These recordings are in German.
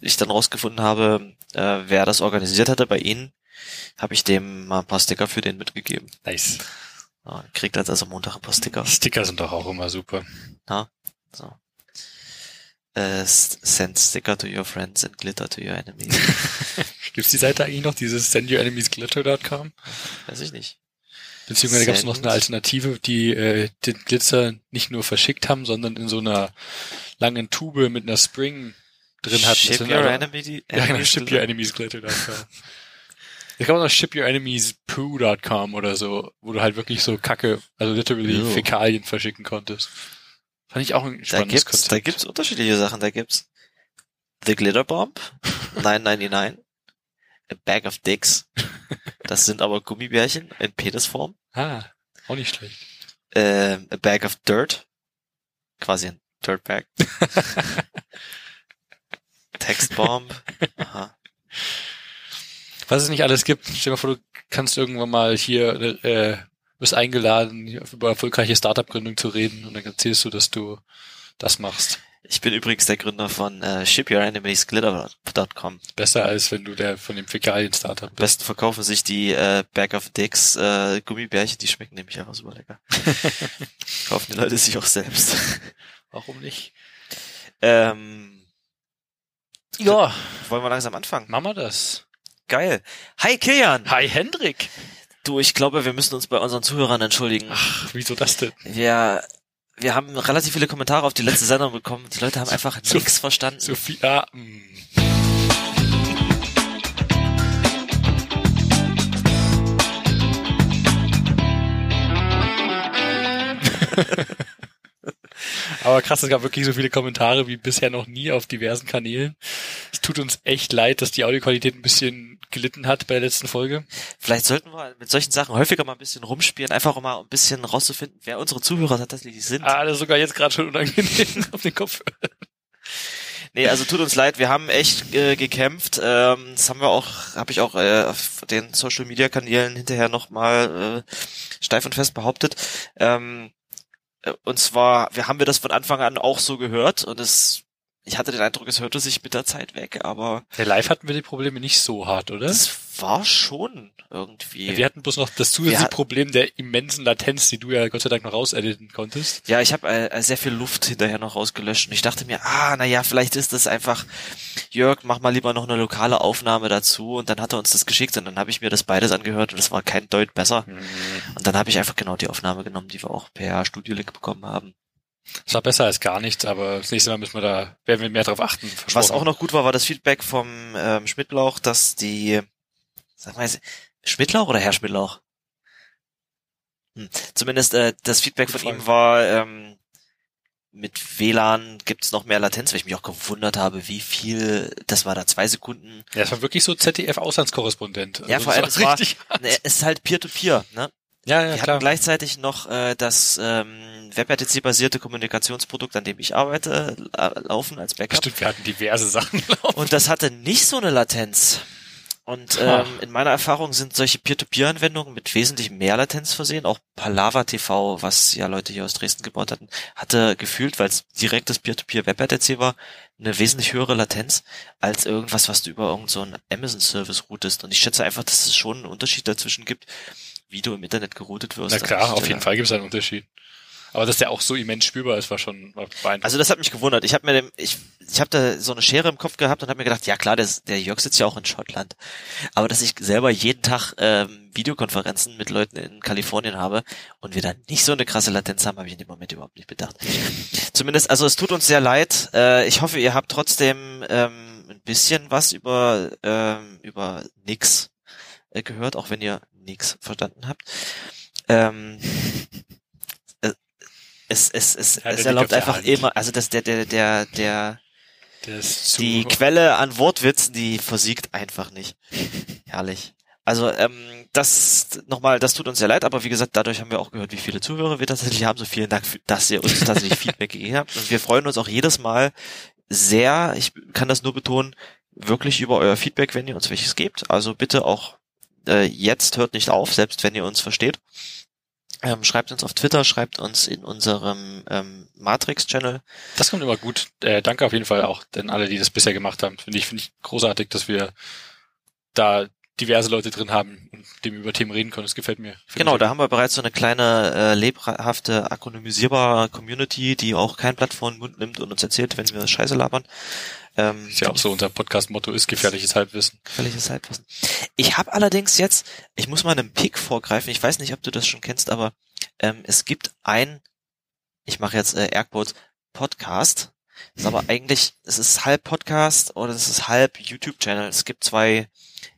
ich dann rausgefunden habe, äh, wer das organisiert hatte bei Ihnen, habe ich dem mal ein paar Sticker für den mitgegeben. Nice. Ja, kriegt jetzt also Montag ein paar Sticker. Sticker sind doch auch immer super. So. Äh, send Sticker to your friends and glitter to your enemies. Gibt's die Seite eigentlich noch, dieses sendyourenemiesglitter.com? Weiß ich nicht. Beziehungsweise gab's noch Send. eine Alternative, die äh, den Glitzer nicht nur verschickt haben, sondern in so einer langen Tube mit einer Spring drin hatten. Ship your enemy, Ja, genau, ship your enemies glitter.com. Ich glaube noch ship your enemies poo.com oder so, wo du halt wirklich so Kacke, also literally Jo. Fäkalien verschicken konntest. Fand ich auch ein Da spannendes gibt's, Konzept. da gibt's unterschiedliche Sachen. Da gibt's The Glitter Bomb, 999, A Bag of Dicks. Das sind aber Gummibärchen in Penisform. Ah, auch nicht schlecht. Ähm, a Bag of Dirt. Quasi ein Dirt Bag. Text Bomb. Aha. Was es nicht alles gibt, stell dir mal vor, du kannst irgendwann mal hier, äh, wirst eingeladen, über erfolgreiche Startup-Gründung zu reden und dann erzählst du, dass du das machst. Ich bin übrigens der Gründer von äh, shipyoureniemiesglitter.com. Besser als wenn du der von dem Fäkalien-Startup Am bist. besten verkaufen sich die äh, Bag of Dicks äh, Gummibärchen, die schmecken nämlich einfach super lecker. Kaufen die Leute sich auch selbst. Warum nicht? ähm, Ja, wollen wir langsam anfangen? machen wir das. Geil. Hi Kilian. Hi Hendrik. Du, ich glaube, wir müssen uns bei unseren Zuhörern entschuldigen. Ach, wieso das denn? Wir, wir haben relativ viele Kommentare auf die letzte Sendung bekommen. Die Leute haben einfach So- nichts verstanden. Sophie, ah, mh. Aber krass, es gab wirklich so viele Kommentare wie bisher noch nie auf diversen Kanälen. Es tut uns echt leid, dass die Audioqualität ein bisschen gelitten hat bei der letzten Folge. Vielleicht sollten wir mit solchen Sachen häufiger mal ein bisschen rumspielen, einfach um mal ein bisschen rauszufinden, wer unsere Zuhörer tatsächlich sind. Ah, das ist sogar jetzt gerade schon unangenehm auf den Kopf. Nee, also tut uns leid, wir haben echt äh, gekämpft. Ähm, das haben wir auch, habe ich auch äh, auf den Social Media Kanälen hinterher nochmal äh, steif und fest behauptet. Ähm, äh, und zwar, wir haben wir das von Anfang an auch so gehört und es, ich hatte den Eindruck, es hörte sich mit der Zeit weg, aber Der Live hatten wir die Probleme nicht so hart, oder? es war schon irgendwie. Ja, wir hatten bloß noch das zusätzliche hat- Problem der immensen Latenz, die du ja Gott sei Dank noch rausediten konntest. Ja, ich habe äh, sehr viel Luft hinterher noch rausgelöscht und ich dachte mir, ah, na ja, vielleicht ist das einfach, Jörg, mach mal lieber noch eine lokale Aufnahme dazu und dann hat er uns das geschickt und dann habe ich mir das beides angehört und das war kein Deut besser und dann habe ich einfach genau die Aufnahme genommen, die wir auch per Studio Link bekommen haben. Es war besser als gar nichts, aber das nächste Mal müssen wir da, werden wir mehr drauf achten. Was auch noch gut war, war das Feedback vom ähm, Schmidtlauch, dass die, sag mal, Schmidtlauch oder Herr Schmidtlauch? Hm. Zumindest äh, das Feedback von ihm war, ähm, mit WLAN gibt's noch mehr Latenz, weil ich mich auch gewundert habe, wie viel, das war da zwei Sekunden. Ja, es war wirklich so ZDF-Auslandskorrespondent. Ja, vor allem, das es war, richtig. ne, es ist halt Peer-to-Peer, ne? Ja, ja, Wir klar. hatten gleichzeitig noch äh, das ähm, WebRTC-basierte Kommunikationsprodukt, an dem ich arbeite, la laufen als Backup. Stimmt, wir hatten diverse Sachen laufen. Und das hatte nicht so eine Latenz. Und ähm, in meiner Erfahrung sind solche Peer-to-Peer-Anwendungen mit wesentlich mehr Latenz versehen. Auch Palava TV, was ja Leute hier aus Dresden gebaut hatten, hatte gefühlt, weil es direktes Peer-to-Peer WebRTC war, eine wesentlich höhere Latenz als irgendwas, was du über irgendeinen so Amazon-Service routest. Und ich schätze einfach, dass es schon einen Unterschied dazwischen gibt, wie du im Internet geroutet wirst. Na klar, auf jeden Fall gibt es einen Unterschied. Aber dass der auch so immens spürbar ist, war schon war beeindruckend. Also das hat mich gewundert. Ich habe mir dem, ich, ich habe da so eine Schere im Kopf gehabt und habe mir gedacht, ja klar, der, der Jörg sitzt ja auch in Schottland. Aber dass ich selber jeden Tag ähm, Videokonferenzen mit Leuten in Kalifornien habe und wir dann nicht so eine krasse Latenz haben, habe ich in dem Moment überhaupt nicht bedacht. Zumindest, also es tut uns sehr leid. Äh, ich hoffe, ihr habt trotzdem ähm, ein bisschen was über ähm, über nix äh, gehört, auch wenn ihr nix verstanden habt. Ähm, äh, es, es, es, Ja, es erlaubt einfach immer, also das, der, der, der, der, die Quelle an Wortwitzen, die versiegt einfach nicht. Herrlich. Also ähm, das nochmal, das tut uns sehr leid, aber wie gesagt, dadurch haben wir auch gehört, wie viele Zuhörer wir tatsächlich haben. So vielen Dank, dass ihr uns tatsächlich Feedback gegeben habt. Und wir freuen uns auch jedes Mal sehr, ich kann das nur betonen, wirklich über euer Feedback, wenn ihr uns welches gebt. Also bitte auch äh, jetzt hört nicht auf, selbst wenn ihr uns versteht. Ähm, schreibt uns auf Twitter, schreibt uns in unserem ähm, Matrix-Channel. Das kommt immer gut. Äh, danke auf jeden Fall auch denn alle, die das bisher gemacht haben. Finde ich, finde ich großartig, dass wir da diverse Leute drin haben und dem über Themen reden können. Das gefällt mir. Genau, da haben wir bereits so eine kleine äh, lebhafte, akronymisierbare Community, die auch kein Blatt vor den Mund nimmt und uns erzählt, wenn wir Scheiße labern. Ähm, ist ja auch so unser Podcast-Motto ist gefährliches Halbwissen. Gefährliches Halbwissen. Ich habe allerdings jetzt, ich muss mal einen Pick vorgreifen, ich weiß nicht, ob du das schon kennst, aber ähm, es gibt ein, ich mache jetzt äh, Airquotes, Podcast, ist aber eigentlich, es ist halb Podcast oder es ist halb YouTube-Channel. Es gibt zwei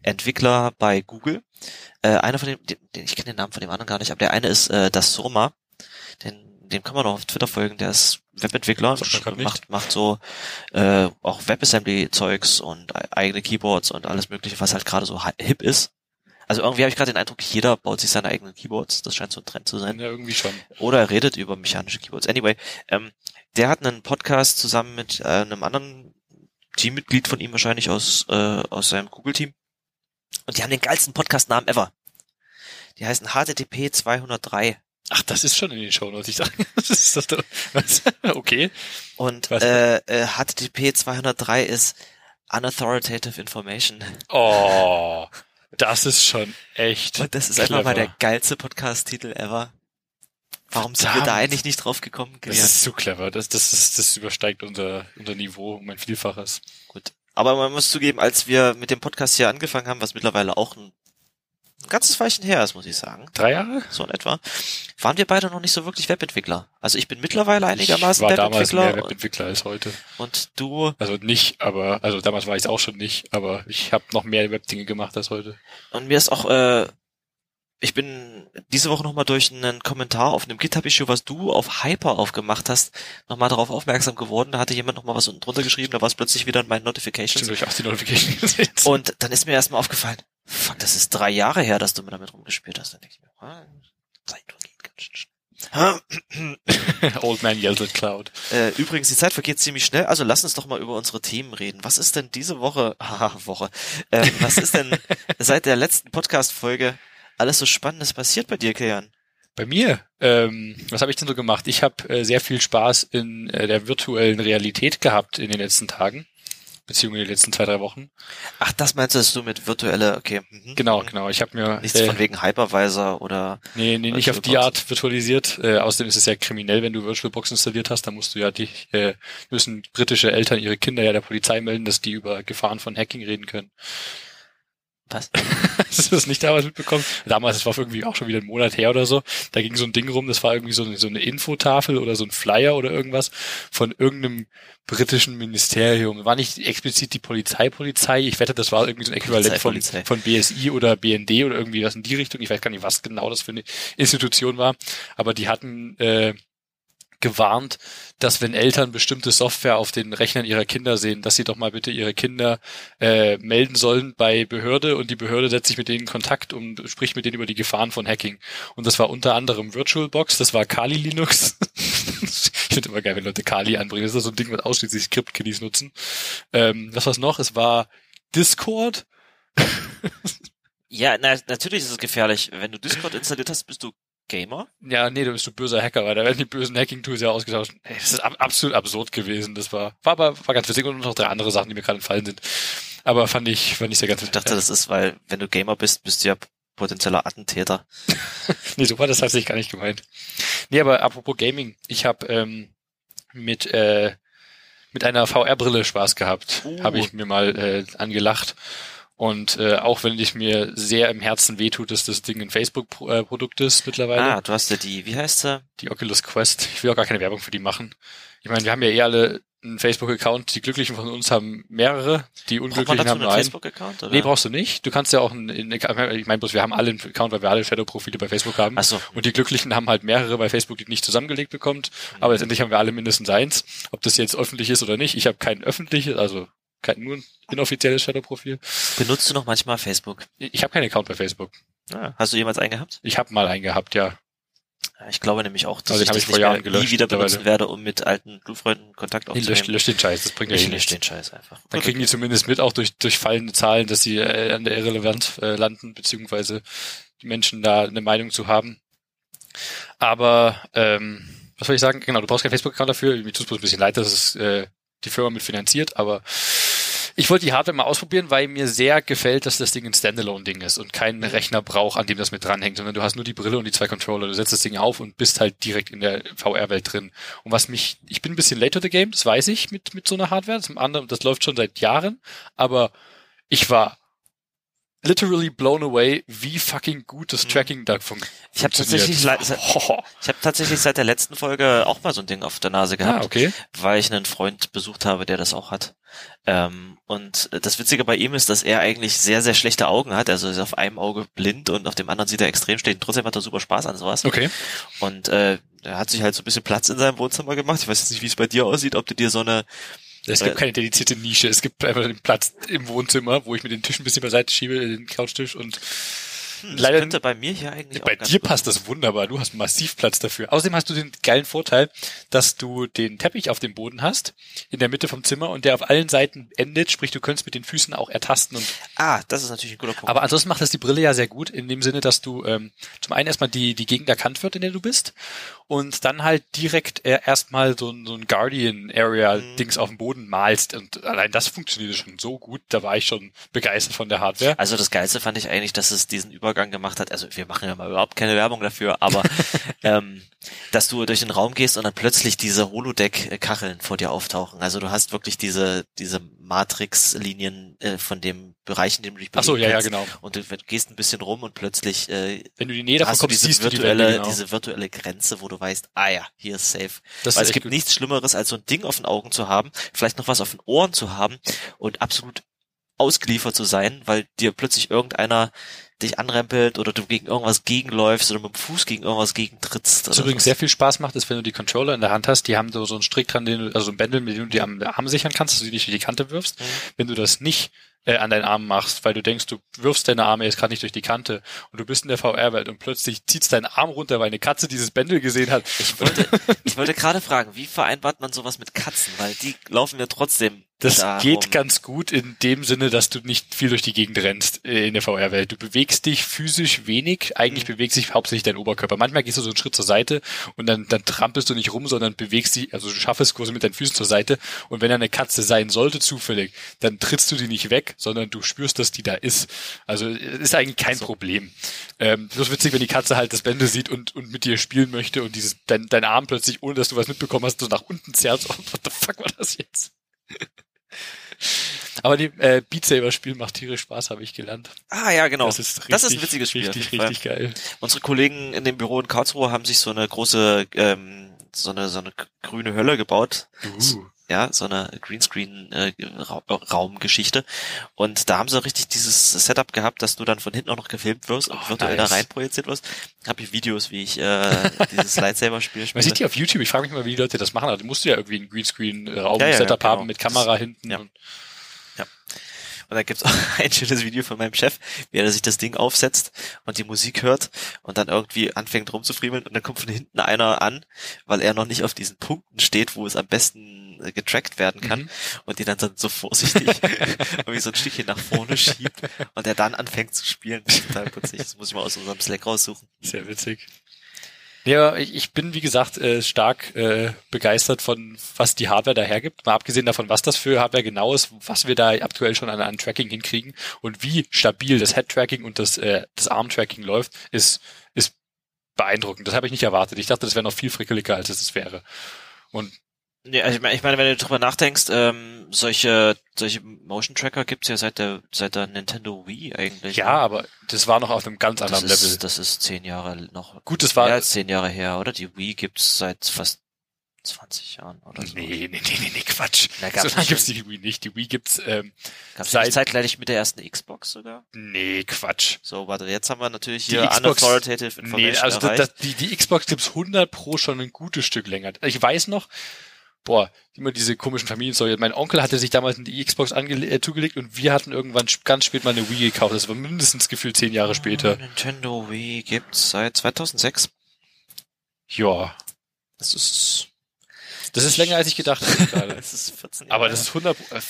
Entwickler bei Google. Äh, einer von dem, den, ich kenne den Namen von dem anderen gar nicht, aber der eine ist äh, das Soma. Den, dem kann man auch auf Twitter folgen, der ist Webentwickler, macht, macht so äh, auch WebAssembly-Zeugs und eigene Keyboards und alles mögliche, was halt gerade so hip ist. Also irgendwie habe ich gerade den Eindruck, jeder baut sich seine eigenen Keyboards. Das scheint so ein Trend zu sein. Ja, irgendwie schon. Oder er redet über mechanische Keyboards. Anyway, ähm, der hat einen Podcast zusammen mit äh, einem anderen Teammitglied von ihm wahrscheinlich aus, äh, aus seinem Google-Team. Und die haben den geilsten Podcast-Namen ever. Die heißen HTTP 203. Ach, das ist schon in den Show Notes. Ich sage, das ist das was? okay. Und äh, äh, HTTP 203 ist Unauthoritative Information. Oh, das ist schon echt. Und das ist clever. einfach mal der geilste Podcast-Titel ever. Warum sind wir da eigentlich nicht drauf gekommen? Das ist zu clever. Das, das, das, das übersteigt unser, unser Niveau um ein Vielfaches. Gut. Aber man muss zugeben, als wir mit dem Podcast hier angefangen haben, was mittlerweile auch ein ein ganzes Weilchen her ist, muss ich sagen. Drei Jahre? So in etwa. Waren wir beide noch nicht so wirklich Webentwickler. Also ich bin mittlerweile einigermaßen ich war Webentwickler. Damals mehr Webentwickler als heute. Und du? Also nicht, aber, also damals war ich es auch schon nicht, aber ich habe noch mehr Webdinge gemacht als heute. Und mir ist auch äh, ich bin diese Woche nochmal durch einen Kommentar auf einem GitHub-Issue, was du auf Hyper aufgemacht hast, nochmal darauf aufmerksam geworden. Da hatte jemand nochmal was unten drunter geschrieben, da war es plötzlich wieder in meinen Notifications. Stimmt, ich auch die Notifications. Und dann ist mir erstmal aufgefallen, fuck, das ist drei Jahre her, dass du mir damit rumgespielt hast. Dann denke ich mir, ah, Zeit vergeht ganz schön schnell. Old Man Yells at Cloud. Äh, übrigens, die Zeit vergeht ziemlich schnell, also lass uns doch mal über unsere Themen reden. Was ist denn diese Woche, haha, Woche, äh, was ist denn seit der letzten Podcast-Folge alles so Spannendes passiert bei dir, Kian? Bei mir? Ähm, was habe ich denn so gemacht? Ich habe äh, sehr viel Spaß in äh, der virtuellen Realität gehabt in den letzten Tagen, beziehungsweise in den letzten zwei, drei Wochen. Ach, das meinst du, dass du mit virtuelle, okay. Mhm. Genau, genau. Ich habe mir... Nichts äh, von wegen Hypervisor oder... Nee, nee nicht auf die Art virtualisiert. Äh, außerdem ist es ja kriminell, wenn du VirtualBox installiert hast. Da musst du ja die... Äh, müssen britische Eltern ihre Kinder ja der Polizei melden, dass die über Gefahren von Hacking reden können. Was? Hast du das nicht damals mitbekommen? Damals, das war irgendwie auch schon wieder ein Monat her oder so. Da ging so ein Ding rum, das war irgendwie so eine, so eine Infotafel oder so ein Flyer oder irgendwas von irgendeinem britischen Ministerium. War nicht explizit die Polizeipolizei. Ich wette, das war irgendwie so ein Äquivalent von, von BSI oder BND oder irgendwie was in die Richtung. Ich weiß gar nicht, was genau das für eine Institution war. Aber die hatten äh, gewarnt, dass wenn Eltern bestimmte Software auf den Rechnern ihrer Kinder sehen, dass sie doch mal bitte ihre Kinder äh, melden sollen bei Behörde und die Behörde setzt sich mit denen in Kontakt und spricht mit denen über die Gefahren von Hacking. Und das war unter anderem VirtualBox, das war Kali Linux. ich finde immer geil, wenn Leute Kali anbringen. Das ist so ein Ding, was ausschließlich Script-Kiddies nutzen. Ähm, was war's noch? Es war Discord. ja, na, natürlich ist es gefährlich. Wenn du Discord installiert hast, bist du Gamer? Ja, nee, du bist du böser Hacker, weil da werden die bösen Hacking-Tools ja ausgetauscht. Ey, das ist ab absolut absurd gewesen. Das war, war aber war ganz witzig und noch drei andere Sachen, die mir gerade entfallen sind. Aber fand ich, fand ich sehr ganz Ich dachte, das ist, weil, wenn du Gamer bist, bist du ja potenzieller Attentäter. nee, so war das tatsächlich gar nicht gemeint. Nee, aber apropos Gaming, ich habe ähm, mit äh, mit einer VR-Brille Spaß gehabt. Uh. Habe ich mir mal äh, angelacht. Und äh, auch wenn ich mir sehr im Herzen wehtut, dass das Ding ein Facebook-Produkt ist mittlerweile. Ah, du hast ja die, wie heißt sie? Die Oculus Quest. Ich will auch gar keine Werbung für die machen. Ich meine, wir haben ja eh alle einen Facebook-Account. Die Glücklichen von uns haben mehrere, die Unglücklichen haben nur einen. Facebook-Account? Nee, brauchst du nicht. Du kannst ja auch einen, einen ich meine bloß, wir haben alle einen Account, weil wir alle Shadow-Profile bei Facebook haben. Ach so. Und die Glücklichen haben halt mehrere, weil Facebook die nicht zusammengelegt bekommt. Mhm. Aber letztendlich haben wir alle mindestens eins. Ob das jetzt öffentlich ist oder nicht. Ich habe kein öffentliches, also kein, nur ein inoffizielles Shadow-Profil. Benutzt du noch manchmal Facebook? Ich habe keinen Account bei Facebook. Ah, hast du jemals einen gehabt? Ich habe mal einen gehabt, ja. Ich glaube nämlich auch, dass also ich das ich vor Jahren gelöscht, nie wieder benutzen werde, um mit alten Blutfreunden Kontakt aufzunehmen. Lösch, lösch den Scheiß, das bringt ja eh nichts. den Scheiß einfach. Dann kriegen die zumindest mit, auch durch, durch fallende Zahlen, dass sie äh, an der Irrelevanz äh, landen, beziehungsweise die Menschen da eine Meinung zu haben. Aber ähm, was soll ich sagen? Genau, du brauchst keinen Facebook-Account dafür. Mir tut es ein bisschen leid, dass es äh, die Firma mit finanziert, aber ich wollte die Hardware mal ausprobieren, weil mir sehr gefällt, dass das Ding ein Standalone-Ding ist und keinen Rechner braucht, an dem das mit dranhängt, sondern du hast nur die Brille und die zwei Controller. Du setzt das Ding auf und bist halt direkt in der VR-Welt drin. Und was mich, ich bin ein bisschen late to the game, das weiß ich mit, mit so einer Hardware. Zum anderen, das läuft schon seit Jahren, aber ich war literally blown away, wie fucking gut das Mhm. Tracking da funktioniert. Ich habe tatsächlich, ich habe tatsächlich seit der letzten Folge auch mal so ein Ding auf der Nase gehabt, Ah, okay. weil ich einen Freund besucht habe, der das auch hat. Ähm, und das Witzige bei ihm ist, dass er eigentlich sehr, sehr schlechte Augen hat. Also er ist auf einem Auge blind und auf dem anderen sieht er extrem schlecht. Trotzdem hat er super Spaß an sowas. Okay. Und äh, er hat sich halt so ein bisschen Platz in seinem Wohnzimmer gemacht. Ich weiß jetzt nicht, wie es bei dir aussieht, ob du dir so eine Es gibt Äh, keine dedizierte Nische. Es gibt einfach den Platz im Wohnzimmer, wo ich mir den Tisch ein bisschen beiseite schiebe, den Couchtisch und hm, Leider- könnte bei mir hier eigentlich bei dir passt das wunderbar. Du hast massiv Platz dafür. Außerdem hast du den geilen Vorteil, dass du den Teppich auf dem Boden hast, in der Mitte vom Zimmer und der auf allen Seiten endet, sprich du könntest mit den Füßen auch ertasten und Ah, das ist natürlich ein guter Punkt. aber ansonsten macht das die Brille ja sehr gut, in dem Sinne, dass du ähm, zum einen erstmal die, die Gegend erkannt wird, in der du bist, und dann halt direkt äh, erstmal so, ein- so ein Guardian-Area-Dings auf dem Boden malst. Und allein das funktionierte schon so gut, da war ich schon begeistert von der Hardware. Also das Geilste fand ich eigentlich, dass es diesen Übergang gemacht hat. Also wir machen ja mal überhaupt keine Werbung dafür, aber ähm, dass du durch den Raum gehst und dann plötzlich diese Holodeck-Kacheln vor dir auftauchen. Also du hast wirklich diese diese Matrix-Linien äh, von dem Bereich, in dem du dich Ach so, ja, ja, genau. Und du gehst ein bisschen rum und plötzlich äh, Wenn du die Nähe davon hast kommst, diese siehst du die virtuelle, Wände, genau. diese virtuelle Grenze, wo du weißt, ah ja, hier ist safe. Das Weil ist es gibt gut. nichts Schlimmeres, als so ein Ding auf den Augen zu haben, vielleicht noch was auf den Ohren zu haben und absolut ausgeliefert zu sein, weil dir plötzlich irgendeiner dich anrempelt oder du gegen irgendwas gegenläufst oder mit dem Fuß gegen irgendwas gegentrittst. Was übrigens sehr viel Spaß macht, ist, wenn du die Controller in der Hand hast, die haben so, so einen Strick dran, den du, also ein Bändel, mit dem du die am Arm sichern kannst, dass du die nicht durch die Kante wirfst. Mhm. Wenn du das nicht äh, an deinen Arm machst, weil du denkst, du wirfst deine Arme jetzt gerade nicht durch die Kante und du bist in der VR-Welt und plötzlich zieht's deinen Arm runter, weil eine Katze dieses Bändel gesehen hat. Ich wollte, ich wollte gerade fragen, wie vereinbart man sowas mit Katzen? Weil die laufen ja trotzdem Das da geht ganz gut in dem Sinne, dass du nicht viel durch die Gegend rennst äh, in der VR-Welt. Du bewegst dich physisch wenig, eigentlich Mhm. bewegt sich hauptsächlich dein Oberkörper. Manchmal gehst du so einen Schritt zur Seite und dann, dann trampelst du nicht rum, sondern bewegst dich, also du schaffst quasi mit deinen Füßen zur Seite und wenn da eine Katze sein sollte zufällig, dann trittst du die nicht weg, sondern du spürst, dass die da ist. Also es ist eigentlich kein So. Problem. Ähm, bloß witzig, wenn die Katze halt das Bändel sieht und, und mit dir spielen möchte und dieses dein, dein Arm plötzlich, ohne dass du was mitbekommen hast, so nach unten zerrt. Oh, what the fuck war das jetzt? Aber die äh, Beat Saber Spiel macht tierisch Spaß, habe ich gelernt. Ah ja, genau. Das ist richtig, das ist ein witziges Spiel. Richtig, richtig geil. Unsere Kollegen in dem Büro in Karlsruhe haben sich so eine große, ähm, so eine so eine grüne Hölle gebaut. Uh. Ja, so eine Greenscreen-Raumgeschichte. und da haben sie richtig dieses Setup gehabt, dass du dann von hinten auch noch gefilmt wirst und Oh, virtuell nice. da rein projiziert wirst. Habe ich Videos, wie ich äh, dieses Lightsaber-Spiel Man spiele. sieht die auf YouTube. Ich frage mich mal, wie die Leute das machen. Also, du musst ja irgendwie ein Greenscreen-Raum Ja, ja, Setup genau. haben mit Kamera hinten. Ja. Und Und da gibt's auch ein schönes Video von meinem Chef, wie er sich das Ding aufsetzt und die Musik hört und dann irgendwie anfängt rumzufriemeln und dann kommt von hinten einer an, weil er noch nicht auf diesen Punkten steht, wo es am besten äh, getrackt werden kann Mhm. und die dann so, so vorsichtig irgendwie so ein Stückchen nach vorne schiebt und er dann anfängt zu spielen. Das ist total putzig. Das muss ich mal aus unserem Slack raussuchen. Sehr witzig. Ja, ich, ich bin, wie gesagt, äh, stark äh, begeistert von, was die Hardware da hergibt. Mal abgesehen davon, was das für Hardware genau ist, was wir da aktuell schon an, an Tracking hinkriegen und wie stabil das Head-Tracking und das, äh, das Arm-Tracking läuft, ist, ist beeindruckend. Das habe ich nicht erwartet. Ich dachte, das wäre noch viel frickeliger, als es wäre. Und Ja, also ich meine, ich meine, wenn du drüber nachdenkst, ähm, solche solche Motion Tracker gibt's ja seit der seit der Nintendo Wii eigentlich. ja, aber das war noch auf einem ganz das anderen Level. ist, das ist zehn Jahre noch. Gut, das war mehr als zehn Jahre her, oder? Die Wii gibt's seit fast 20 Jahren oder so. Nee, nee, nee, nee, nee, Quatsch. Na, so gab's lange nicht gibt's die Wii nicht. Die Wii gibt's, ähm, Gab's seit- zeitgleich mit der ersten Xbox sogar? nee, Quatsch. So, warte, jetzt haben wir natürlich Die hier Xbox- unauthoritative information Nee, also das, das, die, die Xbox gibt's 100 pro schon ein gutes Stück länger. Ich weiß noch, boah, immer diese komischen Familienstory. Mein Onkel hatte sich damals die Xbox äh, zugelegt und wir hatten irgendwann ganz spät mal eine Wii gekauft. Das war mindestens gefühlt zehn Jahre später. Nintendo Wii gibt's seit 2006. Ja, Das ist, das ist länger als ich gedacht gerade. das ist 14 Jahre. Aber das ist 100 pro- äh,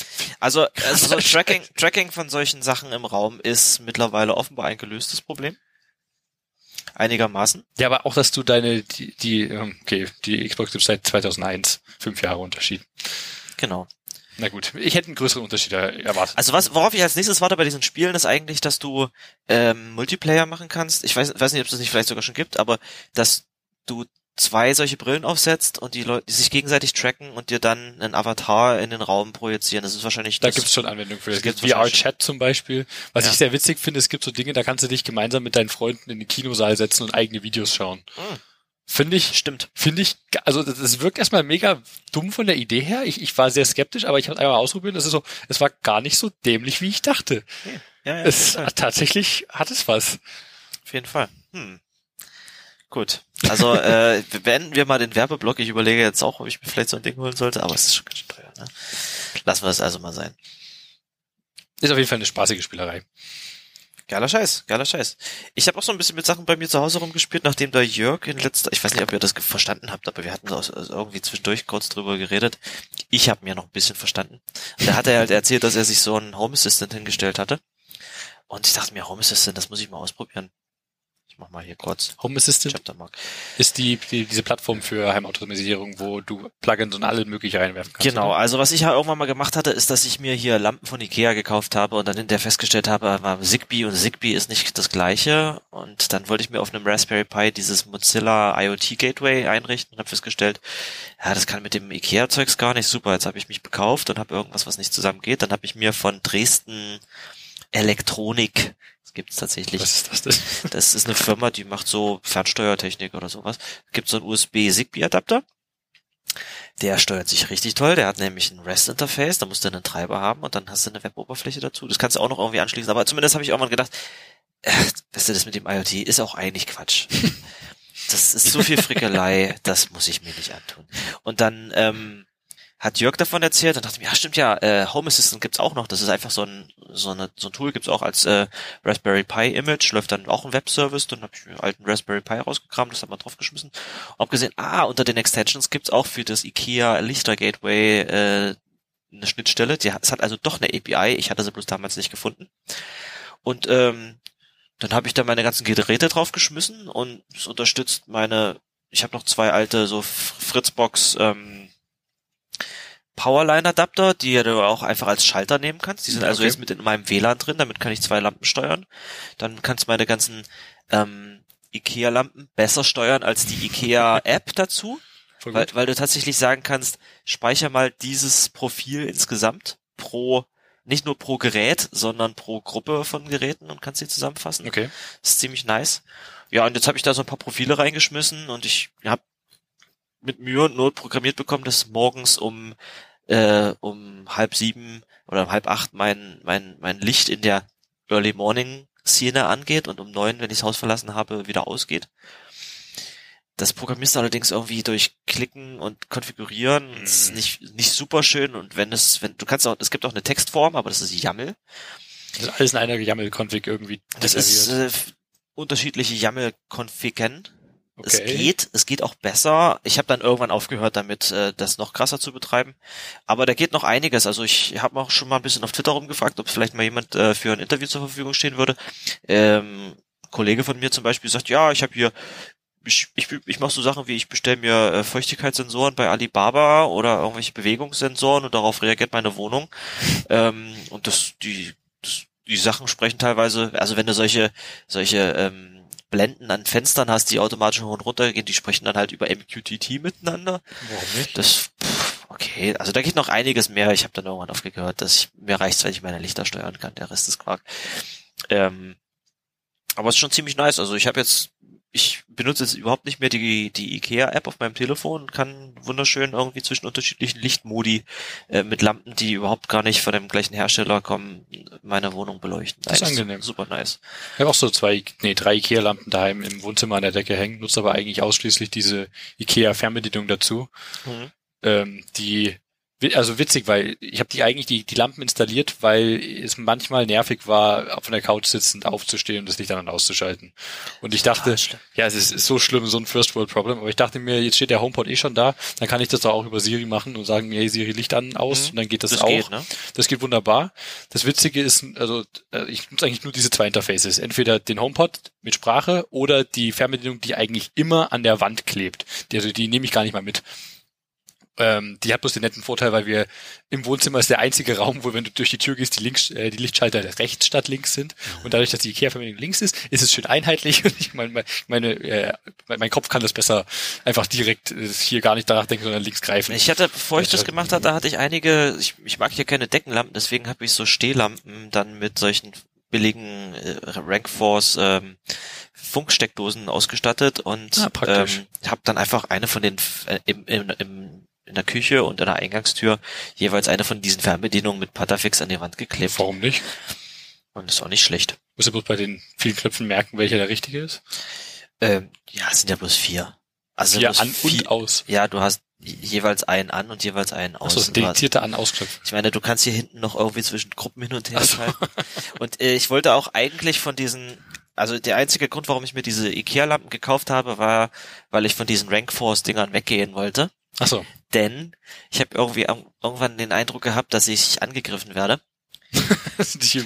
Also, also so Tracking, Tracking von solchen Sachen im Raum ist mittlerweile offenbar ein gelöstes Problem. Einigermaßen. Ja, aber auch, dass du deine, die, die ähm, okay, die Xbox gibt seit 2001, fünf Jahre Unterschied. Genau. Na gut, ich hätte einen größeren Unterschied erwartet. Also was, worauf ich als nächstes warte bei diesen Spielen, ist eigentlich, dass du ähm, Multiplayer machen kannst. Ich weiß, weiß nicht, ob es das nicht vielleicht sogar schon gibt, aber dass du zwei solche Brillen aufsetzt und die Leute, die sich gegenseitig tracken und dir dann einen Avatar in den Raum projizieren. Das ist wahrscheinlich. Da das, gibt's schon Anwendungen für. Es das gibt VR-Chat zum Beispiel. Was Ja. ich sehr witzig finde, es gibt so Dinge, da kannst du dich gemeinsam mit deinen Freunden in den Kinosaal setzen und eigene Videos schauen. Hm, Finde ich, stimmt. finde ich, also das, das wirkt erstmal mega dumm von der Idee her. Ich, ich war sehr skeptisch, aber ich habe es einmal ausprobiert. Es ist so, es war gar nicht so dämlich, wie ich dachte. Ja, ja, Es tatsächlich hat es was. auf jeden Fall. Hm. Gut. Also äh, beenden wir mal den Werbeblock. Ich überlege jetzt auch, ob ich mir vielleicht so ein Ding holen sollte, aber es ist schon ganz schön teuer. Ne? Lassen wir das also mal sein. Ist auf jeden Fall eine spaßige Spielerei. Geiler Scheiß, geiler Scheiß. Ich habe auch so ein bisschen mit Sachen bei mir zu Hause rumgespielt, nachdem da Jörg in letzter, ich weiß nicht, ob ihr das verstanden habt, aber wir hatten so also irgendwie zwischendurch kurz drüber geredet. Ich habe mir noch ein bisschen verstanden. Da hat er halt erzählt, dass er sich so einen Home Assistant hingestellt hatte. Und ich dachte mir, Home Assistant, das muss ich mal ausprobieren. Ich mach mal hier kurz Home Assistant Chaptermark. ist die, die diese Plattform für Heimautomatisierung, wo du Plugins und alle mögliche reinwerfen kannst. Genau, oder? also was ich ja irgendwann mal gemacht hatte, ist, dass ich mir hier Lampen von Ikea gekauft habe und dann hinterher festgestellt habe, war Zigbee und Zigbee ist nicht das gleiche und dann wollte ich mir auf einem Raspberry Pi dieses Mozilla IoT Gateway einrichten und habe festgestellt, ja, das kann mit dem Ikea Zeugs gar nicht super. Jetzt habe ich mich bekauft und habe irgendwas, was nicht zusammengeht. Dann habe ich mir von Dresden Elektronik, das gibt's tatsächlich, Was ist das denn? das ist eine Firma, die macht so Fernsteuertechnik oder sowas. Gibt so einen USB-Zigbee-Adapter. Der steuert sich richtig toll. Der hat nämlich ein REST-Interface. Da musst du einen Treiber haben und dann hast du eine Web-Oberfläche dazu. Das kannst du auch noch irgendwie anschließen. Aber zumindest habe ich irgendwann gedacht, äh, weißt du, das mit dem IoT ist auch eigentlich Quatsch. Das ist so viel Frickelei, das muss ich mir nicht antun. Und dann ähm, hat Jörg davon erzählt und dachte mir, ja stimmt ja, äh, Home Assistant gibt's auch noch. Das ist einfach so ein so, eine, so ein Tool gibt's auch als äh, Raspberry Pi Image, läuft dann auch ein Webservice. Dann habe ich einen alten Raspberry Pi rausgekramt, das hat man draufgeschmissen. Hab gesehen, ah, unter den Extensions gibt's auch für das IKEA Lichter Gateway äh, eine Schnittstelle. Die, hat- es hat also doch eine API. Ich hatte sie bloß damals nicht gefunden. Und ähm, dann habe ich da meine ganzen Geräte draufgeschmissen und es unterstützt meine, ich habe noch zwei alte so Fritzbox ähm, Powerline-Adapter, die du auch einfach als Schalter nehmen kannst. Die sind also Okay. jetzt mit in meinem WLAN drin, damit kann ich zwei Lampen steuern. Dann kannst du meine ganzen ähm, IKEA-Lampen besser steuern als die IKEA-App dazu, weil, weil du tatsächlich sagen kannst, speicher mal dieses Profil insgesamt pro, nicht nur pro Gerät, sondern pro Gruppe von Geräten und kannst sie zusammenfassen. Okay. Das ist ziemlich nice. Ja, und jetzt habe ich da so ein paar Profile reingeschmissen und ich habe mit Mühe und Not programmiert bekommen, dass morgens um äh, um halb sieben oder um halb acht mein mein mein Licht in der Early Morning Szene angeht und um neun, wenn ich das Haus verlassen habe, wieder ausgeht. Das programmierst du allerdings irgendwie durch Klicken und Konfigurieren. Das ist Mhm. nicht nicht super schön und wenn es wenn du kannst auch es gibt auch eine Textform, aber das ist YAML. Das ist alles in einer YAML-Config irgendwie Das ist äh, unterschiedliche YAML-Konfigen. Es Okay. geht, es geht auch besser. Ich habe dann irgendwann aufgehört damit, äh, das noch krasser zu betreiben. Aber da geht noch einiges. Also ich habe auch schon mal ein bisschen auf Twitter rumgefragt, ob vielleicht mal jemand äh, für ein Interview zur Verfügung stehen würde. Ähm, ein Kollege von mir zum Beispiel sagt, ja, ich habe hier, ich, ich, ich mache so Sachen wie, ich bestelle mir äh, Feuchtigkeitssensoren bei Alibaba oder irgendwelche Bewegungssensoren und darauf reagiert meine Wohnung. Ähm, und das, die, das, die Sachen sprechen teilweise, also wenn du solche, solche ähm, Blenden an Fenstern hast, die automatisch hoch und runter gehen, die sprechen dann halt über MQTT miteinander. Warum nicht? Das, pff, okay, also da geht noch einiges mehr. Ich habe dann irgendwann aufgehört, dass ich, mir reicht's, wenn ich meine Lichter steuern kann. Der Rest ist Quark. Ähm, aber es ist schon ziemlich nice. Also ich habe jetzt, ich benutze jetzt überhaupt nicht mehr die, die IKEA-App auf meinem Telefon und kann wunderschön irgendwie zwischen unterschiedlichen Lichtmodi äh, mit Lampen, die überhaupt gar nicht von dem gleichen Hersteller kommen, meine Wohnung beleuchten. Das ist Eigentlich angenehm. Super nice. Ich habe auch so zwei, nee, drei Ikea-Lampen daheim im Wohnzimmer an der Decke hängen, nutze aber eigentlich ausschließlich diese Ikea-Fernbedienung dazu, Mhm. ähm, die also witzig, weil ich habe die eigentlich die, die Lampen installiert, weil es manchmal nervig war, auf der Couch sitzend aufzustehen und das Licht dann auszuschalten. Und ich dachte, ja, es ist, ist so schlimm, so ein First World Problem, aber ich dachte mir, jetzt steht der HomePod eh schon da, dann kann ich das doch auch über Siri machen und sagen, hey Siri, Licht an, aus, mhm. und dann geht das, das auch. Geht, ne? Das geht wunderbar. Das Witzige ist, also äh, ich nutze eigentlich nur diese zwei Interfaces. Entweder den HomePod mit Sprache oder die Fernbedienung, die eigentlich immer an der Wand klebt. Die, also die nehme ich gar nicht mal mit. Ähm, die hat bloß den netten Vorteil, weil wir im Wohnzimmer ist der einzige Raum, wo wenn du durch die Tür gehst, die links, äh, die Lichtschalter rechts statt links sind. Und dadurch, dass die Ikea-Verbindung links ist, ist es schön einheitlich. Und ich meine, meine, äh, mein Kopf kann das besser einfach direkt äh, hier gar nicht danach denken, sondern links greifen. Ich hatte, bevor ich das gemacht hatte, hatte ich einige, ich, ich mag hier keine Deckenlampen, deswegen habe ich so Stehlampen dann mit solchen billigen äh, Rankforce ähm, Funksteckdosen ausgestattet und ah, ähm, habe dann einfach eine von den äh, im, im, im in der Küche und an der Eingangstür jeweils eine von diesen Fernbedienungen mit Patafix an die Wand geklebt. Warum nicht? Und das ist auch nicht schlecht. Musst du bloß bei den vielen Knöpfen merken, welcher der richtige ist? Ähm, ja, es sind ja bloß vier. Also vier an vier, und aus. Ja, du hast jeweils einen an und jeweils einen aus. Achso, dedizierte an ausknöpfe Ich meine, du kannst hier hinten noch irgendwie zwischen Gruppen hin und her schalten. Und äh, ich wollte auch eigentlich von diesen also der einzige Grund, warum ich mir diese Ikea-Lampen gekauft habe, war, weil ich von diesen Rank Force-Dingern weggehen wollte. Ach so. Denn ich habe irgendwie irgendwann den Eindruck gehabt, dass ich angegriffen werde.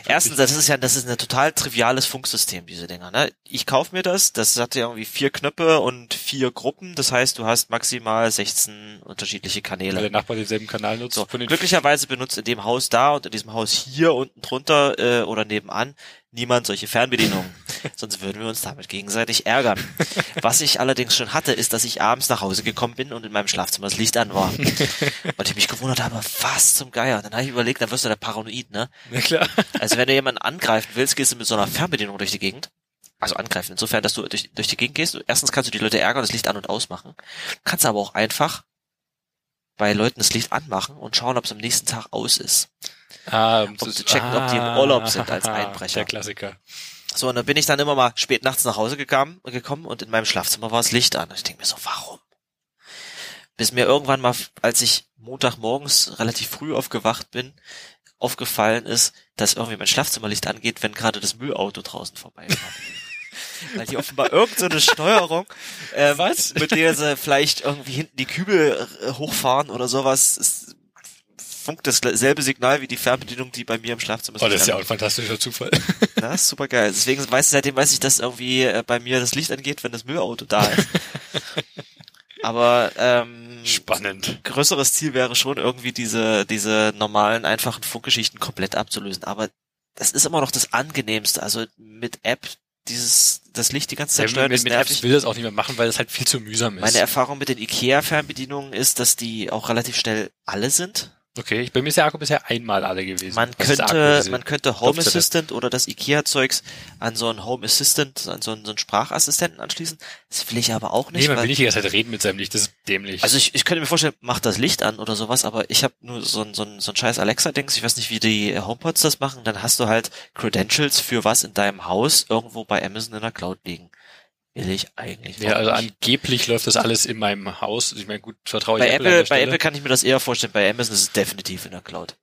Erstens, das ist ja, das ist ein total triviales Funksystem, diese Dinger. Ne? Ich kaufe mir das, das hat ja irgendwie vier Knöpfe und vier Gruppen. Das heißt, du hast maximal 16 unterschiedliche Kanäle. Weil der Nachbar denselben Kanal nutzt. So, glücklicherweise benutzt in dem Haus da und in diesem Haus hier unten drunter äh, oder nebenan niemand solche Fernbedienungen. Sonst würden wir uns damit gegenseitig ärgern. Was ich allerdings schon hatte, ist, dass ich abends nach Hause gekommen bin und in meinem Schlafzimmer das Licht an war. Und ich mich gewundert habe, was zum Geier. Dann habe ich überlegt, dann wirst du der Paranoid, ne? Ja, klar. Also wenn du jemanden angreifen willst, gehst du mit so einer Fernbedienung durch die Gegend. Also angreifen, insofern, dass du durch, durch die Gegend gehst. Erstens kannst du die Leute ärgern, das Licht an- und ausmachen. Kannst aber auch einfach bei Leuten das Licht anmachen und schauen, ob es am nächsten Tag aus ist. Ah, um zu checken, ah, ob die im Urlaub sind als Einbrecher. Der Klassiker. So, und dann bin ich dann immer mal spät nachts nach Hause gekommen, gekommen und in meinem Schlafzimmer war das Licht an. Und ich denke mir so, warum? Bis mir irgendwann mal, als ich Montagmorgens relativ früh aufgewacht bin, aufgefallen ist, dass irgendwie mein Schlafzimmerlicht angeht, wenn gerade das Müllauto draußen vorbeifährt. Weil die offenbar irgendeine so Steuerung, äh, Was? mit der sie vielleicht irgendwie hinten die Kübel äh, hochfahren oder sowas, ist, funkt dasselbe Signal wie die Fernbedienung, die bei mir im Schlafzimmer ist. Oh, das ist ja auch ein fantastischer Zufall. Das ist super geil. Deswegen weiß seitdem weiß ich, dass irgendwie äh, bei mir das Licht angeht, wenn das Müllauto da ist. Aber ähm, spannend. Größeres Ziel wäre schon irgendwie diese diese normalen einfachen Funkgeschichten komplett abzulösen. Aber das ist immer noch das angenehmste. Also mit App dieses das Licht die ganze Zeit steuern mit, mit Apps will das auch nicht mehr machen, weil das halt viel zu mühsam ist. Meine Erfahrung mit den IKEA Fernbedienungen ist, dass die auch relativ schnell alle sind. Okay, ich bin mir sehr Akku bisher einmal alle gewesen. Man Was könnte, man könnte Home Assistant oder das IKEA-Zeugs an so einen Home Assistant, an so einen, so einen Sprachassistenten anschließen. Das will ich aber auch nicht. Nee, man will nicht die ganze Zeit reden mit seinem Licht, das ist dämlich. Also ich, ich könnte mir vorstellen, macht das Licht an oder sowas, aber ich habe nur so ein, so ein, so ein scheiß Alexa-Dings, ich weiß nicht, wie die HomePods das machen, dann hast du halt Credentials für was in deinem Haus irgendwo bei Amazon in der Cloud liegen will ich eigentlich. Ja, also nicht. angeblich läuft das alles in meinem Haus. Ich meine, gut, vertraue ich bei Apple. Apple bei Apple kann ich mir das eher vorstellen. Bei Amazon ist es definitiv in der Cloud.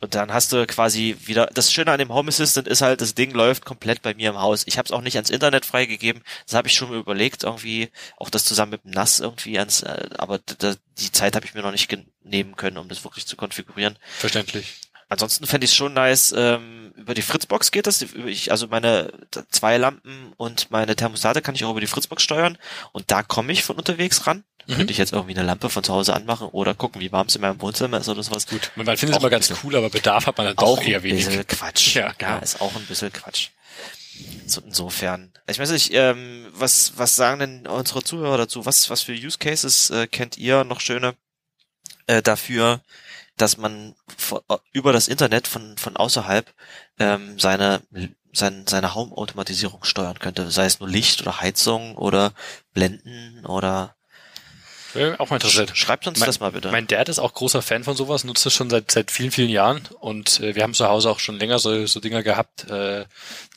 Und dann hast du quasi wieder, das Schöne an dem Home Assistant ist halt, das Ding läuft komplett bei mir im Haus. Ich habe es auch nicht ans Internet freigegeben. Das habe ich schon mal überlegt, irgendwie, auch das zusammen mit dem NAS irgendwie ans, äh, aber die Zeit habe ich mir noch nicht nehmen können, um das wirklich zu konfigurieren. Verständlich. Ansonsten fände ich es schon nice, ähm, über die Fritzbox geht das. Ich, also meine zwei Lampen und meine Thermostate kann ich auch über die Fritzbox steuern und da komme ich von unterwegs ran. Mhm. Könnte ich jetzt irgendwie eine Lampe von zu Hause anmachen oder gucken, wie warm es in meinem Wohnzimmer ist oder sowas. Gut, man findet es immer ganz cool, aber Bedarf hat man dann doch eher wenig. Auch ein bisschen Quatsch. Ja, ja, ist auch ein bisschen Quatsch. So, insofern. Ich weiß nicht, ähm, was, was sagen denn unsere Zuhörer dazu? Was, was für Use Cases äh, kennt ihr noch schöne äh, dafür, dass man äh, über das Internet von, von außerhalb ähm, seine, seine, seine Home-Automatisierung steuern könnte. Sei es nur Licht oder Heizung oder Blenden oder Ja, auch mal interessant. Schreibt uns mein, das mal bitte. Mein Dad ist auch großer Fan von sowas, nutzt das schon seit seit vielen, vielen Jahren und äh, wir haben zu Hause auch schon länger so, so Dinger gehabt, äh,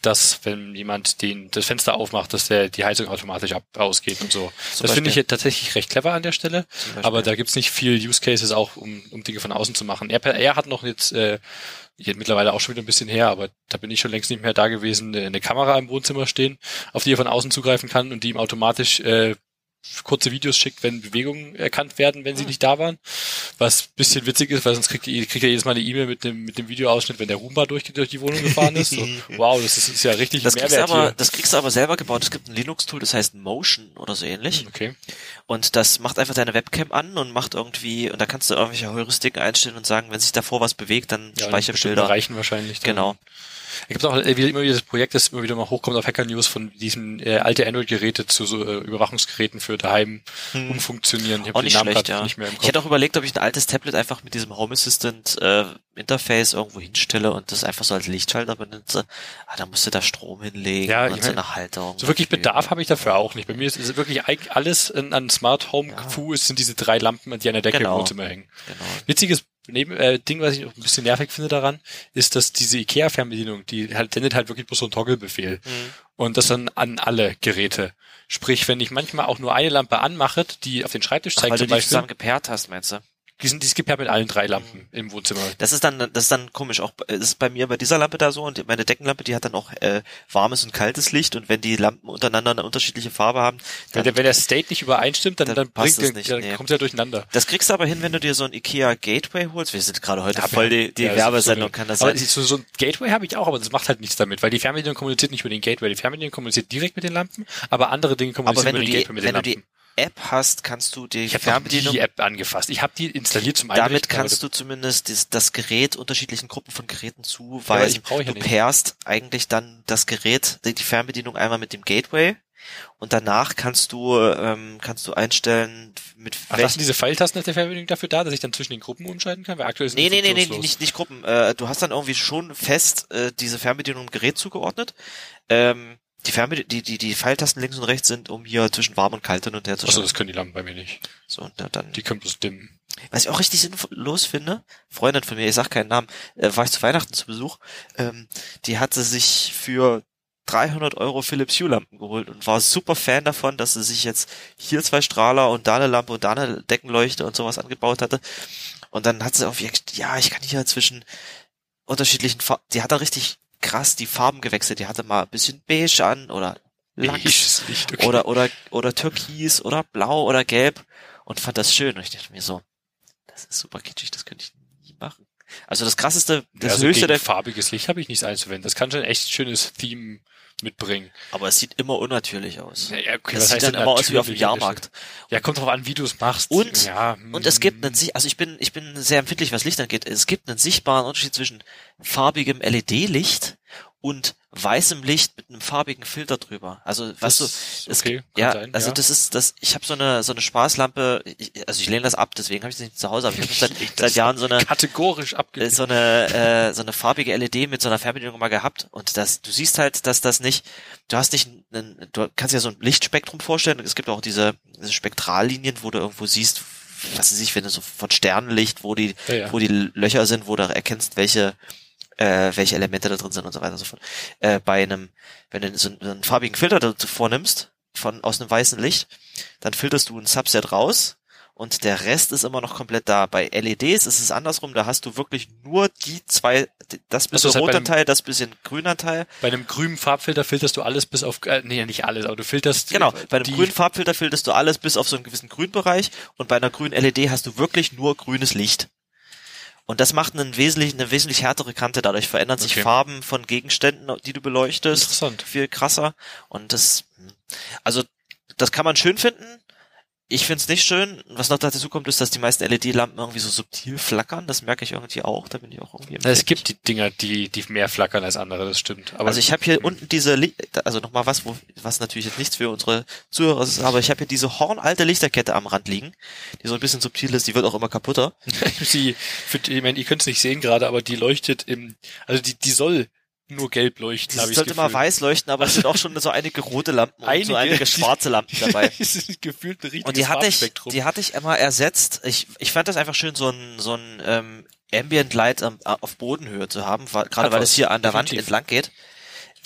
dass wenn jemand den das Fenster aufmacht, dass der die Heizung automatisch ab, ausgeht und so. Zum das finde ich tatsächlich recht clever an der Stelle, aber da gibt's nicht viel Use Cases auch, um, um Dinge von außen zu machen. Er, er hat noch jetzt äh, jetzt mittlerweile auch schon wieder ein bisschen her, aber da bin ich schon längst nicht mehr da gewesen, eine eine Kamera im Wohnzimmer stehen, auf die er von außen zugreifen kann und die ihm automatisch äh, kurze Videos schickt, wenn Bewegungen erkannt werden, wenn sie Ah. nicht da waren. Was bisschen witzig ist, weil sonst kriegt, ihr- kriegt jedes Mal eine E-Mail mit dem, mit dem Videoausschnitt, wenn der Roomba durch, durch die Wohnung gefahren ist. So, wow, das ist, ist ja richtig das ein kriegst, Mehrwert aber, hier. das kriegst du aber selber gebaut. Es gibt ein Linux-Tool, das heißt Motion oder so ähnlich. Okay. Und das macht einfach deine Webcam an und macht irgendwie, und da kannst du irgendwelche Heuristiken einstellen und sagen, wenn sich davor was bewegt, dann Ja, speicher Bilder. Bereichen wahrscheinlich. dann. Genau. Es gibt auch äh, wieder, immer wieder das Projekt, das immer wieder mal hochkommt auf Hacker News von diesen äh, alte Android-Geräte zu so äh, Überwachungsgeräten für daheim umfunktionieren. Ich hab Auch den nicht Namen schlecht, ja. nicht mehr im Ich Kopf. hätte auch überlegt, ob ich ein altes Tablet einfach mit diesem Home Assistant äh, Interface irgendwo hinstelle und das einfach so als Lichtschalter benutze. Ah, da musst du da Strom hinlegen Ja, und ich so mein, eine Halterung. So wirklich Bedarf habe ich dafür auch nicht. Bei mir ist, ist wirklich alles an, Smart Home Fu ist, sind diese drei Lampen, die an der Decke Genau. im Wohnzimmer hängen. Genau. Witziges Neben, äh, Ding, was ich auch ein bisschen nervig finde daran, ist, dass diese IKEA-Fernbedienung, die halt, sendet halt wirklich bloß so einen Toggle-Befehl. Mhm. Und das dann an alle Geräte. Sprich, wenn ich manchmal auch nur eine Lampe anmache, die auf den Schreibtisch Ach, zeigt weil du zum die Beispiel, zusammen gepaart hast, meinst du? Die sind, die ist gepaart mit allen drei Lampen im Wohnzimmer. Das ist dann, das ist dann komisch. Auch das ist bei mir bei dieser Lampe da so und meine Deckenlampe, die hat dann auch äh, warmes und kaltes Licht und wenn die Lampen untereinander eine unterschiedliche Farbe haben, Wenn dann, der, wenn der State nicht übereinstimmt, dann, Dann dann, passt bringt, es nicht, dann nee. kommt er durcheinander. das kriegst du aber hin, wenn du dir so ein Ikea Gateway holst. Wir sind gerade heute Ja, voll die, die ja, Werbesendung, so kann das aber sein? So, so ein Gateway habe ich auch, aber das macht halt nichts damit, weil die Fernbedienung kommuniziert nicht über den Gateway. Die Fernbedienung kommuniziert direkt mit den Lampen, aber andere Dinge kommunizieren wenn über den die, Gateway mit wenn den du Lampen. App hast, kannst du die ich habe Fernbedienung die App angefasst. Ich habe die installiert zum Einrichten. Damit kannst du zumindest das, das Gerät unterschiedlichen Gruppen von Geräten zuweisen. ich ja du pairst eigentlich dann das Gerät, die die Fernbedienung einmal mit dem Gateway und danach kannst du ähm, kannst du einstellen mit Ach, welchen diese Pfeiltasten auf der Fernbedienung dafür da, dass ich dann zwischen den Gruppen umschalten kann? Weil aktuell sind Nee, nee, nee, nee, nicht, nicht Gruppen. Äh, du hast dann irgendwie schon fest äh, diese Fernbedienung im Gerät zugeordnet. Ähm, die Fernbedienung, die, die, die Pfeiltasten links und rechts sind, um hier zwischen warm und kalt hin und her zu Achso, das können die Lampen bei mir nicht. So, und dann, Die können bloß dimmen. Was ich auch richtig sinnlos finde, Freundin von mir, ich sag keinen Namen, äh, war ich zu Weihnachten zu Besuch, ähm, die hatte sich für 300 Euro Philips Hue Lampen geholt und war super Fan davon, dass sie sich jetzt hier zwei Strahler und da eine Lampe und da eine Deckenleuchte und sowas angebaut hatte. Und dann hat sie auf ja, ich kann hier zwischen unterschiedlichen Farben, die hat da richtig krass die Farben gewechselt. Die hatte mal ein bisschen beige an oder Lachs okay. oder, oder, oder Türkis oder Blau oder Gelb und fand das schön. Und ich dachte mir so, das ist super kitschig, das könnte ich nie machen. Also das krasseste, das also höchste der, farbiges Licht habe ich nichts einzuwenden. Das kann schon ein echt schönes Theme mitbringen. aber es sieht immer unnatürlich aus. Ja, okay, das was sieht dann immer aus wie auf dem Jahrmarkt. Ja, kommt drauf an, wie du es machst. Und- ja, Und es gibt einen, also ich bin, ich bin sehr empfindlich, was Licht angeht. Es gibt einen sichtbaren Unterschied zwischen farbigem LED-Licht und weißem Licht mit einem farbigen Filter drüber. Also, weißt du, das- okay, ja, sein, also ja. das ist, das, ich habe so eine, so eine Spaßlampe, ich, also ich lehne das ab, deswegen habe ich es nicht zu Hause, aber ich habe seit, seit Jahren so eine, kategorisch äh, abgelehnt. so eine äh, so eine farbige LED mit so einer Fernbedienung mal gehabt und das du siehst halt, dass das nicht du hast nicht einen, du kannst dir so ein Lichtspektrum vorstellen, es gibt auch diese, diese Spektrallinien, wo du irgendwo siehst, was weiß ich, wenn du so von Sternenlicht, wo die Ja, ja. wo die Löcher sind, wo du erkennst, welche äh, welche Elemente da drin sind und so weiter und so fort. Äh, bei einem wenn du so einen, so einen farbigen Filter dazu vornimmst von aus einem weißen Licht, dann filterst du ein Subset raus und der Rest ist immer noch komplett da. Bei LEDs ist es andersrum, da hast du wirklich nur die zwei, das bisschen halt bei roter dem- Teil, das bisschen grüner Teil. Bei einem grünen Farbfilter filterst du alles bis auf, äh, nee, nicht alles, aber du filterst Genau, bei einem grünen Farbfilter filterst du alles bis auf so einen gewissen Grünbereich und bei einer grünen LED hast du wirklich nur grünes Licht. Und das macht einen wesentlich, eine wesentlich härtere Kante. Dadurch verändern sich Okay. Farben von Gegenständen, die du beleuchtest. Interessant. Viel krasser. Und das, also, das kann man schön finden. Ich find's nicht schön. Was noch dazu kommt, ist, dass die meisten LED-Lampen irgendwie so subtil flackern. Das merke ich irgendwie auch. Da bin ich auch irgendwie Ja, es gibt die Dinger, die, die mehr flackern als andere, das stimmt. Aber also ich habe hier unten diese, Li also nochmal was, wo, was natürlich jetzt nichts für unsere Zuhörer ist, aber ich habe hier diese hornalte Lichterkette am Rand liegen, die so ein bisschen subtil ist, die wird auch immer kaputter. sie, für ich meine, ihr könnt es nicht sehen gerade, aber die leuchtet im, also die, die soll nur gelb leuchten, Es ich sollte mal weiß leuchten, aber es sind auch schon so einige rote Lampen und so Einige. einige schwarze Lampen dabei. gefühlt ein Und die hatte ich, die hatte ich immer ersetzt. Ich, ich fand das einfach schön, so ein, so ein ähm, Ambient Light am- auf Bodenhöhe zu haben, gerade weil es hier an der Wand definitiv. entlang geht.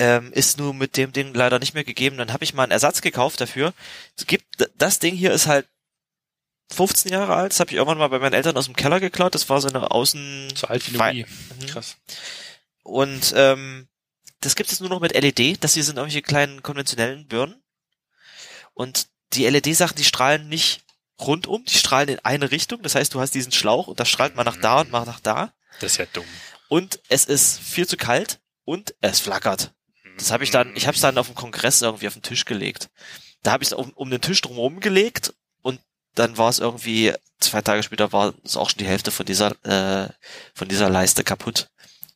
Ähm, ist nur mit dem Ding leider nicht mehr gegeben. Dann habe ich mal einen Ersatz gekauft dafür. Es gibt das Ding hier ist halt 15 Jahre alt. Das habe ich irgendwann mal bei meinen Eltern aus dem Keller geklaut. Das war so eine Außen so alt wie Wii. Mhm. Krass. Und ähm, das gibt es nur noch mit LED. Das hier sind irgendwelche kleinen konventionellen Birnen. Und die LED-Sachen, die strahlen nicht rundum, die strahlen in eine Richtung. Das heißt, du hast diesen Schlauch und das strahlt mal nach da und mal nach da. Das ist ja dumm. Und es ist viel zu kalt und es flackert. Das habe ich dann, ich habe es dann auf dem Kongress irgendwie auf den Tisch gelegt. Da habe ich es um, um den Tisch drumherum gelegt und dann war es irgendwie zwei Tage später war es auch schon die Hälfte von dieser äh, von dieser Leiste kaputt,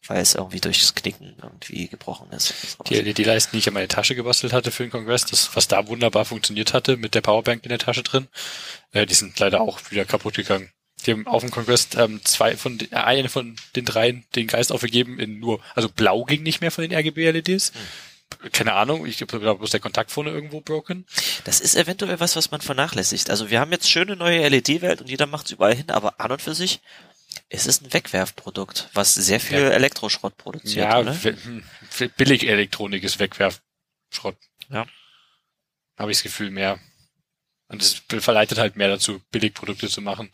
weil es irgendwie durchs Knicken irgendwie gebrochen ist. Die LED-Leisten, die ich in meine Tasche gebastelt hatte für den Kongress, das, was da wunderbar funktioniert hatte, mit der Powerbank in der Tasche drin, äh, die sind leider auch wieder kaputt gegangen. Die haben auf dem Kongress ähm, zwei von den, äh, eine von den dreien den Geist aufgegeben in nur, also blau ging nicht mehr von den RGB-LEDs. Keine Ahnung, ich glaube bloß der Kontakt vorne irgendwo broken. Das ist eventuell was, was man vernachlässigt. Also wir haben jetzt schöne neue LED-Welt und jeder macht es überall hin, aber an und für sich ist es ein Wegwerfprodukt, was sehr viel Ja. Elektroschrott produziert, Ja, oder? hm, Billig-Elektronik ist Wegwerfschrott. Ja. Habe ich das Gefühl mehr. Und es verleitet halt mehr dazu, Billigprodukte zu machen.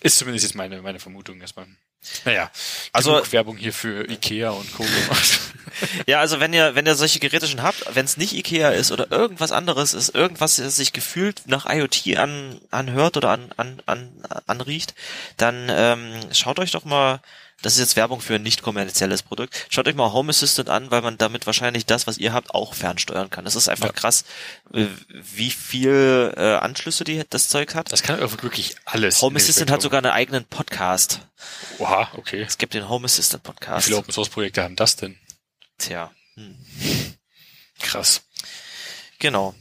Ist zumindest jetzt meine, meine Vermutung erstmal. Naja, Also- Werbung hier für Ikea und Co. Ja, also wenn ihr, wenn ihr solche Geräte schon habt, wenn es nicht Ikea ist oder irgendwas anderes ist, irgendwas, das sich gefühlt nach IoT an, anhört oder an, an, an, anriecht, dann ähm, schaut euch doch mal, das ist jetzt Werbung für ein nicht kommerzielles Produkt, schaut euch mal Home Assistant an, weil man damit wahrscheinlich das, was ihr habt, auch fernsteuern kann. Das ist einfach Ja. krass, äh, wie viel äh, Anschlüsse die das Zeug hat. Das kann wirklich alles. Home Assistant hat sogar einen eigenen Podcast. Oha, okay. Es gibt den Home Assistant Wie Podcast. viele Open Source Projekte haben das denn? Tja. Hm. Krass. Genau.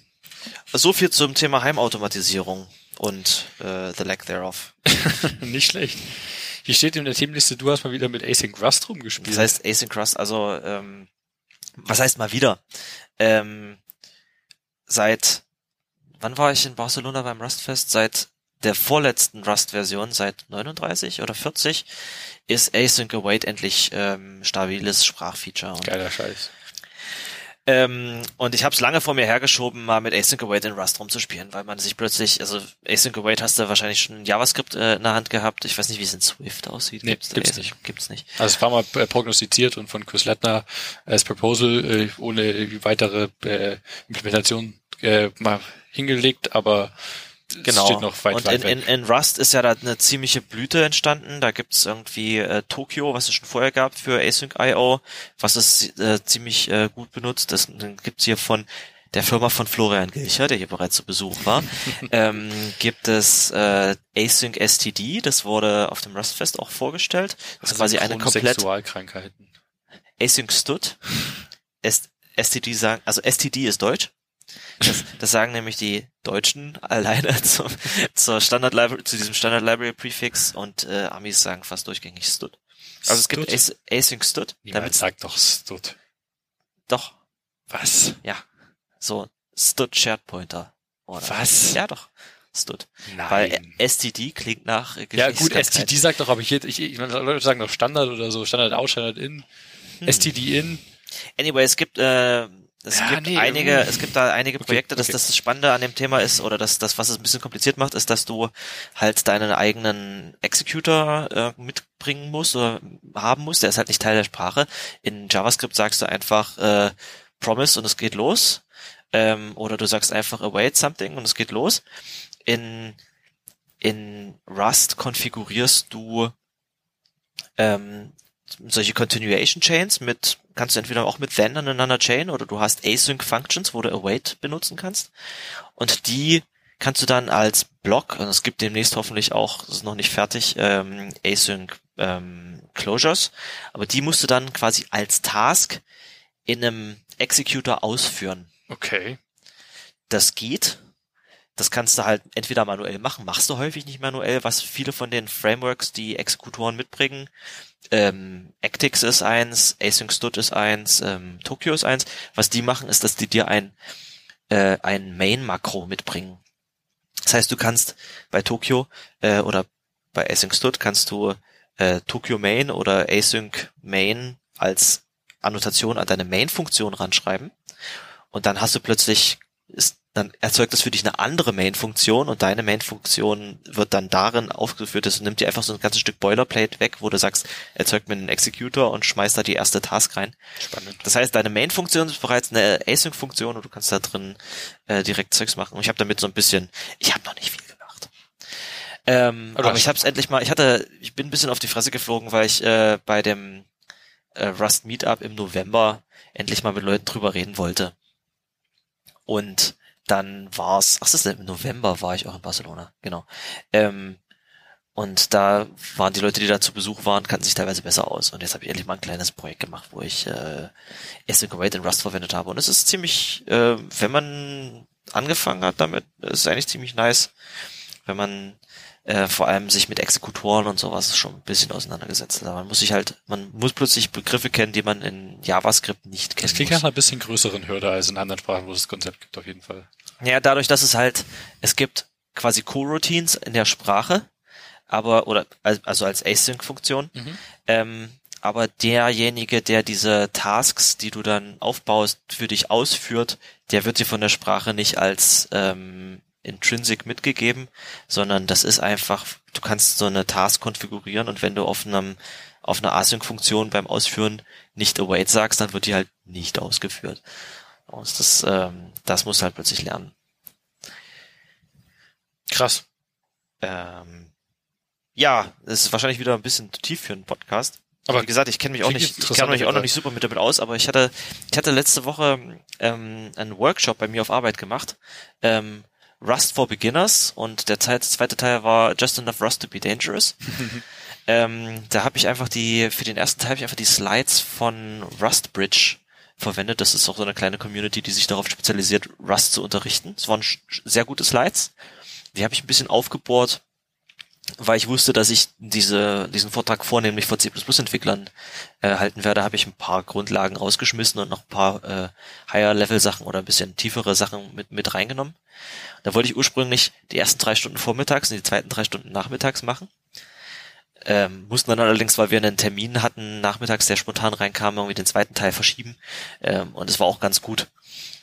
So viel zum Thema Heimautomatisierung und äh, the lack thereof. Nicht schlecht. Hier steht in der Themenliste, du hast mal wieder mit Async Rust rumgespielt. Das heißt Async Rust, also ähm, was heißt mal wieder? Ähm, seit wann war ich in Barcelona beim Rustfest? Seit der vorletzten Rust-Version, seit 39 oder 40, ist Async Await endlich ähm, stabiles Sprachfeature. Geiler Scheiß. Ähm, und ich habe es lange vor mir hergeschoben, mal mit Async Await in Rust rumzuspielen, weil man sich plötzlich, also Async Await hast du wahrscheinlich schon JavaScript äh, in der Hand gehabt. Ich weiß nicht, wie es in Swift aussieht. Nee, da gibt's Async? nicht. Gibt's nicht. Also es war mal äh, prognostiziert und von Chris Lettner als Proposal äh, ohne irgendwie weitere äh, Implementation äh, mal hingelegt, aber Genau. steht noch weit, und weit in, in, in Rust ist ja da eine ziemliche Blüte entstanden. Da gibt's irgendwie äh, Tokyo, was es schon vorher gab für Async.io, was es äh, ziemlich äh, gut benutzt. Das dann gibt's hier von der Firma von Florian Gilcher, der hier bereits zu Besuch war, ähm, gibt es äh, Async STD, das wurde auf dem Rustfest auch vorgestellt. Das ist quasi eine komplett Sexualkrankheiten. Async Stud. STD sagen, also STD ist Deutsch. Das, das sagen nämlich die Deutschen alleine zum, zur Standard Library, zu diesem Standard Library Prefix und äh, Amis sagen fast durchgängig Stud. Also es gibt? As Async Stud. Niemand Damit, sagt doch Stud. doch, Was? ja. So, Stud Shared Pointer. Oder? Was? Ja, doch. Stud. Nein. Weil STD klingt nach äh, ja gut. STD sagt doch, aber ich, ich, ich Leute sagen doch Standard oder so, Standard out, Standard in, Hm. STD in. Anyway, es gibt äh, es Ja, gibt nee, einige, es gibt da einige Okay, Projekte, dass okay. das das Spannende an dem Thema ist oder das, das was es ein bisschen kompliziert macht, ist, dass du halt deinen eigenen Executor äh, mitbringen musst oder haben musst. Der ist halt nicht Teil der Sprache. In JavaScript sagst du einfach äh, Promise und es geht los. Ähm, oder du sagst einfach await something und es geht los. In in Rust konfigurierst du ähm, solche Continuation Chains mit, kannst du entweder auch mit then aneinander chain oder du hast Async Functions, wo du await benutzen kannst. Und die kannst du dann als Block, und es gibt demnächst hoffentlich auch, das ist noch nicht fertig, ähm, Async ähm, Closures, aber die musst du dann quasi als Task in einem Executor ausführen. Okay. Das geht. das kannst du halt entweder manuell machen, machst du häufig nicht manuell, was viele von den Frameworks, die Exekutoren mitbringen. Ähm, Actix ist eins, Async Stud ist eins, ähm, Tokyo ist eins. Was die machen, ist, dass die dir ein, äh, ein Main-Makro mitbringen. Das heißt, du kannst bei Tokyo äh, oder bei Async Stud kannst du äh, Tokyo Main oder Async Main als Annotation an deine Main-Funktion ranschreiben. Und dann hast du plötzlich, ist, dann erzeugt das für dich eine andere Main-Funktion und deine Main-Funktion wird dann darin aufgeführt. Das nimmt dir einfach so ein ganzes Stück Boilerplate weg, wo du sagst, erzeugt mir einen Executor und schmeißt da die erste Task rein. Spannend. Das heißt, deine Main-Funktion ist bereits eine Async-Funktion und du kannst da drin äh, direkt Zeugs machen. Und ich habe damit so ein bisschen, ich habe noch nicht viel gemacht. Ähm, aber ich habe es endlich mal, ich hatte, ich bin ein bisschen auf die Fresse geflogen, weil ich äh, bei dem äh, Rust Meetup im November endlich mal mit Leuten drüber reden wollte. Und dann war's, ach, das ist im November war ich auch in Barcelona, genau. Ähm, und da waren die Leute, die da zu Besuch waren, kannten sich teilweise besser aus. Und jetzt habe ich endlich mal ein kleines Projekt gemacht, wo ich äh, Async Await in Rust verwendet habe. Und es ist ziemlich, äh, wenn man angefangen hat damit, ist es eigentlich ziemlich nice, wenn man äh, vor allem sich mit Exekutoren und sowas schon ein bisschen auseinandergesetzt hat. Man muss sich halt, man muss plötzlich Begriffe kennen, die man in JavaScript nicht kennt. Das klingt nach einer bisschen größeren Hürde als in anderen Sprachen, wo es das Konzept gibt, auf jeden Fall. Ja, dadurch, dass es halt, es gibt quasi Coroutines in der Sprache, aber, oder, also als Async-Funktion, mhm. ähm, aber derjenige, der diese Tasks, die du dann aufbaust, für dich ausführt, der wird dir von der Sprache nicht als ähm, intrinsic mitgegeben, sondern das ist einfach, du kannst so eine Task konfigurieren und wenn du auf einem auf einer Async-Funktion beim Ausführen nicht await sagst, dann wird die halt nicht ausgeführt. Und das, ähm, das muss halt plötzlich lernen. Krass. Ähm, ja, es ist wahrscheinlich wieder ein bisschen zu tief für einen Podcast. Aber wie gesagt, ich kenne mich auch nicht, ich kenne mich auch noch nicht super mit damit aus, aber ich hatte, ich hatte letzte Woche ähm, einen Workshop bei mir auf Arbeit gemacht. Ähm, Rust for Beginners und der zweite Teil war Just Enough Rust to be Dangerous. ähm, da habe ich einfach die, für den ersten Teil habe ich einfach die Slides von Rust Bridge verwendet. Das ist auch so eine kleine Community, die sich darauf spezialisiert, Rust zu unterrichten. Es waren sehr gute Slides. Die habe ich ein bisschen aufgebohrt, weil ich wusste, dass ich diese, diesen Vortrag vornehmlich vor C++-Entwicklern äh, halten werde, habe ich ein paar Grundlagen rausgeschmissen und noch ein paar äh, Higher-Level-Sachen oder ein bisschen tiefere Sachen mit, mit reingenommen. Da wollte ich ursprünglich die ersten drei Stunden vormittags und die zweiten drei Stunden nachmittags machen. Ähm, mussten dann allerdings, weil wir einen Termin hatten, nachmittags, der spontan reinkam, irgendwie den zweiten Teil verschieben. Ähm, und es war auch ganz gut,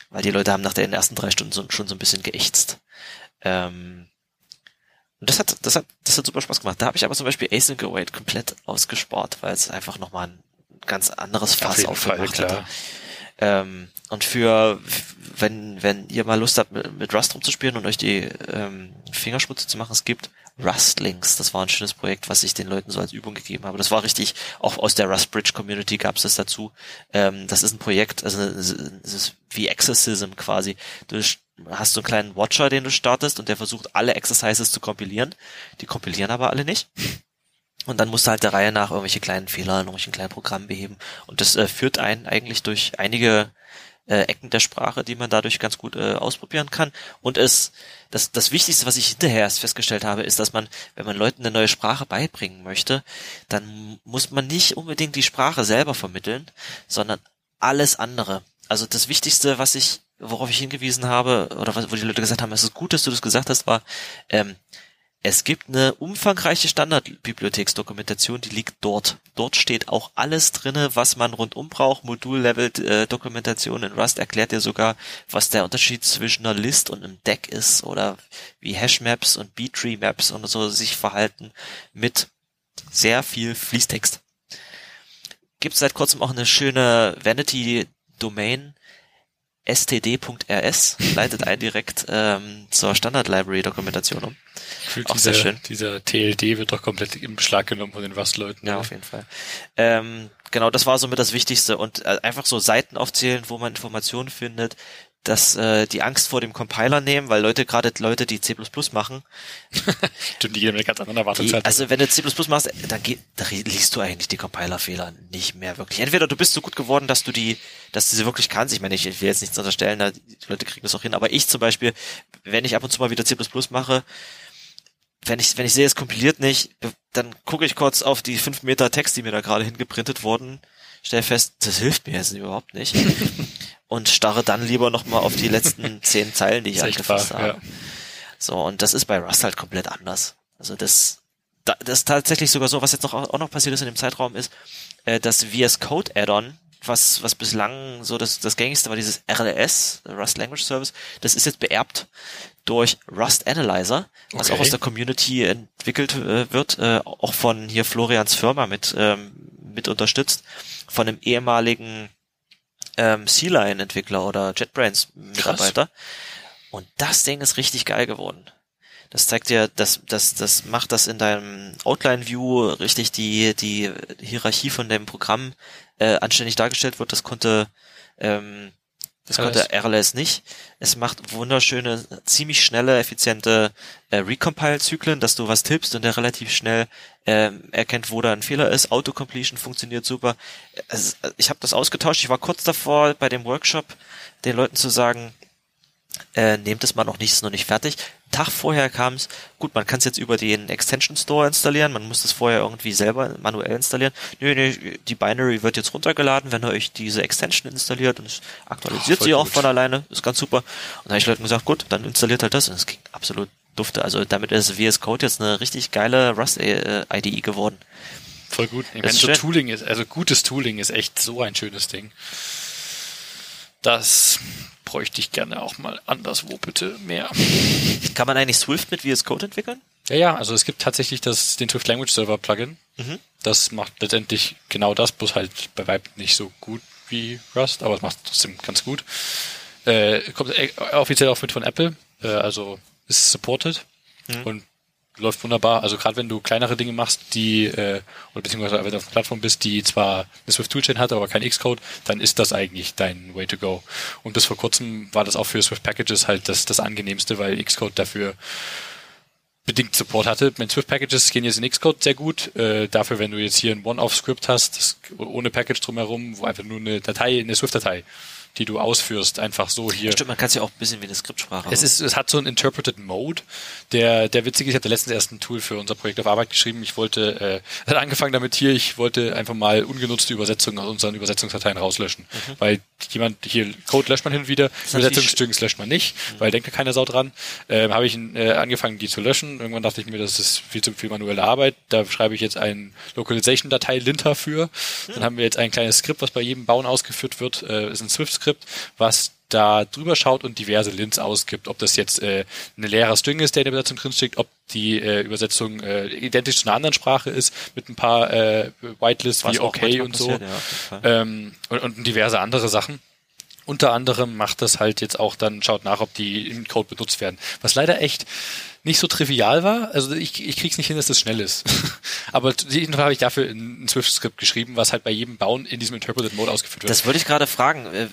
weil die Leute haben nach den ersten drei Stunden so, schon so ein bisschen geächtzt. Ähm, und das hat, das hat, das hat super Spaß gemacht. Da habe ich aber zum Beispiel Async Await komplett ausgespart, weil es einfach nochmal ein ganz anderes Fass Auf aufgemacht hat. Ähm, und für, wenn, wenn ihr mal Lust habt, mit, mit Rust rumzuspielen und euch die ähm, Fingerspitze zu machen, es gibt Rustlinks. Das war ein schönes Projekt, was ich den Leuten so als Übung gegeben habe. Das war richtig, auch aus der Rust Bridge Community gab es das dazu. Ähm, das ist ein Projekt, also es ist wie Exorcism quasi. Du hast so einen kleinen Watcher, den du startest und der versucht alle Exercises zu kompilieren. Die kompilieren aber alle nicht. Und dann musst du halt der Reihe nach irgendwelche kleinen Fehler in irgendwelchen kleinen Programmen beheben. Und das äh, führt einen eigentlich durch einige äh, Ecken der Sprache, die man dadurch ganz gut äh, ausprobieren kann. Und es, das, das Wichtigste, was ich hinterher erst festgestellt habe, ist, dass man, wenn man Leuten eine neue Sprache beibringen möchte, dann muss man nicht unbedingt die Sprache selber vermitteln, sondern alles andere. Also das Wichtigste, was ich worauf ich hingewiesen habe, oder wo die Leute gesagt haben, es ist gut, dass du das gesagt hast, war, ähm, es gibt eine umfangreiche Standardbibliotheksdokumentation, die liegt dort. Dort steht auch alles drinne, was man rundum braucht. Modul-Level-Dokumentation in Rust erklärt dir sogar, was der Unterschied zwischen einer List und einem Deck ist oder wie Hashmaps und B-Tree-Maps und so sich verhalten mit sehr viel Fließtext. Gibt seit kurzem auch eine schöne Vanity-Domain, std.rs leitet einen direkt ähm, zur Standard Library Dokumentation um. Auch dieser, sehr schön. Dieser TLD wird doch komplett im Beschlag genommen von den Rust-Leuten. Ja, oder? auf jeden Fall. Ähm, genau, das war somit das Wichtigste und äh, einfach so Seiten aufzählen, wo man Informationen findet, dass äh, die Angst vor dem Compiler nehmen, weil Leute, gerade Leute, die C++ machen, Stimmt, die gehen mit ganz anderen Erwartungshaltung. Also wenn du C++ machst, dann, geht, dann liest du eigentlich die Compiler-Fehler nicht mehr wirklich. Entweder du bist so gut geworden, dass du die, dass du sie wirklich kannst. Ich meine, ich will jetzt nichts unterstellen, da, die Leute kriegen das auch hin, aber ich zum Beispiel wenn ich ab und zu mal wieder C++ mache, wenn ich, wenn ich sehe, es kompiliert nicht, dann gucke ich kurz auf die fünf Meter Text, die mir da gerade hingeprintet wurden, stelle fest, das hilft mir jetzt überhaupt nicht. und starre dann lieber nochmal auf die letzten zehn Zeilen, die ich angefasst habe. Ja. So, und das ist bei Rust halt komplett anders. Also das, das ist tatsächlich sogar so, was jetzt noch, auch noch passiert ist in dem Zeitraum ist, äh, das VS Code Add-on, was, was bislang so das, das gängigste war, dieses RLS, Rust Language Service, das ist jetzt beerbt durch Rust Analyzer, was okay. auch aus der Community entwickelt äh, wird, äh, auch von hier Florians Firma mit, ähm, mit unterstützt, von einem ehemaligen ähm, C-Line-Entwickler oder JetBrains-Mitarbeiter. Und das Ding ist richtig geil geworden. Das zeigt dir, das, das, das macht das in deinem Outline-View richtig die, die Hierarchie von dem Programm äh, anständig dargestellt wird. Das konnte ähm, das konnte RLS nicht. Es macht wunderschöne, ziemlich schnelle, effiziente äh, Recompile-Zyklen, dass du was tippst und der relativ schnell äh, erkennt, wo da ein Fehler ist. Autocompletion funktioniert super. Es, ich habe das ausgetauscht. Ich war kurz davor, bei dem Workshop den Leuten zu sagen, äh, nehmt es mal noch nicht, ist noch nicht fertig. Tag vorher kam es, gut, man kann es jetzt über den Extension Store installieren, man muss das vorher irgendwie selber manuell installieren. Nö, nö, die Binary wird jetzt runtergeladen, wenn ihr euch diese Extension installiert und es aktualisiert oh, sie auch von alleine, ist ganz super. Und da habe ich Leuten gesagt, gut, dann installiert halt das und es ging absolut dufte. Also damit ist VS Code jetzt eine richtig geile Rust äh, IDE geworden. Voll gut. Ich meine, so Tooling ist, also gutes Tooling ist echt so ein schönes Ding. Das bräuchte ich gerne auch mal anderswo bitte mehr. Kann man eigentlich Swift mit VS Code entwickeln? Ja, ja, also es gibt tatsächlich das, den Swift Language Server Plugin. Mhm. Das macht letztendlich genau das, bloß halt bei Vibe nicht so gut wie Rust, aber es macht trotzdem ganz gut. Äh, kommt äh, offiziell auch mit von Apple, äh, also ist supported mhm. und läuft wunderbar. Also gerade wenn du kleinere Dinge machst, die äh, oder beziehungsweise wenn du auf einer Plattform bist, die zwar eine Swift Toolchain hat, aber kein Xcode, dann ist das eigentlich dein Way to go. Und bis vor kurzem war das auch für Swift Packages halt das, das angenehmste, weil Xcode dafür bedingt Support hatte. Mit Swift Packages gehen jetzt in Xcode sehr gut. Äh, dafür, wenn du jetzt hier ein One-Off-Script hast, das, ohne Package drumherum, wo einfach nur eine Datei, eine Swift-Datei die du ausführst, einfach so hier. Stimmt, man kann es ja auch ein bisschen wie eine Skriptsprache. Es ist, es hat so einen Interpreted Mode, der, der witzig ist. Ich hatte letztens erst ein Tool für unser Projekt auf Arbeit geschrieben. Ich wollte, äh, hat angefangen damit hier, ich wollte einfach mal ungenutzte Übersetzungen aus unseren Übersetzungsdateien rauslöschen. Mhm. Weil jemand, hier, Code löscht man hin und wieder, Übersetzungsstrings löscht man nicht, mhm. weil denkt ja keiner Sau dran. Ähm, habe ich äh, angefangen, die zu löschen. Irgendwann dachte ich mir, das ist viel zu viel manuelle Arbeit. Da schreibe ich jetzt ein Localization-Datei linter für. Mhm. Dann haben wir jetzt ein kleines Skript, was bei jedem Bauen ausgeführt wird, äh, ist ein Swift Skript, was da drüber schaut und diverse Lints ausgibt, ob das jetzt äh, eine leerer String ist, der in der Übersetzung drinsteckt, ob die äh, Übersetzung äh, identisch zu einer anderen Sprache ist, mit ein paar äh, Whitelists wie okay und so ja, ähm, und, und diverse andere Sachen. Unter anderem macht das halt jetzt auch dann, schaut nach, ob die im Code benutzt werden. Was leider echt nicht so trivial war. Also ich, ich krieg's nicht hin, dass das schnell ist. Aber jedenfalls habe ich dafür ein Swift-Skript geschrieben, was halt bei jedem Bauen in diesem Interpreted Mode ausgeführt wird. Das würde ich gerade fragen. Äh,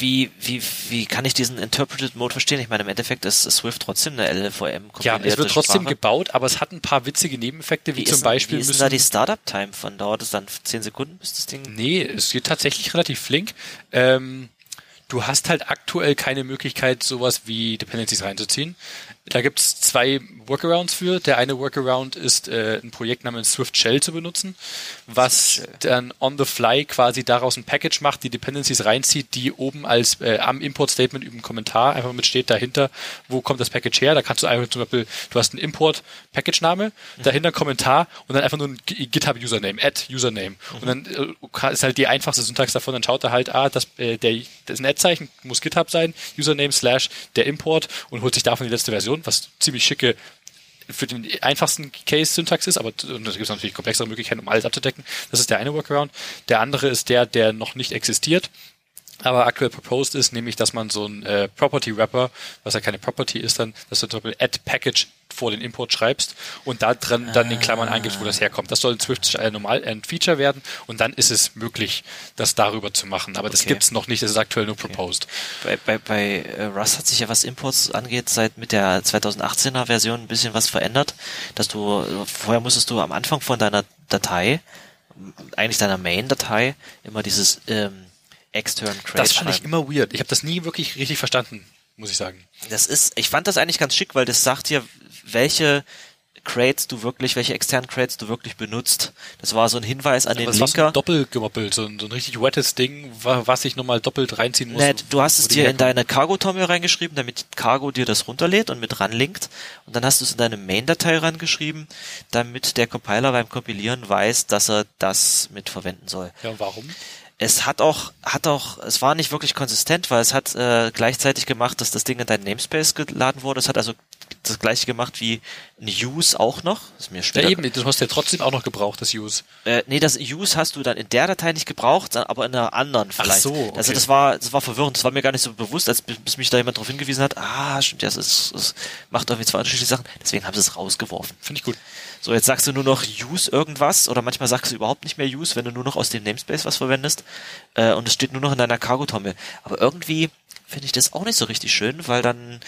wie, wie, wie kann ich diesen Interpreted Mode verstehen? Ich meine, im Endeffekt ist Swift trotzdem eine LLVM. Ja, es wird trotzdem Sprache. gebaut, aber es hat ein paar witzige Nebeneffekte, wie, wie zum ist, Beispiel. Wie ist denn da die Startup-Time von? Dauert es dann zehn Sekunden, bis das Ding? Nee, es geht tatsächlich relativ flink. Ähm, du hast halt aktuell keine Möglichkeit, sowas wie Dependencies reinzuziehen. Da gibt's zwei Workarounds für. Der eine Workaround ist, äh, ein Projekt namens Swift Shell zu benutzen, was dann on the fly quasi daraus ein Package macht, die Dependencies reinzieht, die oben als äh, am Import-Statement über einen Kommentar einfach mit steht dahinter, wo kommt das Package her. Da kannst du einfach zum Beispiel, du hast einen Import-Package-Name, mhm. dahinter Kommentar und dann einfach nur ein GitHub-Username, add Username. Mhm. Und dann äh, ist halt die einfachste Syntax davon, dann schaut er halt, ah, das, äh, der, das ist ein Ad-Zeichen, muss GitHub sein, Username slash der Import und holt sich davon die letzte Version Version, was ziemlich schicke für den einfachsten Case-Syntax ist, aber und da gibt es natürlich komplexere Möglichkeiten, um alles abzudecken. Das ist der eine Workaround. Der andere ist der, der noch nicht existiert, aber aktuell proposed ist, nämlich, dass man so ein äh, Property Wrapper, was ja keine Property ist, dann, dass du zum Beispiel Add Package vor den Import schreibst und da drin dann in Klammern eingibst, wo das herkommt. Das soll in Swift äh, normal ein Feature werden und dann ist es möglich, das darüber zu machen. Aber okay. das gibt's noch nicht, das ist aktuell nur proposed. Okay. Bei, bei, bei äh, Rust hat sich ja, was Imports angeht, seit mit der 2018er Version ein bisschen was verändert, dass du, vorher musstest du am Anfang von deiner Datei, eigentlich deiner Main-Datei, immer dieses ähm, extern Create Das fand ich immer weird. Ich habe das nie wirklich richtig verstanden. muss ich sagen. Das ist, ich fand das eigentlich ganz schick, weil das sagt dir, welche Crates du wirklich, welche externen Crates du wirklich benutzt. Das war so ein Hinweis an Aber den es war so Linker. doppelt gemoppelt, so ein, so ein richtig wettes Ding, wa- was ich nochmal doppelt reinziehen muss. Nee, du hast es dir in deine Cargo-Tommy reingeschrieben, damit Cargo dir das runterlädt und mit ranlinkt. Und dann hast du es in deine Main-Datei rangeschrieben, damit der Compiler beim Kompilieren weiß, dass er das mit verwenden soll. Ja, warum? Es hat auch, hat auch, es war nicht wirklich konsistent, weil es hat äh, gleichzeitig gemacht, dass das Ding in deinen Namespace geladen wurde. Es hat also das gleiche gemacht wie ein Use auch noch. Das ist mir Ja, später. eben, du hast ja trotzdem auch noch gebraucht, das Use. Äh, nee, das Use hast du dann in der Datei nicht gebraucht, aber in einer anderen Ach vielleicht. so, okay. Also das war, das war verwirrend. Das war mir gar nicht so bewusst, als bis mich da jemand darauf hingewiesen hat. Ah, stimmt, ja, das, ist, das macht irgendwie zwei unterschiedliche Sachen. Deswegen haben sie es rausgeworfen. Finde ich gut. So, jetzt sagst du nur noch Use irgendwas oder manchmal sagst du überhaupt nicht mehr Use, wenn du nur noch aus dem Namespace was verwendest äh, und es steht nur noch in deiner Cargo-Tommel. Aber irgendwie finde ich das auch nicht so richtig schön, weil dann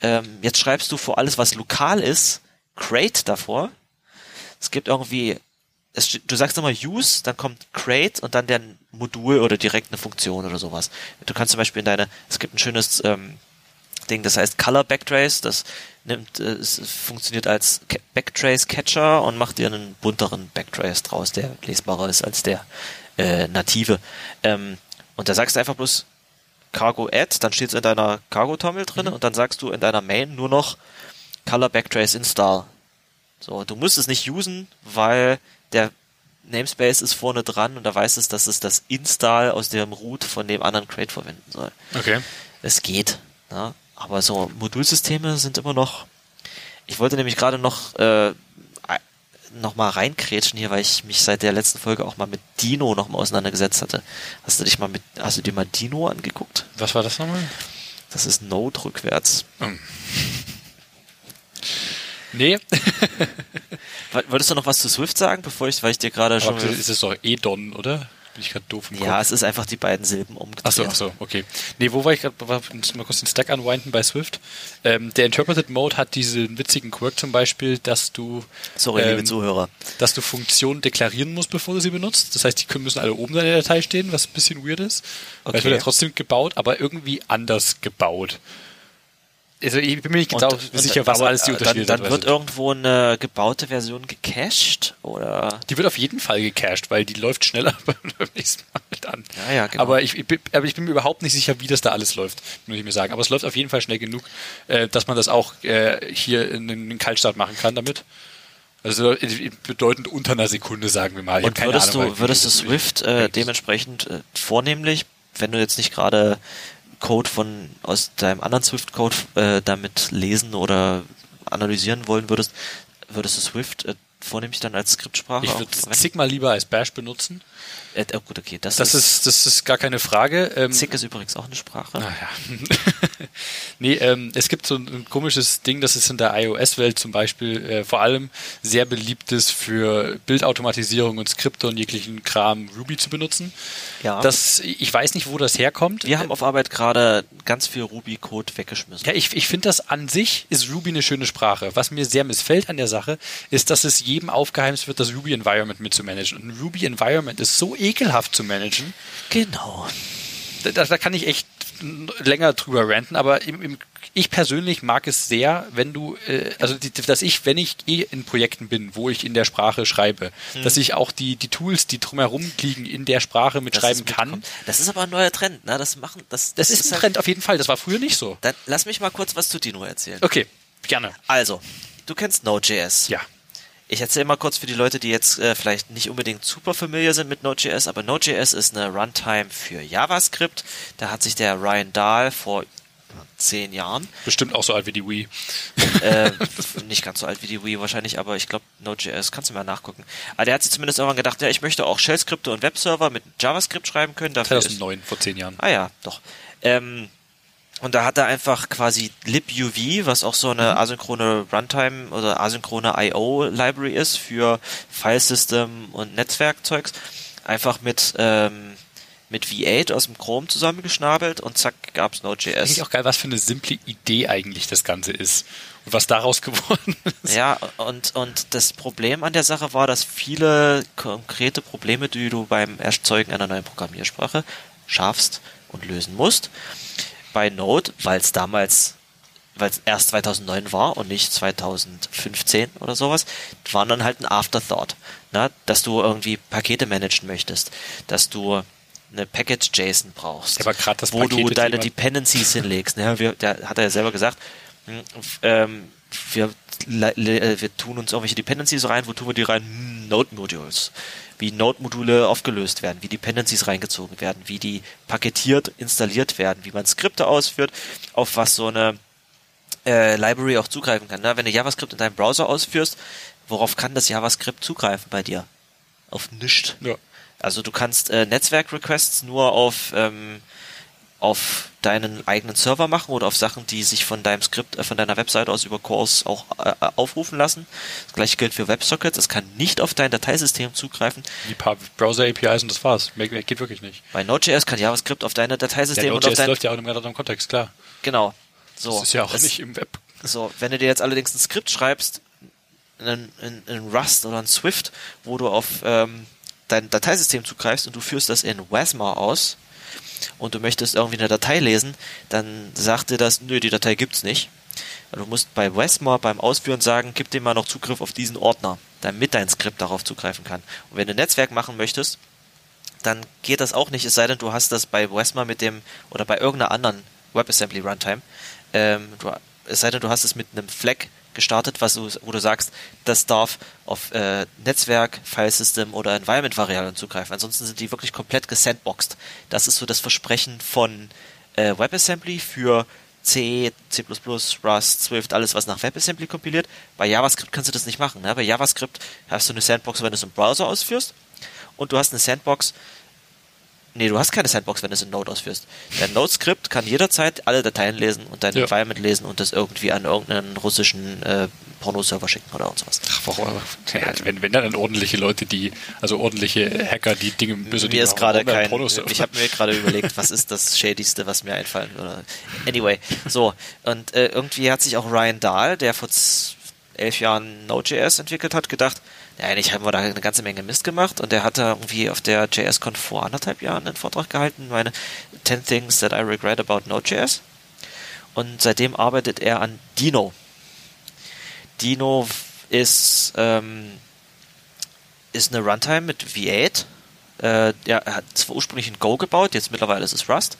ähm, jetzt schreibst du vor alles, was lokal ist, Crate davor. Es gibt irgendwie, es, du sagst nochmal Use, dann kommt Crate und dann der Modul oder direkt eine Funktion oder sowas. Du kannst zum Beispiel in deine, es gibt ein schönes ähm, Ding, das heißt Color Backtrace, das nimmt, äh, es funktioniert als Ca- Backtrace Catcher und macht dir einen bunteren Backtrace draus, der lesbarer ist als der äh, native. Ähm, und da sagst du einfach bloß Cargo Add, dann steht es in deiner Cargo-Tommel drin und dann sagst du in deiner Main nur noch Color Backtrace Install. So, du musst es nicht usen, weil der Namespace ist vorne dran und da weiß es, dass es das Install aus dem Root von dem anderen Crate verwenden soll. Okay. Es geht. Ja? Aber so Modulsysteme sind immer noch. Ich wollte nämlich gerade noch äh, noch mal reinkrätschen hier, weil ich mich seit der letzten Folge auch mal mit Dino noch mal auseinandergesetzt hatte. Hast du dich mal mit, hast du dir mal Dino angeguckt? Was war das nochmal? Das ist Node rückwärts. Nee, Woll- Wolltest du noch was zu Swift sagen, bevor ich, weil ich dir gerade schon. aber ist es doch Edon, oder? Bin ich gerade doof im Ja, Kopf. es ist einfach die beiden Silben umgedreht. Achso, achso, okay. Nee, wo war ich gerade? Mal kurz den Stack unwinden bei Swift. Ähm, der Interpreted Mode hat diesen witzigen Quirk zum Beispiel, dass du, Sorry, ähm, liebe Zuhörer. dass du Funktionen deklarieren musst, bevor du sie benutzt. Das heißt, die können- müssen alle oben in der Datei stehen, was ein bisschen weird ist. Weil es Okay. wird ja trotzdem gebaut, aber irgendwie anders gebaut. Also ich bin mir nicht genau sicher, was aber, alles die Unterschiede Dann, dann wird sind. irgendwo eine gebaute Version gecached oder. Die wird auf jeden Fall gecached, weil die läuft schneller beim nächsten Mal mit an. Ja, ja, genau. Aber ich, ich, bin- aber ich bin mir überhaupt nicht sicher, wie das da alles läuft, muss ich mir sagen. Aber es läuft auf jeden Fall schnell genug, äh, dass man das auch äh, hier in den Kaltstart machen kann damit. Also bedeutend unter einer Sekunde, sagen wir mal. Ich Und würdest Ahnung, du, würdest du Swift äh, dementsprechend äh, vornehmlich, wenn du jetzt nicht gerade Code von aus deinem anderen Swift-Code äh, damit lesen oder analysieren wollen würdest, würdest du Swift äh, vornehmlich dann als Skriptsprache Ich würde? Sigma lieber als Bash benutzen. Äh, oh, gut, okay, das, Das ist, das ist gar keine Frage. Ähm, ist übrigens auch eine Sprache. Ah, ja. nee, ähm, es gibt so ein, ein komisches Ding, das ist in der iOS-Welt zum Beispiel äh, vor allem sehr beliebt ist für Bildautomatisierung und Skripte und jeglichen Kram Ruby zu benutzen. Ja. Das, ich weiß nicht, wo das herkommt. Wir haben auf Arbeit gerade ganz viel Ruby-Code weggeschmissen. Ja, ich, ich finde das an sich ist Ruby eine schöne Sprache. Was mir sehr missfällt an der Sache, ist, dass es jedem aufgeheimst wird, das Ruby Environment mitzumanagen. Und ein Ruby Environment ist so ekelhaft zu managen. Genau. da, da kann ich echt länger drüber ranten, aber im, im, ich persönlich mag es sehr, wenn du, äh, also die, dass ich, wenn ich eh in Projekten bin, wo ich in der Sprache schreibe, dass ich auch die, die Tools, die drumherum liegen, in der Sprache Das mitschreiben kann. Das ist aber ein neuer Trend, ne? Das machen, das, Das ist ein halt- Trend auf jeden Fall, das war früher nicht so. Dann lass mich mal kurz was zu Dino erzählen. Okay, gerne. Also, du kennst Node.js. Ja. Ich erzähle mal kurz für die Leute, die jetzt äh, vielleicht nicht unbedingt super familiar sind mit Node.js, aber Node.js ist eine Runtime für JavaScript. Da hat sich der Ryan Dahl vor zehn Jahren, Bestimmt auch so alt wie die Wii. äh, nicht ganz so alt wie die Wii wahrscheinlich, aber ich glaube Node.js, kannst du mal nachgucken. Aber der hat sich zumindest irgendwann gedacht, ja, ich möchte auch Shell-Skripte und Webserver mit JavaScript schreiben können. Dafür ist 2009, vor zehn Jahren. Ah ja, doch. Ähm, und da hat er einfach quasi libuv, was auch so Mhm. eine asynchrone Runtime oder asynchrone IO-Library ist für Filesystem und Netzwerkzeugs, einfach mit, ähm, mit V8 aus dem Chrome zusammengeschnabelt und zack gab's Finde Node.js. ich auch geil, was für eine simple Idee eigentlich das Ganze ist. Und was daraus geworden ist. Ja, und, und das Problem an der Sache war, dass viele konkrete Probleme, die du beim Erzeugen einer neuen Programmiersprache schaffst und lösen musst, bei Node, weil es damals, weil es erst 2009 war und nicht 2015 oder sowas, waren dann halt ein Afterthought. Ne? Dass du irgendwie Pakete managen möchtest, dass du eine Package JSON brauchst, das wo du Pakete- deine Thema- Dependencies hinlegst. Ne? Wir, der hat er ja selber gesagt, hm, ähm, wir, äh, wir tun uns irgendwelche Dependencies rein, wo tun wir die rein? Hm, Node-Modules. Wie Node-Module aufgelöst werden, wie Dependencies reingezogen werden, wie die paketiert installiert werden, wie man Skripte ausführt, auf was so eine äh, Library auch zugreifen kann. Ne? Wenn du JavaScript in deinem Browser ausführst, worauf kann das JavaScript zugreifen bei dir? Auf nichts. Ja. Also du kannst äh, Netzwerk-Requests nur auf, ähm, auf deinen eigenen Server machen oder auf Sachen, die sich von deinem Skript, äh, von deiner Webseite aus über Calls auch äh, äh, aufrufen lassen. Das gleiche gilt für WebSockets. Es kann nicht auf dein Dateisystem zugreifen. Die paar Browser-APIs und das war's. Mehr, mehr geht wirklich nicht. Bei Node.js kann JavaScript auf deine Der Dateisysteme und auf Node.js dein... läuft ja auch in einem ganz anderen Kontext, klar. Genau. So. Das ist ja auch Das- nicht im Web. So, wenn du dir jetzt allerdings ein Skript schreibst, in, in, in Rust oder in Swift, wo du auf ähm, dein Dateisystem zugreifst und du führst das in WASMA aus und du möchtest irgendwie eine Datei lesen, dann sagt dir das, nö, die Datei gibt's nicht. Du musst bei WASMA beim Ausführen sagen, gib dem mal noch Zugriff auf diesen Ordner, damit dein Skript darauf zugreifen kann. Und wenn du Netzwerk machen möchtest, dann geht das auch nicht, es sei denn, du hast das bei WASMA mit dem, oder bei irgendeiner anderen WebAssembly Runtime, ähm, du, es sei denn, du hast es mit einem Flag gestartet, was du, wo du sagst, das darf auf äh, Netzwerk, Filesystem oder Environment-Variablen zugreifen. Ansonsten sind die wirklich komplett gesandboxed. Das ist so das Versprechen von äh, WebAssembly für C, C++, Rust, Swift, alles, was nach WebAssembly kompiliert. Bei JavaScript kannst du das nicht machen. Ne? Bei JavaScript hast du eine Sandbox, wenn du es im Browser ausführst. Und du hast eine Sandbox, Nee, du hast keine Sandbox, wenn du es in Node ausführst. Dein Node-Skript kann jederzeit alle Dateien lesen und dein Ja. Environment lesen und das irgendwie an irgendeinen russischen äh, Pornoserver schicken oder sowas. Ach, warum? Ja, wenn, wenn dann ordentliche Leute, die, also ordentliche Hacker, die Dinge böse mir ist gerade kein. Ich habe mir gerade überlegt, was ist das Shadyste, was mir einfallen würde. Anyway, so und äh, irgendwie hat sich auch Ryan Dahl, der vor elf Jahren Node.js entwickelt hat, gedacht, ja, eigentlich haben wir da eine ganze Menge Mist gemacht und der hat da irgendwie auf der JSCon vor anderthalb Jahren einen Vortrag gehalten, meine 10 Things that I regret about Node.js und seitdem arbeitet er an Dino. Dino ist ähm, ist eine Runtime mit V8. Äh, ja, er hat zwar ursprünglich in Go gebaut, jetzt mittlerweile ist es Rust.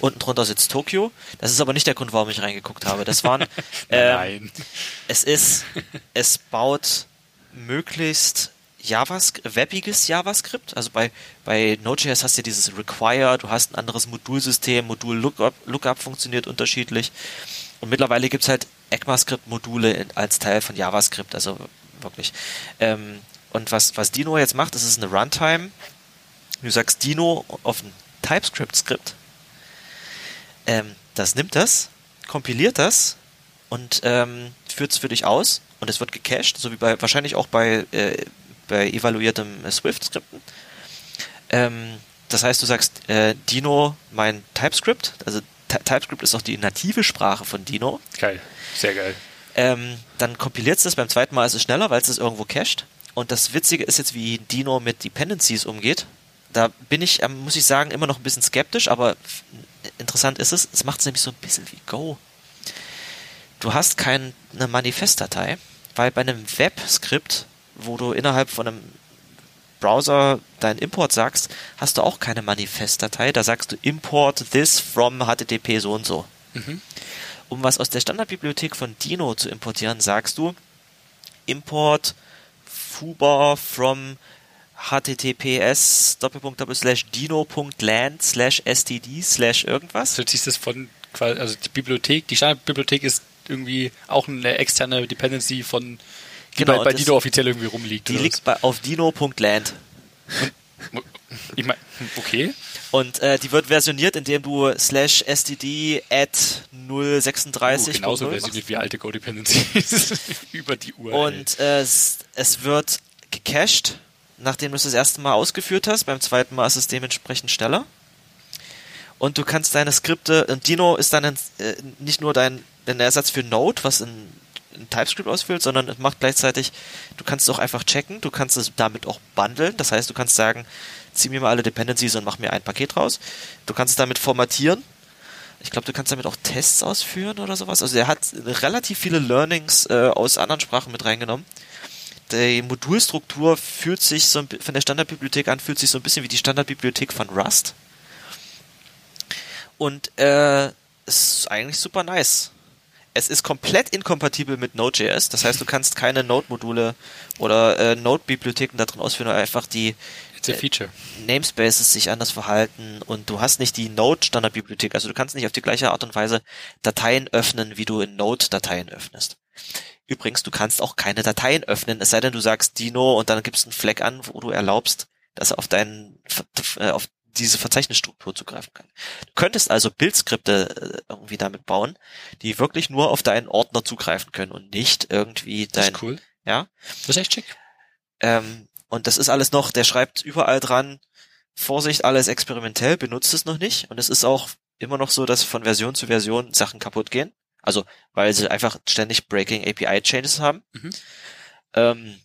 Unten drunter sitzt Tokyo. Das ist aber nicht der Grund, warum ich reingeguckt habe. Das waren, ähm, Nein. es ist, es baut möglichst JavaScript, webbiges JavaScript. Also bei, bei Node.js hast du ja dieses Require, du hast ein anderes Modulsystem, Modul Lookup, Lookup funktioniert unterschiedlich. Und mittlerweile gibt's halt ECMAScript-Module als Teil von JavaScript, also wirklich. Ähm, und was, was Dino jetzt macht, ist eine Runtime. Du sagst Dino auf ein TypeScript-Skript. Ähm, das nimmt das, kompiliert das und ähm, führt es für dich aus und es wird gecached, so wie bei wahrscheinlich auch bei, äh, bei evaluiertem äh, Swift-Skripten. Ähm, das heißt, du sagst äh, Dino mein TypeScript, also Ty- TypeScript ist auch die native Sprache von Dino. Geil. Sehr geil. Ähm, dann kompiliert es das beim zweiten Mal ist es schneller, weil es das irgendwo cached. Und das Witzige ist jetzt, wie Dino mit Dependencies umgeht. Da bin ich, ähm, muss ich sagen, immer noch ein bisschen skeptisch, aber interessant ist es, es macht es nämlich so ein bisschen wie Go. Du hast keine Manifestdatei, weil bei einem Web-Skript, wo du innerhalb von einem Browser deinen Import sagst, hast du auch keine Manifestdatei. Da sagst du import this from http so und so. Mhm. Um was aus der Standardbibliothek von Dino zu importieren, sagst du import fubar from https dino.land slash std slash irgendwas. Also das von, quasi- also die Bibliothek, die Standardbibliothek ist irgendwie auch eine externe Dependency von, die Genau, bei, bei Dino offiziell irgendwie rumliegt. Die liegt bei, auf dino.land. Ich meine, okay. Und äh, die wird versioniert, indem du slash std at 036 Uh, genauso versioniert wie alte Go-Dependencies über die URL. Und äh, es, es wird gecached, nachdem du es das erste Mal ausgeführt hast. Beim zweiten Mal ist es dementsprechend schneller. Und du kannst deine Skripte, und Dino ist dann ein, äh, nicht nur dein, ein Ersatz für Node, was in, in TypeScript ausfüllt, sondern es macht gleichzeitig, du kannst es auch einfach checken, du kannst es damit auch bundeln. Das heißt, du kannst sagen, zieh mir mal alle Dependencies und mach mir ein Paket raus. Du kannst es damit formatieren. Ich glaube, du kannst damit auch Tests ausführen oder sowas. Also er hat relativ viele Learnings äh, aus anderen Sprachen mit reingenommen. Die Modulstruktur fühlt sich so ein, von der Standardbibliothek an, fühlt sich so ein bisschen wie die Standardbibliothek von Rust. Und äh, ist eigentlich super nice. Es ist komplett inkompatibel mit Node.js, das heißt, du kannst keine Node-Module oder äh, Node-Bibliotheken da drin ausführen, weil einfach die It's a feature. Namespaces sich anders verhalten und du hast nicht die Node-Standardbibliothek, also du kannst nicht auf die gleiche Art und Weise Dateien öffnen, wie du in Node Dateien öffnest. Übrigens, du kannst auch keine Dateien öffnen, es sei denn, du sagst Dino und dann gibst einen Fleck an, wo du erlaubst, dass er auf deinen, äh, auf diese Verzeichnisstruktur zugreifen kann. Du könntest also Bildskripte äh, irgendwie damit bauen, die wirklich nur auf deinen Ordner zugreifen können und nicht irgendwie dein, Das ist cool. ja, Das ist echt schick. ähm, und das ist alles noch, der schreibt überall dran, Vorsicht, alles experimentell, benutzt es noch nicht. Und es ist auch immer noch so, dass von Version zu Version Sachen kaputt gehen. Also, weil sie einfach ständig Breaking API Changes haben. Mhm. Ähm,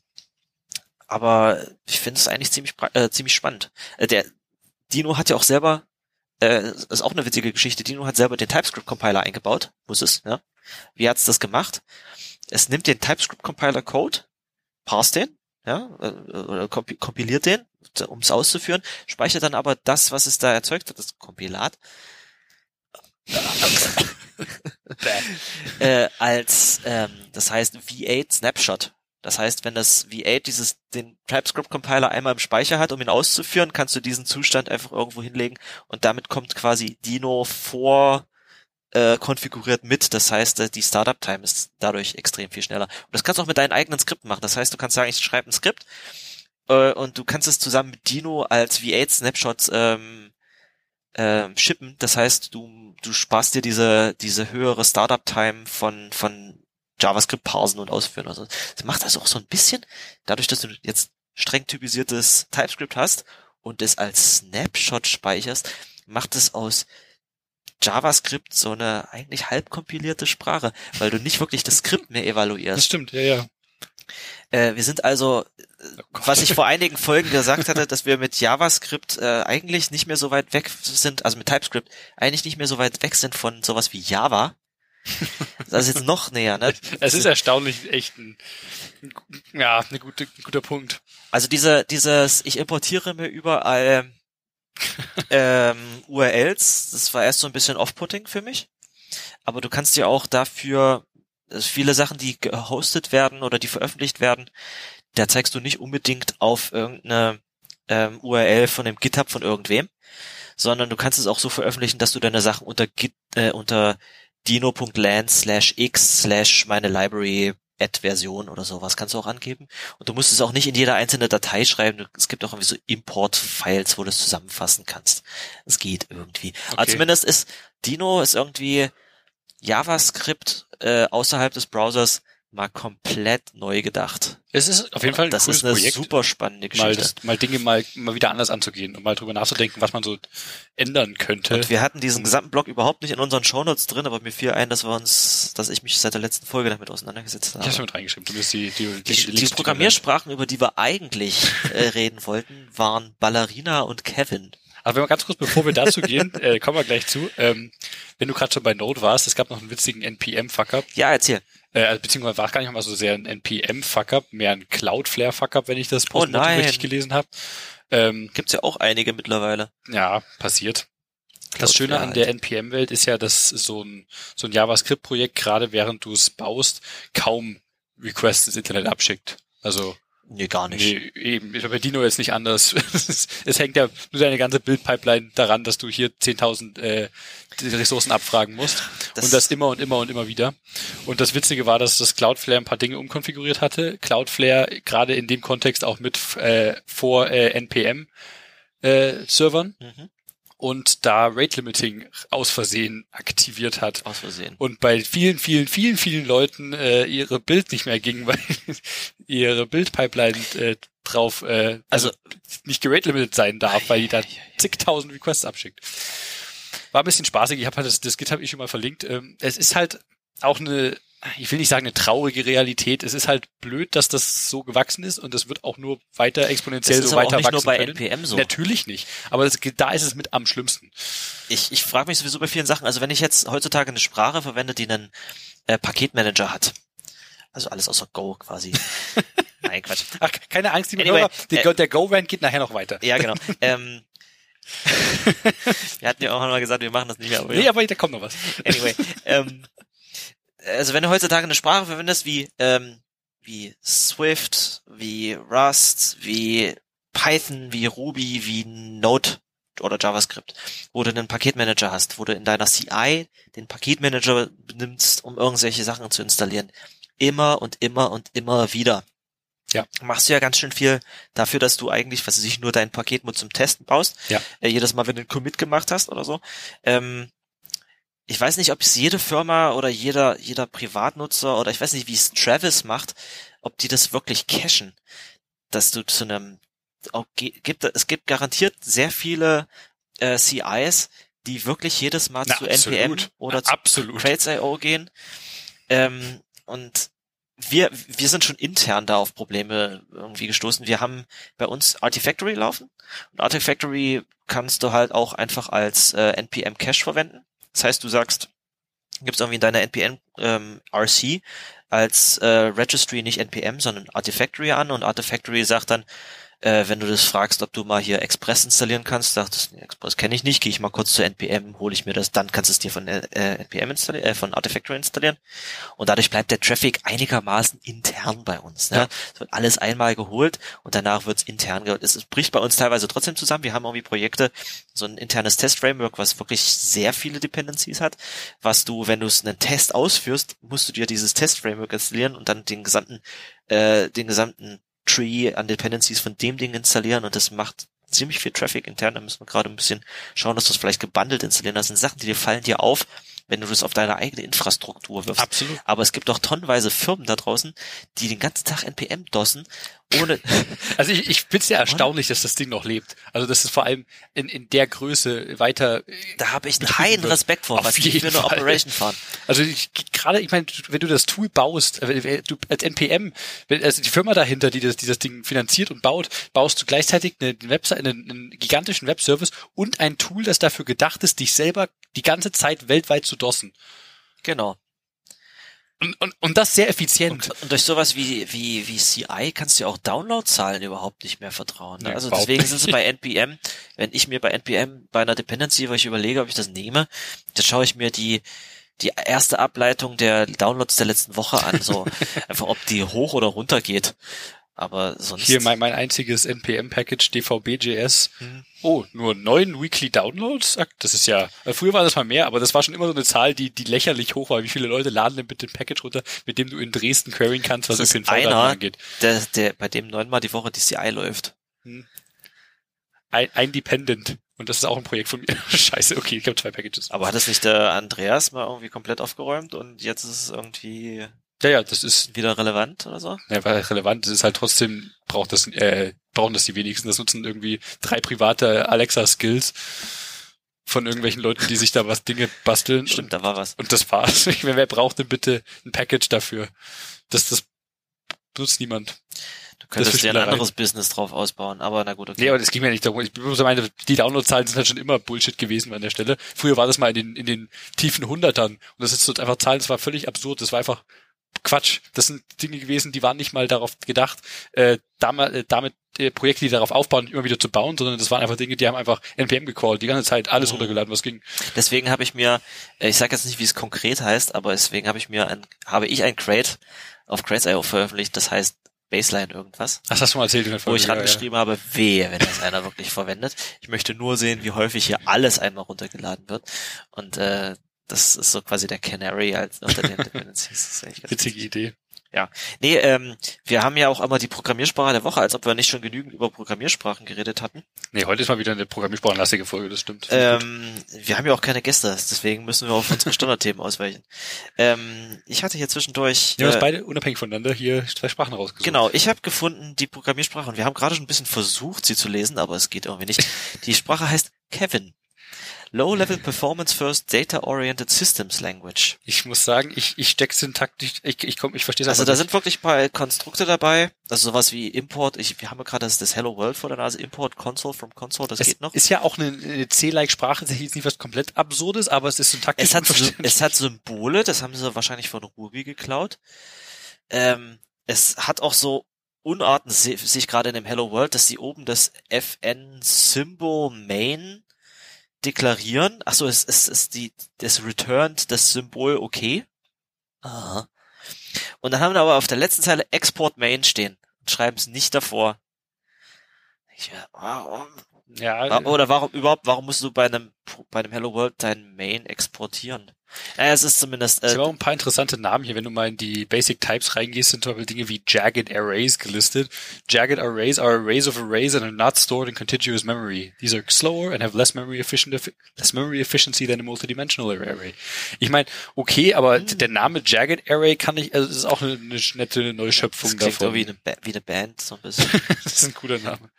aber ich finde es eigentlich ziemlich, äh, ziemlich spannend. Äh, der Dino hat ja auch selber, äh, das ist auch eine witzige Geschichte, Dino hat selber den TypeScript-Compiler eingebaut, muss es, ja. Wie hat's das gemacht? Es nimmt den TypeScript-Compiler-Code, parst den, ja, äh, oder kompi kompiliert den, um es auszuführen, speichert dann aber das, was es da erzeugt hat, das Kompilat, äh, als, ähm, das heißt V8 Snapshot. Das heißt, wenn das V8 dieses, den TypeScript-Compiler einmal im Speicher hat, um ihn auszuführen, kannst du diesen Zustand einfach irgendwo hinlegen und damit kommt quasi Dino vor äh, konfiguriert mit. Das heißt, äh, die Startup-Time ist dadurch extrem viel schneller. Und das kannst du auch mit deinen eigenen Skripten machen. Das heißt, du kannst sagen, ich schreibe ein Skript äh, und du kannst es zusammen mit Dino als V8-Snapshots ähm, ähm, shippen. Das heißt, du, du sparst dir diese, diese höhere Startup-Time von, von JavaScript parsen und ausführen. Also, das macht also auch so ein bisschen, dadurch, dass du jetzt streng typisiertes TypeScript hast und es als Snapshot speicherst, macht es aus JavaScript so eine eigentlich halb kompilierte Sprache, weil du nicht wirklich das Skript mehr Das evaluierst. stimmt, ja, ja. Äh, wir sind also, Oh was ich vor einigen Folgen gesagt hatte, dass wir mit JavaScript äh, eigentlich nicht mehr so weit weg sind, also mit TypeScript eigentlich nicht mehr so weit weg sind von sowas wie Java. Das ist jetzt noch näher, ne? Es ist erstaunlich echt ein, ja, eine gute, ein guter Punkt. Also diese, dieses, ich importiere mir überall ähm, URLs, das war erst so ein bisschen off-putting für mich. Aber du kannst dir auch dafür also viele Sachen, die gehostet werden oder die veröffentlicht werden, da zeigst du nicht unbedingt auf irgendeine ähm, URL von dem GitHub von irgendwem, sondern du kannst es auch so veröffentlichen, dass du deine Sachen unter Git, äh, unter dino.land slash x slash meine Library add Version oder sowas kannst du auch angeben. Und du musst es auch nicht in jeder einzelne Datei schreiben. Es gibt auch irgendwie so Import-Files, wo du es zusammenfassen kannst. Es geht irgendwie. Aber Okay. zumindest ist Dino ist irgendwie JavaScript äh, außerhalb des Browsers mal komplett neu gedacht. Es ist auf jeden Fall ein das cooles ist eine Projekt, super spannende mal, Geschichte. das, mal Dinge mal, mal wieder anders anzugehen und mal drüber nachzudenken, was man so ändern könnte. Und wir hatten diesen gesamten Blog überhaupt nicht in unseren Shownotes drin, aber mir fiel ein, dass wir uns, dass ich mich seit der letzten Folge damit auseinandergesetzt ich hab's habe. mit reingeschrieben. Du wirst die, die, Die, die Links Programmiersprachen, über die wir eigentlich äh, reden wollten, waren Ballerina und Kevin. Aber wenn wir ganz kurz, bevor wir dazu gehen, äh, kommen wir gleich zu. Ähm, wenn du gerade schon bei Node warst, es gab noch einen witzigen NPM-Fuck-Up. Ja, erzähl. Äh, also beziehungsweise war es gar nicht mal so sehr ein NPM-Fuck-Up, mehr ein Cloudflare-Fuck-Up, wenn ich das Oh Postmortem nein. richtig gelesen habe. Ähm, Gibt's ja auch einige mittlerweile. ja, passiert. Das Schöne an der NPM-Welt ist ja, dass so ein, so ein JavaScript-Projekt, gerade während du es baust, kaum Requests ins Internet abschickt. Also Nee, gar nicht. Nee, eben. Ist bei Dino jetzt nicht anders. es, hängt ja nur deine gange Bildpipeline daran, dass du hier 10.000 äh, Ressourcen abfragen musst. Das- und das immer und immer und immer wieder. Und das Witzige war, dass das Cloudflare ein paar Dinge umkonfiguriert hatte. Cloudflare gerade in dem Kontext auch mit äh, vor äh, NPM äh, Servern Mhm. Und da Rate Limiting aus Versehen aktiviert hat. Aus Versehen. Und bei vielen, vielen, vielen, vielen Leuten äh, ihre Bild nicht mehr ging, weil ihre Bildpipeline äh, drauf, äh, also, nicht gerate limited sein darf, weil die da zigtausend Requests abschickt. War ein bisschen spaßig. Ich habe halt das, das GitHub ich schon mal verlinkt. Ähm, es ist halt auch eine ich will nicht sagen eine traurige Realität. Es ist halt blöd, dass das so gewachsen ist und es wird auch nur weiter exponentiell Das ist so aber auch weiter nicht nur wachsen bei können. NPM so. Natürlich nicht. Aber das, da ist es mit am schlimmsten. Ich, ich frage mich sowieso bei vielen Sachen, also wenn ich jetzt heutzutage eine Sprache verwende, die einen äh, Paketmanager hat, also alles außer Go quasi. Nein, Quatsch. Ach, keine Angst, liebe Anyway, Hörer. Die, äh, der Go-Rant geht nachher noch weiter. Ja, genau. ähm, wir hatten ja auch mal gesagt, wir machen das nicht mehr. Aber Nee, ja. aber da kommt noch was. Anyway, ähm, also wenn du heutzutage eine Sprache verwendest wie ähm, wie Swift, wie Rust, wie Python, wie Ruby, wie Node oder JavaScript, wo du einen Paketmanager hast, wo du in deiner CI den Paketmanager benimmst, um irgendwelche Sachen zu installieren. Immer und immer und immer wieder. Ja. Machst du ja ganz schön viel dafür, dass du eigentlich, was weiß ich, nur dein Paket nur zum Testen baust. Ja. Äh, jedes Mal, wenn du einen Commit gemacht hast oder so. Ähm, ich weiß nicht, ob es jede Firma oder jeder, jeder Privatnutzer oder ich weiß nicht, wie es Travis macht, ob die das wirklich cachen. Dass du zu einem, gibt, es gibt garantiert sehr viele äh, CIs, die wirklich jedes Mal Na, zu NPM absolut. oder Na, zu. Crates.io gehen. Ähm, und wir, wir sind schon intern da auf Probleme irgendwie gestoßen. Wir haben bei uns Artifactory laufen. Und Artifactory kannst du halt auch einfach als äh, NPM Cache verwenden. Das heißt, du sagst, gibst irgendwie in deiner NPM ähm, RC als äh, Registry nicht NPM, sondern Artifactory an und Artifactory sagt dann, äh, wenn du das fragst, ob du mal hier Express installieren kannst, sagst du, Express kenne ich nicht, gehe ich mal kurz zu NPM, hole ich mir das, dann kannst du es dir von äh, NPM installieren, äh, von Artifactory installieren. Und dadurch bleibt der Traffic einigermaßen intern bei uns. Ne? Es wird alles einmal geholt und danach wird es intern geholt. Es, es bricht bei uns teilweise trotzdem zusammen. Wir haben irgendwie Projekte, so ein internes Test-Framework, was wirklich sehr viele Dependencies hat, was du, wenn du es einen Test ausführst, musst du dir dieses Test-Framework installieren und dann den gesamten, äh, den gesamten Tree an Dependencies von dem Ding installieren und das macht ziemlich viel Traffic intern. Da müssen wir gerade ein bisschen schauen, dass du es vielleicht gebundelt installieren. Das sind Sachen, die dir fallen dir auf, wenn du das auf deine eigene Infrastruktur wirfst. Absolut. Aber es gibt auch tonnenweise Firmen da draußen, die den ganzen Tag NPM dossen, ohne, Also ich, ich finde es ja erstaunlich, dass das Ding noch lebt. Also dass es vor allem in, in der Größe weiter. äh, da habe ich einen wird. Respekt vor, was die für eine. Operation fahren. Also ich- gerade, ich meine, wenn du das Tool baust, äh, wenn du als NPM, wenn, also die Firma dahinter, die das, die das Ding finanziert und baut, baust du gleichzeitig eine, eine Website, einen, einen gigantischen Webservice und ein Tool, das dafür gedacht ist, dich selber die ganze Zeit weltweit zu dossen. Genau. Und, und, und das sehr effizient. Und, und durch sowas wie, wie, wie CI kannst du ja auch Downloadzahlen überhaupt nicht mehr vertrauen. Ne? Nee, also deswegen sind sie bei NPM, wenn ich mir bei NPM bei einer Dependency, weil ich überlege, ob ich das nehme, dann schaue ich mir die, die erste Ableitung der Downloads der letzten Woche an, so einfach ob die hoch oder runter geht. Aber sonst. Hier mein, mein einziges NPM-Package DVB.js. Hm. Oh, nur neun Weekly Downloads? Das ist ja, äh, früher war das mal mehr, aber das war schon immer so eine Zahl, die, die lächerlich hoch war. Wie viele Leute laden denn bitte ein Package runter, mit dem du in Dresden queryen kannst, was Das ist einer. angeht? der, der, bei dem neunmal die Woche die CI läuft. Ein, ein Dependent. Und das ist auch ein Projekt von mir. Scheiße, okay, ich habe zwei Packages. Aber hat es nicht der Andreas mal irgendwie komplett aufgeräumt und jetzt ist es irgendwie Ja, ja, das ist, wieder relevant oder so? ja, weil relevant, das ist halt trotzdem, braucht das, äh, brauchen das die wenigsten. Das nutzen irgendwie drei private Alexa-Skills von irgendwelchen Leuten, die sich da was Dinge basteln. Stimmt, da war was. Und das war's. Ich meine, wer braucht denn bitte ein Package dafür? Das, das nutzt niemand. Du könntest dir ein anderes Business drauf ausbauen, aber na gut, okay. Nee, aber das ging mir nicht darum. Ich muss meine, die Downloadzahlen sind halt schon immer Bullshit gewesen an der Stelle. Früher war das mal in den, in den tiefen Hundertern. Und das ist so einfach Zahlen, das war völlig absurd. Das war einfach Quatsch. Das sind Dinge gewesen, die waren nicht mal darauf gedacht, äh, damit, äh, damit äh, Projekte, die darauf aufbauen, immer wieder zu bauen, sondern das waren einfach Dinge, die haben einfach NPM gecallt, die ganze Zeit alles Mhm. runtergeladen, was ging. Deswegen habe ich mir, äh, ich sage jetzt nicht, wie es konkret heißt, aber deswegen habe ich mir ein, habe ich ein Crate auf Crates.io veröffentlicht, das heißt Baseline irgendwas, Das hast du mal erzählt in der wo ich Folge, ja, rangeschrieben habe, wehe, wenn das einer wirklich verwendet. Ich möchte nur sehen, wie häufig hier alles einmal runtergeladen wird. Und äh, das ist so quasi der Canary als unter den Dependencies. Ja. Witzige Idee. Nee, ähm, wir haben ja auch immer die Programmiersprache der Woche, als ob wir nicht schon genügend über Programmiersprachen geredet hatten. Nee, heute ist mal wieder eine programmiersprachenlastige Folge, das stimmt. Ähm, wir haben ja auch keine Gäste, deswegen müssen wir auf unsere Standardthemen ausweichen. Ähm, ich hatte hier zwischendurch. Wir haben äh, uns beide unabhängig voneinander hier zwei Sprachen rausgesucht. Genau, ich habe gefunden die Programmiersprache und wir haben gerade schon ein bisschen versucht, sie zu lesen, aber es geht irgendwie nicht. Die Sprache heißt Kevin. Low-Level Performance First Data-Oriented Systems Language. Ich muss sagen, ich, ich steck syntaktisch, ich, ich komm, ich verstehe Also da sind wirklich paar Konstrukte dabei, also sowas wie Import, ich, wir haben ja gerade das, das Hello World vor der Nase, Import Console from Console, das es geht noch. ist ja auch eine, eine C-like Sprache, das ist jetzt nicht was komplett Absurdes, aber es ist syntaktisch Es hat, es hat Symbole, das haben sie wahrscheinlich von Ruby geklaut. Ähm, es hat auch so Unarten, sehe seh ich gerade in dem Hello World, dass sie oben das FN Symbol Main deklarieren. Achso, es ist, ist die, das returned das Symbol okay. Aha. Und dann haben wir aber auf der letzten Zeile Export Main stehen und schreiben es nicht davor. Ich, ja, warum? ja, Oder warum überhaupt, warum musst du bei einem bei einem Hello World dein Main exportieren? Es ist zumindest Es äh, haben auch ein paar interessante Namen hier. Wenn du mal in die Basic Types reingehst, sind zum Beispiel Dinge wie Jagged Arrays gelistet. Jagged Arrays are arrays of arrays and are not stored in contiguous memory. These are slower and have less memory efficient, less memory efficiency than a multidimensional array. Ich meine, okay, aber Hm. der Name Jagged Array kann ich, also das ist auch eine, eine nette Neuschöpfung das klingt davon. wie eine, ba wie eine Band so ein bisschen. das ist ein cooler Name.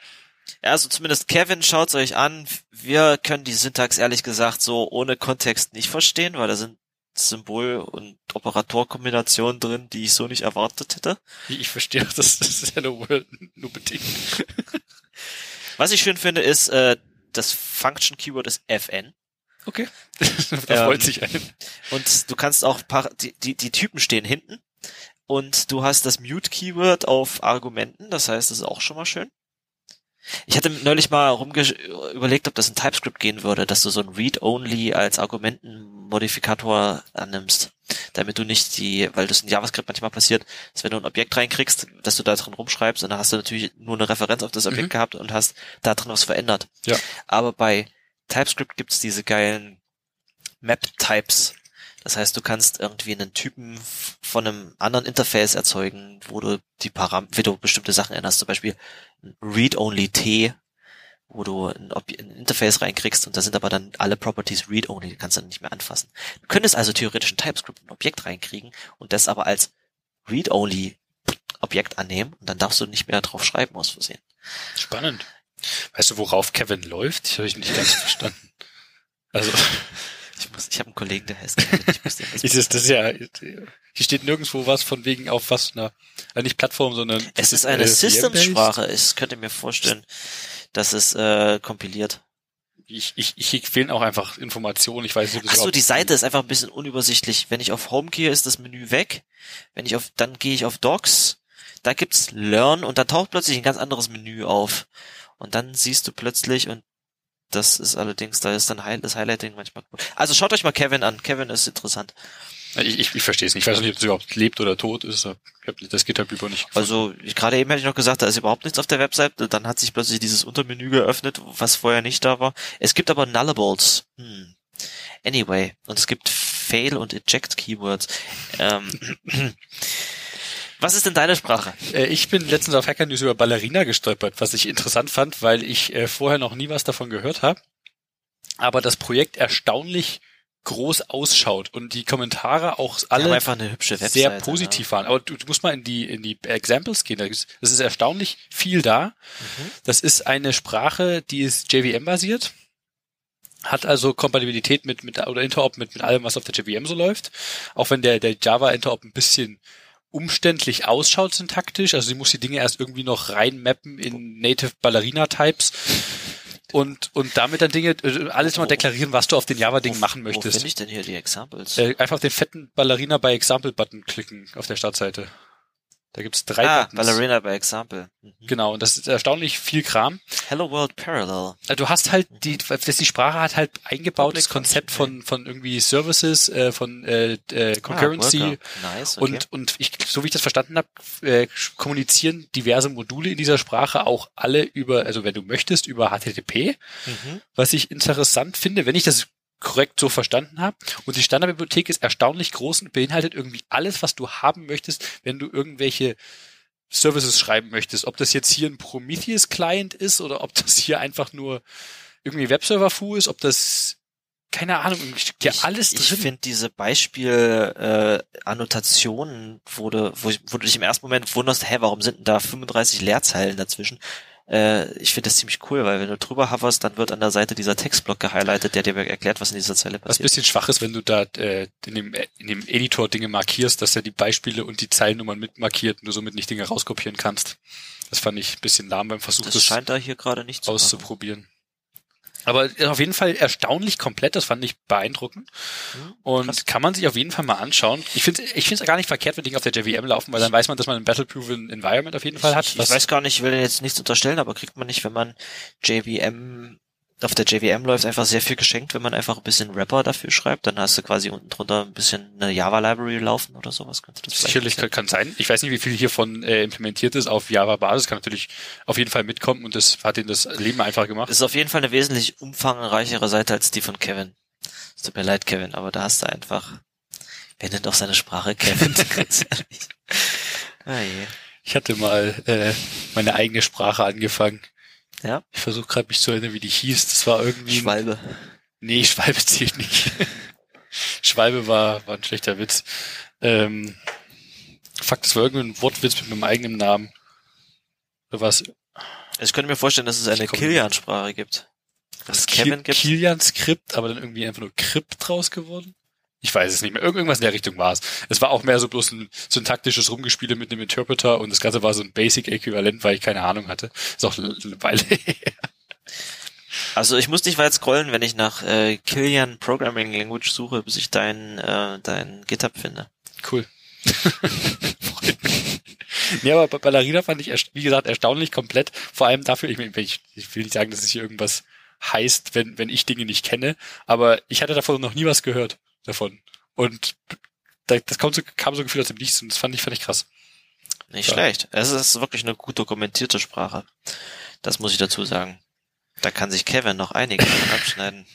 Ja, also zumindest Kevin, schaut's euch an. Wir können die Syntax ehrlich gesagt so ohne Kontext nicht verstehen, weil da sind Symbol- und Operatorkombinationen drin, die ich so nicht erwartet hätte. Ich, verstehe auch, das ist Hello World nur bedingt. Was ich schön finde, ist, äh, das Function Keyword ist FN. Okay. da freut Ähm, sich ein. Und du kannst auch paar, die, die, die Typen stehen hinten. Und du hast das Mute-Keyword auf Argumenten, das heißt, das ist auch schon mal schön. Ich hatte neulich mal rumge überlegt, ob das in TypeScript gehen würde, dass du so ein Read-Only als Argumentenmodifikator annimmst. Damit du nicht die, weil das in JavaScript manchmal passiert, dass wenn du ein Objekt reinkriegst, dass du da drin rumschreibst und dann hast du natürlich nur eine Referenz auf das Objekt Mhm. gehabt und hast da drin was verändert. Ja. Aber bei TypeScript gibt's diese geilen Map-Types. Das heißt, du kannst irgendwie einen Typen von einem anderen Interface erzeugen, wo du die Param wie du bestimmte Sachen änderst. Zum Beispiel ein Read-Only-T, wo du ein, ein Interface reinkriegst und da sind aber dann alle Properties Read-Only, die kannst du dann nicht mehr anfassen. Du könntest also theoretisch in TypeScript ein Objekt reinkriegen und das aber als Read-Only Objekt annehmen und dann darfst du nicht mehr drauf schreiben aus Versehen. Spannend. Weißt du, worauf Kevin läuft? Ich habe ich nicht ganz verstanden. Also, Ich muss, ich habe einen Kollegen, der heißt Kevin. Ich muss das ist es, das ist ja, hier steht nirgendwo was von wegen auf was einer, äh, nicht Plattform, sondern Es ist eine äh, Systemsprache. Ich könnte mir vorstellen, dass es äh, kompiliert. Ich, ich, ich fehlen auch einfach Informationen. Ich weiß nicht, Ach so, die Seite ist einfach ein bisschen unübersichtlich. Wenn ich auf Home gehe, ist das Menü weg. Wenn ich auf, dann gehe ich auf Docs. Da gibt's Learn und dann taucht plötzlich ein ganz anderes Menü auf. Und dann siehst du plötzlich und das ist allerdings, da ist dann das Highlighting manchmal gut. Also schaut euch mal Kevin an. Kevin ist interessant. Ich, ich, ich verstehe es nicht. Ich weiß nicht, ob es überhaupt lebt oder tot ist. Ich hab das GitHub über nicht gefunden. Also ich, gerade eben hätte ich noch gesagt, da ist überhaupt nichts auf der Website. Dann hat sich plötzlich dieses Untermenü geöffnet, was vorher nicht da war. Es gibt aber Nullables. Hm. Anyway, und es gibt Fail und Eject Keywords. Ähm, was ist denn deine Sprache? Äh, ich bin letztens auf Hacker News über Ballerina gestolpert, was ich interessant fand, weil ich äh, vorher noch nie was davon gehört habe. Aber das Projekt erstaunlich groß ausschaut und die Kommentare auch alle sehr positiv waren. Aber du, du musst mal in die in die Examples gehen. Das ist erstaunlich viel da. Ne? Mhm. Das ist eine Sprache, die ist JVM basiert. Hat also Kompatibilität mit, mit oder Interop mit, mit allem, was auf der JVM so läuft. Auch wenn der, der Java Interop ein bisschen umständlich ausschaut syntaktisch. Also sie muss die Dinge erst irgendwie noch reinmappen in Native Ballerina Types. Und, und damit dann Dinge, äh, alles mal deklarieren, was du auf den Java-Ding machen Wo möchtest. finde ich denn hier die Examples? Äh, einfach auf den fetten Ballerina bei Example-Button klicken auf der Startseite. Da gibt's drei ah, Buttons. Ballerina by Example. Mhm. Genau, und das ist erstaunlich viel Kram. Hello World Parallel. Also Du hast halt die, das die Sprache hat halt eingebautes Public Konzept von von irgendwie Services, äh, von äh, äh, Concurrency Ah, nice, okay. und und ich, so wie ich das verstanden habe, äh, kommunizieren diverse Module in dieser Sprache auch alle über, also wenn du möchtest, über HTTP, mhm. was ich interessant finde, wenn ich das korrekt so verstanden habe. Und die Standardbibliothek ist erstaunlich groß und beinhaltet irgendwie alles, was du haben möchtest, wenn du irgendwelche Services schreiben möchtest. Ob das jetzt hier ein Prometheus-Client ist oder ob das hier einfach nur irgendwie Webserver-Fu ist, ob das keine Ahnung, irgendwie steckt ja ich, alles Ich drin. finde diese Beispiel äh, Annotationen, wo du, wo, wo du dich im ersten Moment wunderst, hä, warum sind denn da 35 Leerzeilen dazwischen? Äh, ich finde das ziemlich cool, weil wenn du drüber hoverst, dann wird an der Seite dieser Textblock gehighlightet, der dir erklärt, was in dieser Zeile Was ein bisschen schwach ist, wenn du da äh, in, dem, in dem Editor Dinge markierst, dass er die Beispiele und die Zeilennummern mitmarkiert und du somit nicht Dinge rauskopieren kannst. Das fand ich ein bisschen lahm beim Versuch, Das das, scheint da hier gerade nicht auszuprobieren. Aber auf jeden Fall erstaunlich komplett, das fand ich beeindruckend. Hm, Und kann man sich auf jeden Fall mal anschauen. Ich finde ich finde es gar nicht verkehrt, wenn Dinge auf der JVM laufen, weil dann weiß man, dass man ein Battle-Proven Environment auf jeden Fall hat. Ich, ich was- weiß gar nicht, ich will jetzt nichts unterstellen, aber kriegt man nicht, wenn man JVM auf der JVM läuft, einfach sehr viel geschenkt, wenn man einfach ein bisschen Rapper dafür schreibt, dann hast du quasi unten drunter ein bisschen eine Java-Library laufen oder sowas. Könnte das Sicherlich kann, kann sein. Ich weiß nicht, wie viel hiervon äh, implementiert ist auf Java-Basis. Kann natürlich auf jeden Fall mitkommen und das hat ihnen das Leben einfach gemacht. Das ist auf jeden Fall eine wesentlich umfangreichere Seite als die von Kevin. Es tut mir leid, Kevin, aber da hast du einfach, wer nennt auch seine Sprache Kevin? Ganz ehrlich. Ah, je. Ich hatte mal äh, meine eigene Sprache angefangen. Ja, Ich versuche gerade mich zu erinnern, wie die hieß. Das war irgendwie. ein- Schwalbe. Nee, Schwalbe zählt nicht. Schwalbe war, war ein schlechter Witz. Ähm, fuck, das war irgendein Wortwitz mit meinem eigenen Namen. Oder was? Ich könnte mir vorstellen, dass es eine Kilian-Sprache gibt. Dass es Kevin gibt. Kilian Skript, aber dann irgendwie einfach nur Krypt draus geworden? Ich weiß es nicht mehr. Irgend- Irgendwas in der Richtung war es. Es war auch mehr so bloß ein syntaktisches Rumgespiele mit einem Interpreter und das Ganze war so ein Basic-Äquivalent, weil ich keine Ahnung hatte. Ist auch eine Weile her. Also ich muss nicht weit scrollen, wenn ich nach äh, Kilian Programming Language suche, bis ich dein, äh, dein GitHub finde. Cool. Nee, aber Ballerina fand ich, wie gesagt, erstaunlich komplett. Vor allem dafür, ich, ich, ich will nicht sagen, dass es hier irgendwas heißt, wenn, wenn ich Dinge nicht kenne, aber ich hatte davon noch nie was gehört davon. Und da- das kam so, kam so Gefühl aus dem Nichts und das fand ich, fand ich krass. Nicht Ja. schlecht. Es ist wirklich eine gut dokumentierte Sprache. Das muss ich dazu sagen. Da kann sich Kevin noch einiges abschneiden.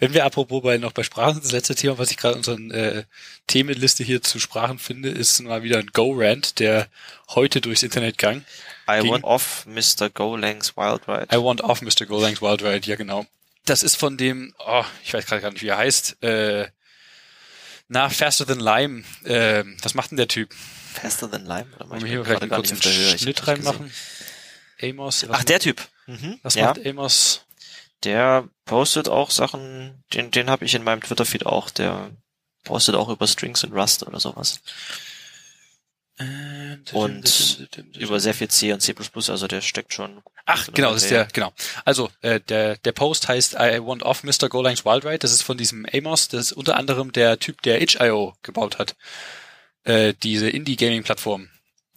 Wenn wir apropos bei noch bei Sprachen sind, das letzte Thema, was ich gerade in unseren äh, Themenliste hier zu Sprachen finde, ist mal wieder ein Go-Rant, der heute durchs Internet gang. I Ging- want off Mr. Golangs Wild Ride. I want off Mr. Golangs Wild Ride, ja genau. Das ist von dem, oh, ich weiß gerade gar nicht, wie er heißt, äh, na, Faster Than Lime. Äh, was macht denn der Typ? Faster than Lime? Oder Wollen ich wir hier vielleicht einen kurzen Schnitt reinmachen? Amos. Ach, der Typ. Mhm. Was ja, macht Amos? der postet auch Sachen, den, den habe ich in meinem Twitter-Feed auch. Der postet auch über Strings und Rust oder sowas. Und Über sehr viel C und C++, also der steckt schon. Ach, genau, das ist der der, genau. Also, äh, der, der Post heißt I want off Mr. Golangs Wild Ride. Das ist von diesem Amos. Das ist unter anderem der Typ, der itch.io gebaut hat. Äh, diese Indie-Gaming-Plattform.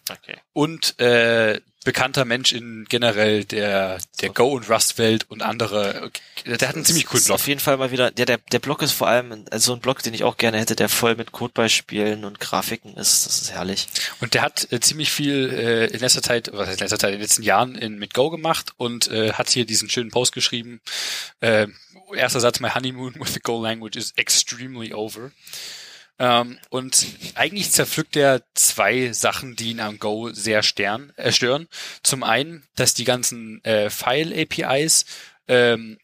Okay. und äh, bekannter Mensch in generell der der Go und Rust Welt und andere der hat einen ziemlich coolen Blog. Auf jeden Fall mal wieder, der, der, der Blog ist vor allem also so ein Blog, den ich auch gerne hätte, der voll mit Codebeispielen und Grafiken ist. Das ist herrlich. Und der hat äh, ziemlich viel äh, in letzter Zeit, was heißt in letzter Zeit, in den letzten Jahren in, mit Go gemacht und äh, hat hier diesen schönen Post geschrieben. Äh, erster Satz, my honeymoon with the Go language is extremely over. Ähm, und eigentlich zerpflückt er zwei Sachen, die ihn am Go sehr stern, äh, stören. Zum einen, dass die ganzen äh, File-APIs ähm,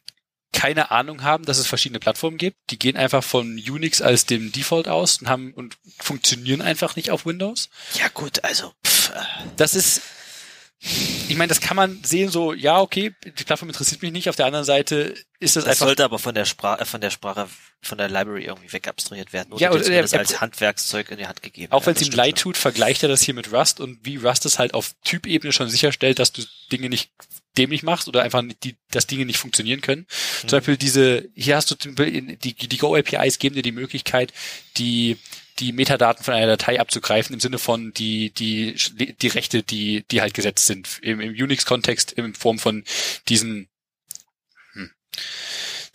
keine Ahnung haben, dass es verschiedene Plattformen gibt. Die gehen einfach von Unix als dem Default aus und haben und funktionieren einfach nicht auf Windows. Ja gut, also pff, äh, Das ist, ich meine, das kann man sehen so, ja, okay, die Plattform interessiert mich nicht. Auf der anderen Seite ist das, das einfach, sollte aber von der Sprache, von der Sprache, von der Library irgendwie wegabstrahiert werden. Oder Ja, oder das er- als Handwerkszeug in die Hand gegeben. auch wenn es ihm leid tut, vergleicht er das hier mit Rust und wie Rust es halt auf Typebene schon sicherstellt, dass du Dinge nicht dämlich machst oder einfach nicht die, dass Dinge nicht funktionieren können. Mhm. Zum Beispiel diese, hier hast du die, die Go APIs geben dir die Möglichkeit, die die Metadaten von einer Datei abzugreifen im Sinne von die die die Rechte, die die halt gesetzt sind im, im Unix-Kontext in Form von diesen hm,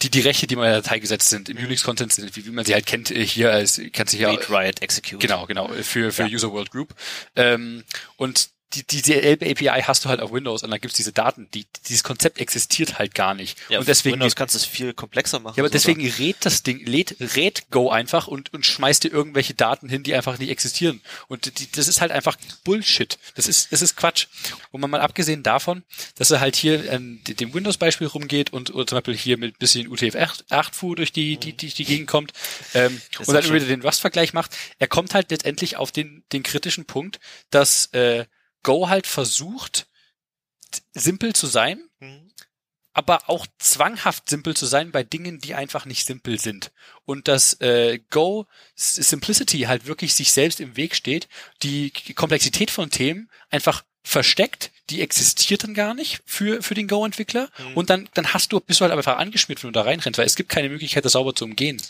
die die Rechte, die mal in der Datei gesetzt sind im Unix-Kontext, wie, wie man sie halt kennt äh, hier als kannst du hier Read, write, execute. Genau, genau, für, für Ja. User World Group. Ähm, und die, diese API hast du halt auf Windows und dann gibt's diese Daten. Die, dieses Konzept existiert halt gar nicht. Ja, und deswegen, Windows kannst du es viel komplexer machen. ja, aber sogar. deswegen rät das Ding, lädt, rät Go einfach und, und schmeißt dir irgendwelche Daten hin, die einfach nicht existieren. Und die, das ist halt einfach Bullshit. Das ist, das ist Quatsch. Und mal, mal abgesehen davon, dass er halt hier an dem Windows-Beispiel rumgeht und oder zum Beispiel hier mit bisschen UTF-8-Fu durch die, die, die, die Gegend kommt, ähm, Das und dann wieder den Rust-Vergleich macht, er kommt halt letztendlich auf den, den kritischen Punkt, dass, äh, Go halt versucht, simpel zu sein, Mhm. aber auch zwanghaft simpel zu sein bei Dingen, die einfach nicht simpel sind. Und dass äh, Go Simplicity halt wirklich sich selbst im Weg steht, die Komplexität von Themen einfach versteckt, die existiert dann gar nicht für, für den Go-Entwickler Mhm. und dann, dann hast du, bist du halt einfach angeschmiert, wenn du da reinrennst, weil es gibt keine Möglichkeit, das sauber zu umgehen.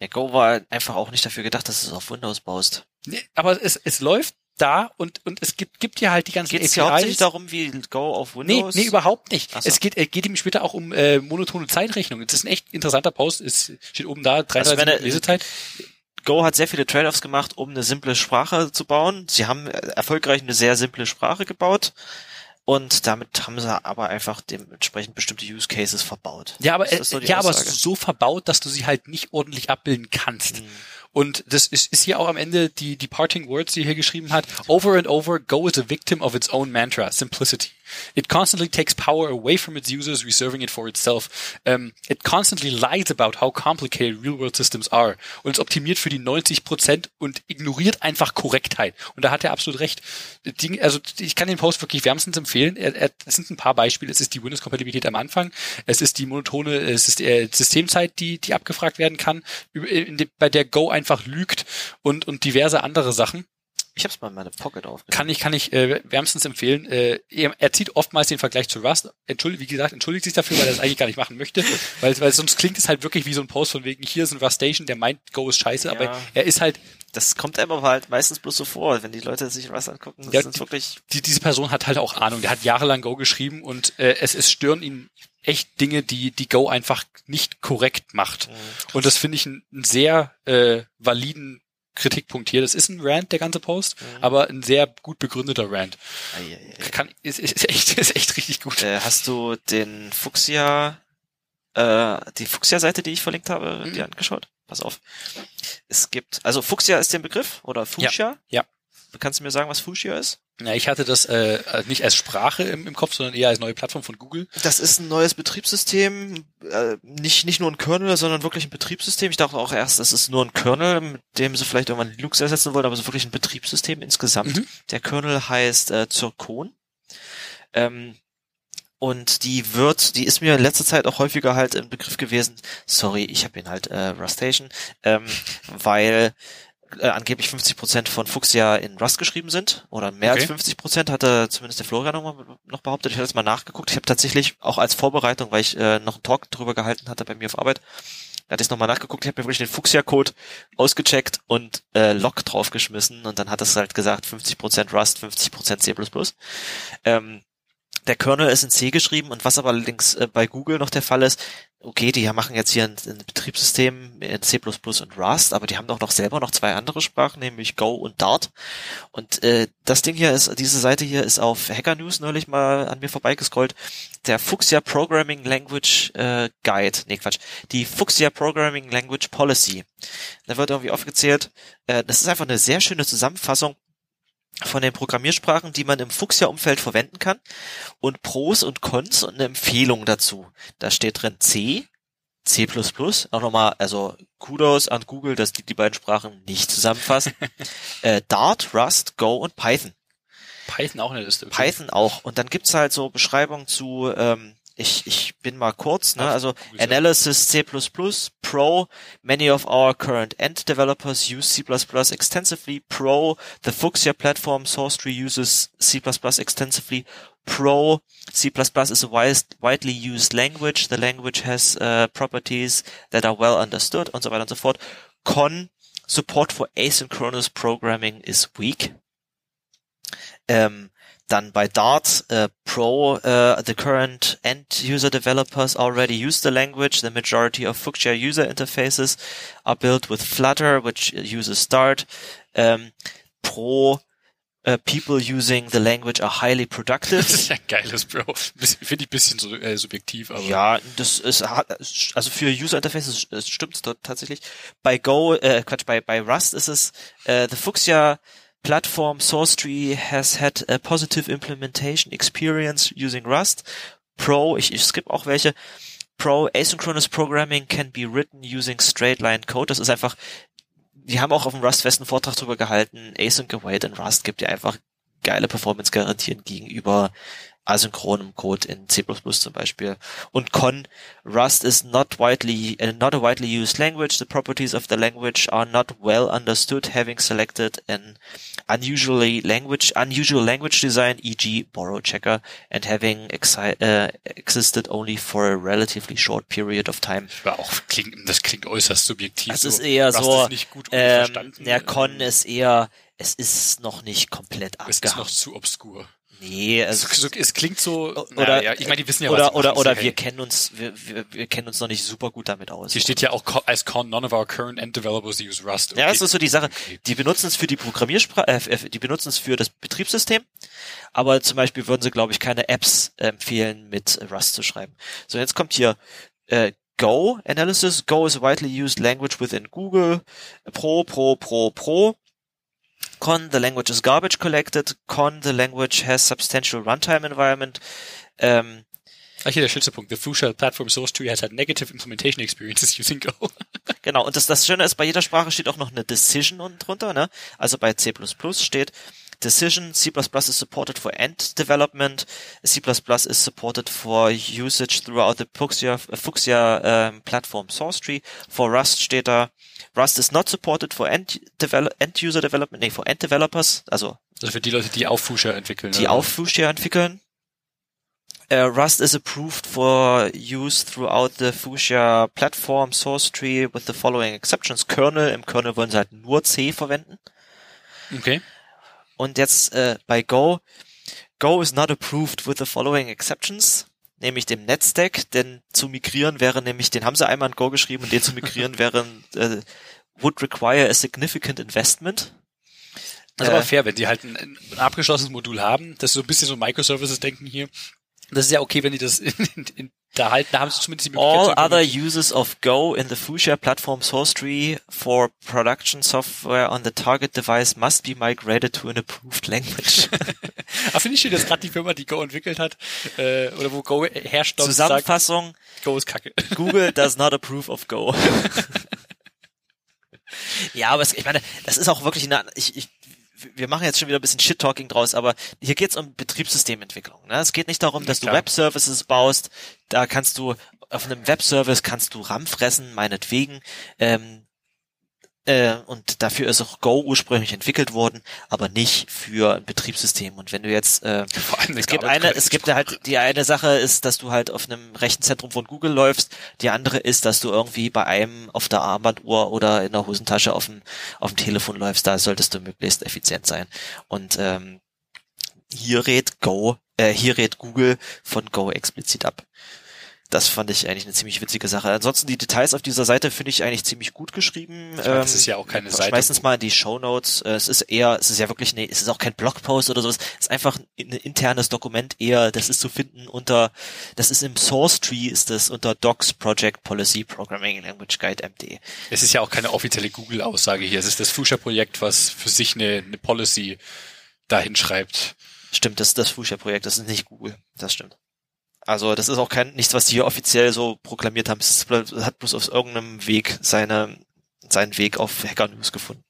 Ja, Go war einfach auch nicht dafür gedacht, dass du es auf Windows baust. Nee, aber es, es läuft da und, und es gibt, gibt dir halt die ganzen Geht es hier hauptsächlich APIs. darum, wie Go auf Nee, Windows? nee, überhaupt nicht. So. Es geht, äh, geht ihm später auch um äh, monotone Zeitrechnung. Das ist ein echt interessanter Post. Es steht oben da, 33 Also Minuten Lesezeit. Go hat sehr viele Trade-offs gemacht, um eine simple Sprache zu bauen. Sie haben äh, erfolgreich eine sehr simple Sprache gebaut. Und damit haben sie aber einfach dementsprechend bestimmte Use Cases verbaut. Ja, aber, äh, so die ja, aber so verbaut, dass du sie halt nicht ordentlich abbilden kannst. Mhm. Und das ist, ist hier auch am Ende die, die Parting Words, die er hier geschrieben hat. Over and over, Go is a victim of its own mantra, simplicity. It constantly takes power away from its users, reserving it for itself. Um, it constantly lies about how complicated real-world systems are. Und es optimiert für die 90 Prozent und ignoriert einfach Korrektheit. Und da hat er absolut recht. Ding, also ich kann den Post wirklich wärmstens empfehlen. Er, er, es sind ein paar Beispiele. Es ist die Windows-Kompatibilität am Anfang. Es ist die monotone, es ist äh, Systemzeit, die, die abgefragt werden kann, bei der Go einfach lügt und, und diverse andere Sachen. Ich hab's mal in meine Pocket aufgenommen. Kann ich, kann ich äh, wärmstens empfehlen. Äh, er, er zieht oftmals den Vergleich zu Rust. Entschuldigt, wie gesagt, entschuldigt sich dafür, weil er das eigentlich gar nicht machen möchte. Weil, weil sonst klingt es halt wirklich wie so ein Post von wegen, hier ist ein Rust Station, der meint, Go ist scheiße, Ja. aber er ist halt, Das kommt einem aber halt meistens bloß so vor, wenn die Leute sich was angucken. Das Ja, sind wirklich, die, diese Person hat halt auch Ahnung. Der hat jahrelang Go geschrieben und äh, es, es stören ihn echt Dinge, die, die Go einfach nicht korrekt macht. Und das finde ich einen, einen sehr äh, validen Kritikpunkt hier. Das ist ein Rant, der ganze Post, Mhm. aber ein sehr gut begründeter Rant. Kann, ist, ist, echt, ist echt richtig gut. Äh, hast du den Fuchsia, äh, die Fuchsia-Seite, die ich verlinkt habe, Mhm. dir angeschaut? Pass auf. Es gibt, also Fuchsia ist der Begriff oder Fuchsia? ja. Kannst du mir sagen, was Fuchsia ist? Ja, ich hatte das äh, nicht als Sprache im, im Kopf, sondern eher als neue Plattform von Google. Das ist ein neues Betriebssystem, äh, nicht, nicht nur ein Kernel, sondern wirklich ein Betriebssystem. Ich dachte auch erst, das ist nur ein Kernel, mit dem sie vielleicht irgendwann Linux ersetzen wollen, aber es ist wirklich ein Betriebssystem insgesamt. Mhm. Der Kernel heißt äh, Zircon. Ähm, und die wird, die ist mir in letzter Zeit auch häufiger halt im Begriff gewesen. Sorry, ich habe ihn halt äh, Rustation, ähm, weil äh, angeblich 50 Prozent von Fuchsia in Rust geschrieben sind oder mehr als Okay. 50 Prozent hatte zumindest der Florian noch, mal, noch behauptet. Ich habe jetzt mal nachgeguckt. Ich habe tatsächlich auch als Vorbereitung, weil ich äh, noch einen Talk drüber gehalten hatte bei mir auf Arbeit, da hatte ich nochmal nachgeguckt. Ich habe mir wirklich den Fuchsia-Code ausgecheckt und äh, Log draufgeschmissen und dann hat es halt gesagt 50 Prozent Rust, 50 Prozent C++. Ähm, der Kernel ist in C geschrieben und was aber allerdings äh, bei Google noch der Fall ist, okay, die machen jetzt hier ein, ein Betriebssystem in C++ und Rust, aber die haben doch noch selber noch zwei andere Sprachen, nämlich Go und Dart. Und äh, das Ding hier ist, diese Seite hier ist auf Hacker News neulich mal an mir vorbeigescrollt. Der Fuchsia Programming Language äh, Guide, nee Quatsch, die Fuchsia Programming Language Policy. Da wird irgendwie aufgezählt, äh, das ist einfach eine sehr schöne Zusammenfassung von den Programmiersprachen, die man im Fuchsia-Umfeld verwenden kann und Pros und Cons und eine Empfehlung dazu. Da steht drin C, C++, auch nochmal, also Kudos an Google, dass die die beiden Sprachen nicht zusammenfassen. äh, Dart, Rust, Go und Python. Python auch eine Liste. Python auch. Und dann gibt's halt so Beschreibungen zu, ähm, ich, ich bin mal kurz, ne, also Analysis C++, Pro, many of our current end developers use C++ extensively, Pro, the Fuchsia platform source tree uses C++ extensively, Pro, C++ is a wis- widely used language, the language has uh, properties that are well understood und so weiter und so fort. Con, support for asynchronous programming is weak. Ähm, dann bei Dart äh, Pro, äh, the current end-user developers already use the language. The majority of Fuchsia user interfaces are built with Flutter, which uses Dart. Ähm, Pro, äh, people using the language are highly productive. Das ist ja geiles, Bro. Bisschen- Finde ich ein bisschen so, äh, subjektiv, aber. Ja, das ist also für User Interfaces stimmt's dort tatsächlich. Bei Go, äh, Quatsch, bei bei Rust ist es äh, the Fuchsia platform source tree has had a positive implementation experience using Rust. Pro, ich, ich skip auch welche. Pro asynchronous programming can be written using straight line code. Das ist einfach die haben auch auf dem Rust-Fest einen Vortrag drüber gehalten. Async Await in Rust gibt dir einfach geile Performance-Garantien gegenüber asynchronem Code in C++ zum Beispiel. Und Con, Rust is not widely, uh, not a widely used language. The properties of the language are not well understood, having selected an unusually language, unusual language design, e.g. borrow checker, and having exi uh, existed only for a relatively short period of time. Aber auch klingt, das klingt äußerst subjektiv. Das so. ist eher Rust so, ist nicht gut, ähm, verstanden. der Con ist eher, es ist noch nicht komplett es ist noch zu obskur. Nee, Es, es, es klingt so, oder, naja, ich meine, die wissen ja, was oder, sie oder, oder so, wir kennen uns, wir, wir, wir kennen uns noch nicht super gut damit aus. Hier steht ja auch as con none of our current end developers use Rust. Ja, das ist so die Sache. Okay. Die benutzen es für die Programmiersprache, äh, die benutzen es für das Betriebssystem, aber zum Beispiel würden sie, glaube ich, keine Apps empfehlen, mit Rust zu schreiben. So, jetzt kommt hier äh, Go Analysis. Go is a widely used language within Google. Pro, Pro, Pro, Pro. Con, the language is garbage collected. Con, the language has substantial runtime environment. Ähm, Ach, hier der schönste Punkt. The Fuchsia Platform Source Tree has had negative implementation experiences using Go. Genau, und das, das Schöne ist, bei jeder Sprache steht auch noch eine Decision unten drunter, ne? Also bei C++ steht Decision, C++ is supported for end development, C++ is supported for usage throughout the Fuchsia, Fuchsia ähm, Platform Source Tree. For Rust steht da, Rust is not supported for end, develop, end user development, nee, for end developers, also Also für die Leute, die auf Fuchsia entwickeln. die oder? auf Fuchsia entwickeln. Uh, Rust is approved for use throughout the Fuchsia Platform Source Tree with the following exceptions. Kernel, im Kernel wollen sie halt nur C verwenden. Okay. Und jetzt äh, bei Go, Go is not approved with the following exceptions, nämlich dem NetStack, denn zu migrieren wäre nämlich, den haben sie einmal in Go geschrieben und den zu migrieren wäre, äh, would require a significant investment. Das ist Äh, aber fair, wenn die halt ein, ein abgeschlossenes Modul haben. Das ist so ein bisschen so Microservices-Denken hier. Das ist ja okay, wenn die das in, in, in da halten. Da haben sie zumindest die Möglichkeit All other uses of Go in the Fuchsia platform source tree for production software on the target device must be migrated to an approved language. Ah, finde ich schön, dass gerade die Firma, die Go entwickelt hat, äh, oder wo Go herrscht, sagt, Zusammenfassung, Go ist kacke. Google does not approve of Go. ja, aber es, ich meine, das ist auch wirklich eine, ich, ich, wir machen jetzt schon wieder ein bisschen Shit-Talking draus, aber hier geht es um Betriebssystementwicklung. Ne? Es geht nicht darum, dass du. Web-Services baust. Da kannst du, auf einem Web-Service kannst du RAM fressen, meinetwegen. Ähm, äh, und dafür ist auch Go ursprünglich entwickelt worden, aber nicht für ein Betriebssystem. Und wenn du jetzt äh, Vor allem es gibt eine, es gibt halt, die eine Sache ist, dass du halt auf einem Rechenzentrum von Google läufst. Die andere ist, dass du irgendwie bei einem auf der Armbanduhr oder in der Hosentasche auf dem, auf dem Telefon läufst. Da solltest du möglichst effizient sein. Und ähm, hier rät Go, äh, hier rät Google von Go explizit ab. Das fand ich eigentlich eine ziemlich witzige Sache. Ansonsten die Details auf dieser Seite finde ich eigentlich ziemlich gut geschrieben. Ich meine, das ist ja auch keine Seite, wo- mal in die Show Notes. Es ist eher, es ist ja wirklich, nee, es ist auch kein Blogpost oder sowas. Es ist einfach ein internes Dokument eher. Das ist zu finden unter, das ist im Source Tree ist das unter Docs Project Policy Programming Language Guide MD. Es ist ja auch keine offizielle Google-Aussage hier. Es ist das Fuchsia-Projekt, was für sich eine, eine Policy dahin schreibt. Stimmt, das ist das Fuchsia Projekt. Das ist nicht Google. Das stimmt. Also das ist auch kein nichts, was die hier offiziell so proklamiert haben. Es hat bloß auf irgendeinem Weg seine seinen Weg auf Hacker News gefunden.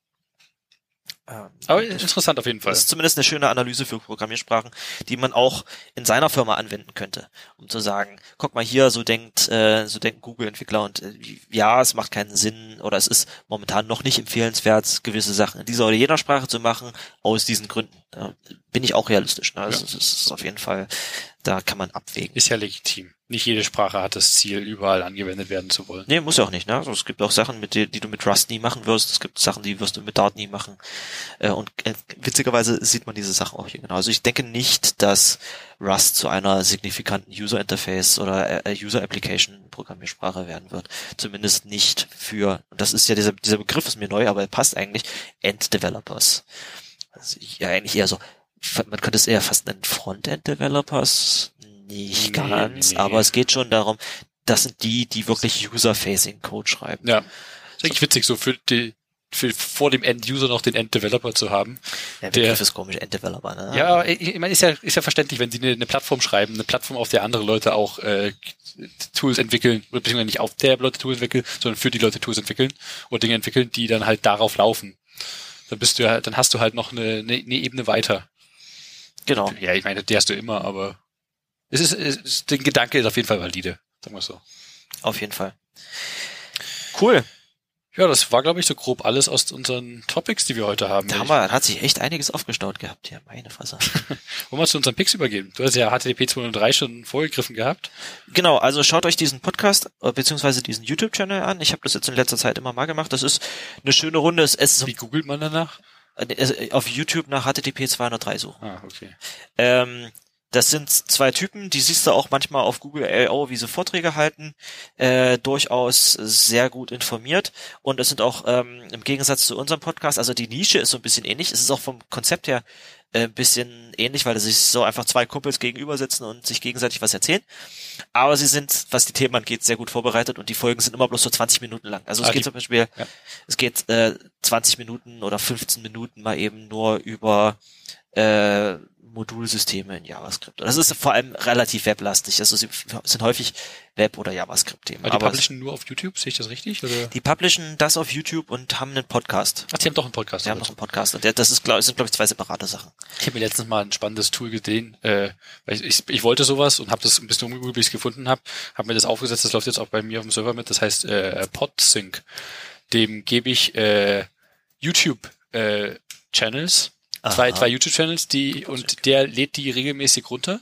Ähm, Aber interessant auf jeden Fall. Das ist zumindest eine schöne Analyse für Programmiersprachen, die man auch in seiner Firma anwenden könnte, um zu sagen, guck mal hier, so denkt, äh, so denken Google-Entwickler und äh, ja, es macht keinen Sinn oder es ist momentan noch nicht empfehlenswert, gewisse Sachen in dieser oder jener Sprache zu machen, aus diesen Gründen. Bin ich auch realistisch. Ne? Also, Ja. das ist auf jeden Fall, da kann man abwägen. Ist ja legitim. Nicht jede Sprache hat das Ziel, überall angewendet werden zu wollen. Nee, muss ja auch nicht, ne? Also es gibt auch Sachen, mit die, die du mit Rust nie machen wirst. Es gibt Sachen, die wirst du mit Dart nie machen. Äh, und äh, witzigerweise sieht man diese Sachen auch hier genau. Also ich denke nicht, dass Rust zu einer signifikanten User Interface oder äh, User Application Programmiersprache werden wird. Zumindest nicht für, und das ist ja dieser, dieser Begriff ist mir neu, aber er passt eigentlich, End Developers. Also ja, eigentlich eher so, man könnte es eher fast nennen Frontend Developers. Nicht Nee, ganz, nee, nee. aber es geht schon darum, das sind die, die wirklich User-Facing Code schreiben. Ja. Ist eigentlich witzig, so für die, für vor dem End-User noch den End-Developer zu haben. Der Der- Begriff ist komisch, End-Developer, ne? Ja, ich, ich meine, ist ja, ist ja verständlich, wenn sie eine, eine Plattform schreiben, eine Plattform, auf der andere Leute auch äh, Tools entwickeln, oder beziehungsweise nicht auf der Leute Tools entwickeln, sondern für die Leute Tools entwickeln oder Dinge entwickeln, die dann halt darauf laufen. Dann bist du ja, dann hast du halt noch eine, eine, eine Ebene weiter. Genau. Ja, ich meine, die hast du immer, aber es ist, es ist, den Gedanke ist auf jeden Fall valide, sagen wir so. Auf jeden Fall. Cool. Ja, das war, glaube ich, so grob alles aus unseren Topics, die wir heute haben. Da haben wir, hat sich echt einiges aufgestaut gehabt hier, meine Fresse. Wollen wir zu unseren Picks übergeben? Du hast ja HTTP 203 schon vorgegriffen gehabt. Genau, also schaut euch diesen Podcast äh, beziehungsweise diesen YouTube-Channel an. Ich habe das jetzt in letzter Zeit immer mal gemacht. Das ist eine schöne Runde. Es ist Wie googelt man danach? Äh, auf YouTube nach HTTP 203 suchen. Ah, okay. Ähm, das sind zwei Typen, die siehst du auch manchmal auf Google LO, wie sie Vorträge halten, äh, durchaus sehr gut informiert und es sind auch ähm, im Gegensatz zu unserem Podcast, also die Nische ist so ein bisschen ähnlich, es ist auch vom Konzept her äh, ein bisschen ähnlich, weil sich so einfach zwei Kumpels gegenüber sitzen und sich gegenseitig was erzählen, aber sie sind, was die Themen angeht, sehr gut vorbereitet und die Folgen sind immer bloß so 20 Minuten lang. Also es Ah, geht die- zum Beispiel, ja. es geht äh, 20 Minuten oder 15 Minuten mal eben nur über äh, Modulsysteme in JavaScript. Das ist vor allem relativ weblastig. Also sie sind häufig Web- oder JavaScript-Themen. Aber die Aber publishen nur auf YouTube, sehe ich das richtig? Oder? die publishen das auf YouTube und haben einen Podcast. Ach, die haben doch einen Podcast. Sie haben noch einen Podcast und der, das ist, glaub, sind, glaube ich, zwei separate Sachen. Ich habe mir letztens mal ein spannendes Tool gesehen, äh, weil ich, ich, ich wollte sowas und habe das ein bisschen umgegoogelt, bis ich es gefunden habe, habe mir das aufgesetzt, das läuft jetzt auch bei mir auf dem Server mit, das heißt äh, PodSync. Dem gebe ich äh, YouTube äh, zwei, Aha. zwei YouTube-Channels, die und der lädt die regelmäßig runter.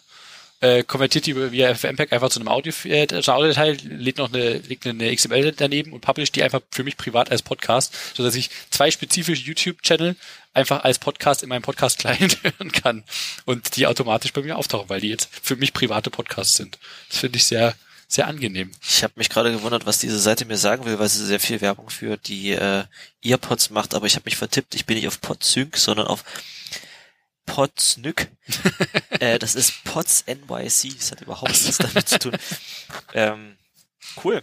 Äh, konvertiert die via FMPEG einfach zu einem Audio, äh, zu einer Audiodatei, lädt noch eine, legt eine XML daneben und publisht die einfach für mich privat als Podcast, so dass ich zwei spezifische YouTube-Channel einfach als Podcast in meinem Podcast-Client hören kann und die automatisch bei mir auftauchen, weil die jetzt für mich private Podcasts sind. Das finde ich sehr, sehr angenehm. Ich habe mich gerade gewundert, was diese Seite mir sagen will, weil sie sehr viel Werbung für die äh, Earpods macht, aber ich habe mich vertippt. Ich bin nicht auf Podsync, sondern auf Podsnyk. äh, das ist Pods NYC. Das hat überhaupt nichts damit zu tun. Ähm, cool.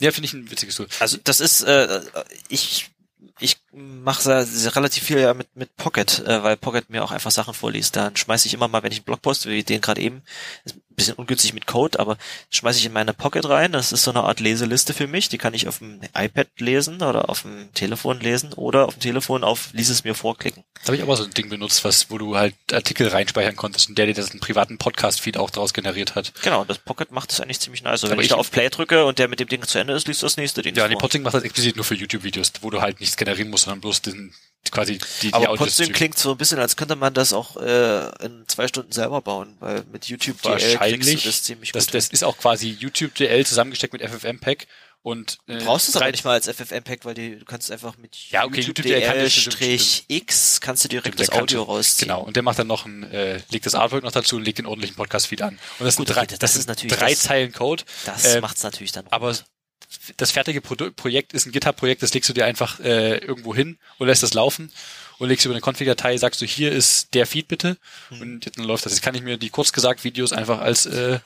Ja, finde ich ein witziges Tool. Also das ist, äh, ich ich mache sehr relativ viel ja mit mit Pocket, äh, weil Pocket mir auch einfach Sachen vorliest. Dann schmeiße ich immer mal, wenn ich einen Blogpost, wie den gerade eben, ist ein bisschen ungünstig mit Code, aber schmeiße ich in meine Pocket rein. Das ist so eine Art Leseliste für mich. Die kann ich auf dem iPad lesen oder auf dem Telefon lesen oder auf dem Telefon auf Lies es mir vorklicken. Da habe ich aber so ein Ding benutzt, was, wo du halt Artikel reinspeichern konntest und der dir das einen privaten Podcast-Feed auch daraus generiert hat. Genau, das Pocket macht das eigentlich ziemlich nice. Also wenn ich, ich- da auf Play drücke und der mit dem Ding zu Ende ist, liest das nächste Ding Ja, die Podsync macht das explizit nur für YouTube-Videos, wo du halt nichts generieren musst, sondern bloß den, quasi die, die Aber Audios Podsync streamen. klingt so ein bisschen, als könnte man das auch äh, in zwei Stunden selber bauen, weil mit YouTube DL kriegst das ziemlich Das, gut. das ist auch quasi YouTube-DL zusammengesteckt mit FFmpeg und äh, Du brauchst es aber nicht mal als FFmpeg, weil die, du kannst einfach mit Ja, okay, YouTube YouTube DL DL das Strich X kannst du direkt das Audio rausziehen. Genau, und der macht dann noch ein, äh, legt das Artwork noch dazu und legt den ordentlichen Podcast-Feed an. Und das Gut, sind drei, okay, das das, ist natürlich drei das- Zeilen Code. Das Ähm, macht's natürlich dann. Aber. Das fertige Produ Projekt ist ein GitHub-Projekt, das legst du dir einfach äh, irgendwo hin und lässt das laufen und legst über eine Config-Datei, sagst du, hier ist der Feed bitte Hm. und dann läuft das. Jetzt kann ich mir die kurz gesagt Videos einfach als, äh,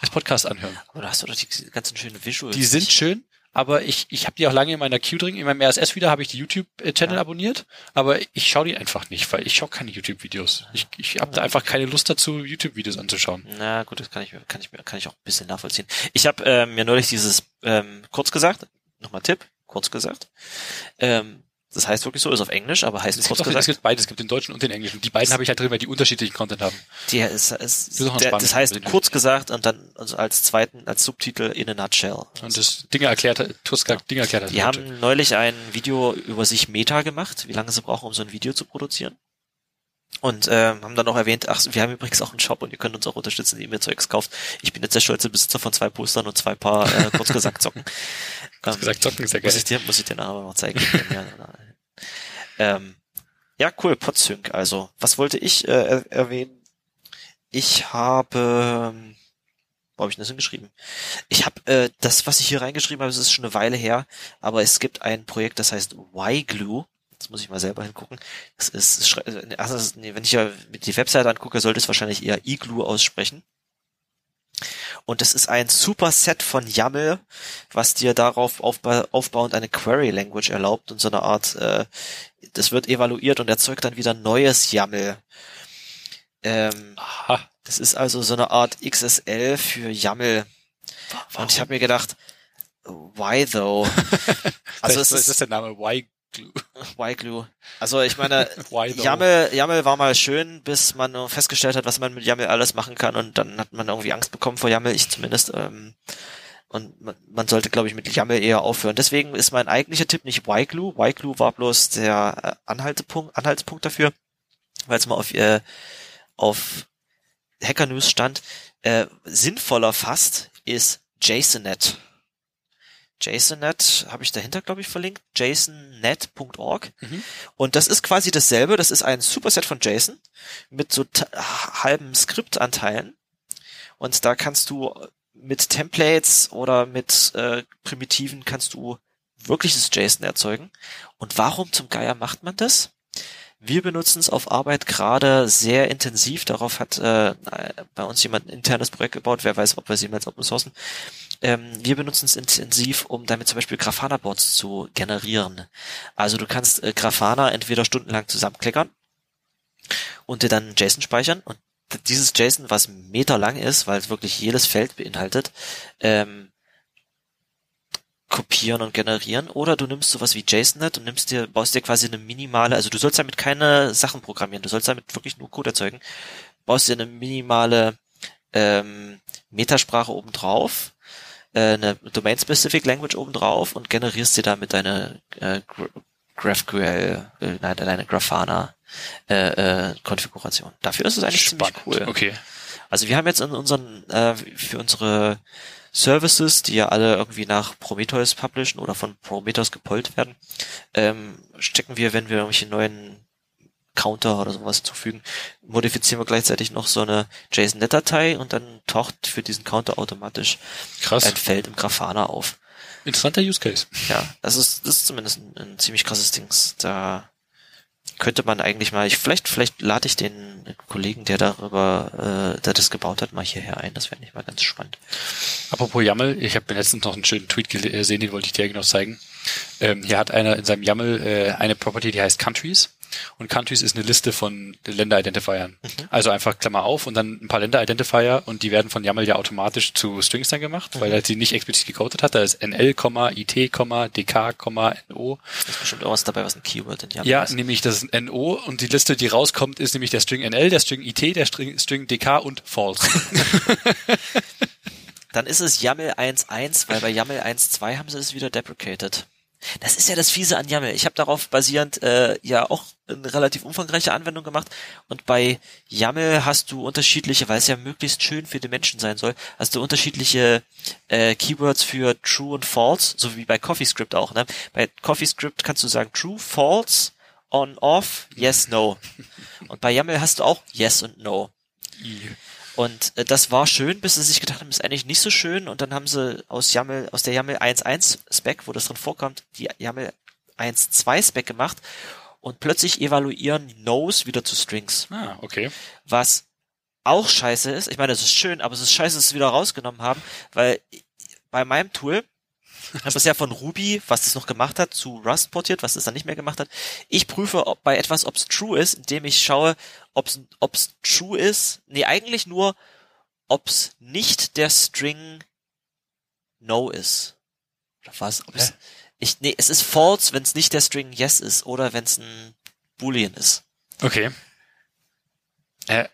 als Podcast anhören. aber da hast du doch die ganzen schönen Visuals. Die sind schön, aber ich, ich habe die auch lange in meiner Queue drin. In meinem RSS-Wieder habe ich die YouTube-Channel Ja. abonniert, aber ich schaue die einfach nicht, weil ich schaue keine YouTube-Videos. Ich, ich habe da einfach keine Lust dazu, YouTube-Videos anzuschauen. Na gut, das kann ich mir, kann ich mir, kann ich auch ein bisschen nachvollziehen. Ich habe ähm, mir neulich dieses ähm, kurz gesagt, nochmal Tipp, kurz gesagt. Ähm, das heißt wirklich so, ist auf Englisch, aber heißt Es kurz gibt, auch, es gesagt. gibt beides, es gibt den deutschen und den englischen. Die beiden habe ich halt drin, weil die unterschiedlichen Content haben. Es, ist auch ein der, das heißt kurz gesagt und dann also als zweiten, als Subtitel in a nutshell. Und das Dinge erklärt, Tuska Dinge erklärt. hat. Die haben neulich ein Video über sich Meta gemacht, wie lange sie brauchen, um so ein Video zu produzieren. Und ähm, haben dann auch erwähnt, ach, wir haben übrigens auch einen Shop und ihr könnt uns auch unterstützen, indem ihr Zeugs kauft. Ich bin jetzt der stolze Besitzer von zwei Postern und zwei Paar äh, kurz gesagt Socken. ähm, gesagt, Zocken ist sehr muss geil. ich dir, muss ich dir nachher noch zeigen. ja, ähm, ja, cool, Podsync. Also, was wollte ich äh, er erwähnen? Ich habe, ähm, wo habe ich denn das hingeschrieben? Ich habe äh, das, was ich hier reingeschrieben habe, das ist schon eine Weile her, aber es gibt ein Projekt, das heißt Y-Glue. Jetzt muss ich mal selber hingucken. Das ist, also das ist nee, wenn ich ja mit die Webseite angucke, sollte es wahrscheinlich eher iGlue aussprechen. Und das ist ein super Set von YAML, was dir darauf aufba aufbauend eine Query Language erlaubt und so eine Art, äh, das wird evaluiert und erzeugt dann wieder neues YAML. Ähm, Aha. das ist also so eine Art XSL für YAML. Und ich habe mir gedacht, why though? Also es ist, ist, ist der Name Y Glue. Y-Glue. Also ich meine, Why? YAML, YAML war mal schön, bis man nur festgestellt hat, was man mit YAML alles machen kann und dann hat man irgendwie Angst bekommen vor YAML, ich zumindest. Ähm, und man, man sollte, glaube ich, mit YAML eher aufhören. Deswegen ist mein eigentlicher Tipp nicht Y-Glue. Y-Glue war bloß der äh, Anhaltepunkt, Anhaltspunkt dafür, weil es mal auf, äh, auf Hacker News stand. Äh, sinnvoller fast ist JSONNet. JSONNet habe ich dahinter, glaube ich, verlinkt. JSONNet.org. Mhm. Und das ist quasi dasselbe. Das ist ein Superset von JSON mit so halben Skriptanteilen. Und da kannst du mit Templates oder mit äh, Primitiven kannst du wirkliches JSON erzeugen. Und warum zum Geier macht man das? Wir benutzen es auf Arbeit gerade sehr intensiv. Darauf hat äh, bei uns jemand ein internes Projekt gebaut. Wer weiß, ob wir es jemals open sourcen. Ähm, wir benutzen es intensiv, um damit zum Beispiel Grafana-Boards zu generieren. Also du kannst äh, Grafana entweder stundenlang zusammenklickern und dir dann JSON speichern und dieses JSON, was meterlang ist, weil es wirklich jedes Feld beinhaltet, ähm, kopieren und generieren oder du nimmst sowas wie JSONNet und nimmst dir, baust dir quasi eine minimale, also du sollst damit keine Sachen programmieren, du sollst damit wirklich nur Code erzeugen, baust dir eine minimale ähm, Metasprache obendrauf, äh, eine Domain-Specific Language obendrauf und generierst dir damit deine äh, Gra- GraphQL, äh, nein, deine Grafana äh, äh, Konfiguration. Dafür ist es eigentlich ziemlich cool. Okay. Also wir haben jetzt in unseren, äh, für unsere Services, die ja alle irgendwie nach Prometheus publishen oder von Prometheus gepollt werden, ähm, stecken wir, wenn wir irgendwelche neuen Counter oder sowas zufügen, modifizieren wir gleichzeitig noch so eine JSON-Net-Datei und dann taucht für diesen Counter automatisch Krass. ein Feld im Grafana auf. Interessanter Use Case. Ja, das ist, das ist zumindest ein, ein ziemlich krasses Ding. Da könnte man eigentlich mal, ich, vielleicht, vielleicht lade ich den Kollegen, der darüber, äh, der das gebaut hat, mal hierher ein. Das wäre nicht mal ganz spannend. Apropos YAML, ich habe mir letztens noch einen schönen Tweet gesehen, den wollte ich dir genau zeigen. Ähm, hier hat einer in seinem YAML äh, eine Property, die heißt Countries. Und Countries ist eine Liste von Länder-Identifiern. Also einfach Klammer auf und dann ein paar Länder-Identifier und die werden von YAML ja automatisch zu Strings dann gemacht, weil er sie nicht explizit gecodet hat. Da ist NL, IT, DK, NO. Da ist bestimmt irgendwas dabei, was ein Keyword in YAML Ja, ist. nämlich das ist ein NO und die Liste, die rauskommt, ist nämlich der String NL, der String IT, der String, String DK und False. Dann ist es YAML 1.1, weil bei YAML 1.2 haben sie es wieder deprecated. Das ist ja das Fiese an YAML. Ich habe darauf basierend äh, ja auch eine relativ umfangreiche Anwendung gemacht und bei YAML hast du unterschiedliche, weil es ja möglichst schön für die Menschen sein soll, hast du unterschiedliche äh, Keywords für True und False, so wie bei CoffeeScript auch. Ne? Bei CoffeeScript kannst du sagen True, False, On, Off, Yes, No. Und bei YAML hast du auch Yes und No. Und äh, das war schön, bis sie sich gedacht haben, ist eigentlich nicht so schön. Und dann haben sie aus YAML, aus der YAML 1.1 Spec, wo das drin vorkommt, die YAML 1.2 Spec gemacht. Und plötzlich evaluieren No's wieder zu Strings. ah, okay. Was auch scheiße ist. Ich meine, es ist schön, aber es ist scheiße, dass sie es wieder rausgenommen haben, weil bei meinem Tool, das ja von Ruby, was das noch gemacht hat, zu Rust portiert, was das dann nicht mehr gemacht hat. Ich prüfe ob bei etwas, ob es true ist, indem ich schaue, ob es true ist. Nee, eigentlich nur, ob es nicht der String no ist. Oder was? Ob es, Hä? ich, nee, es ist false, wenn es nicht der String yes ist oder wenn es ein Boolean ist. Okay. Äh,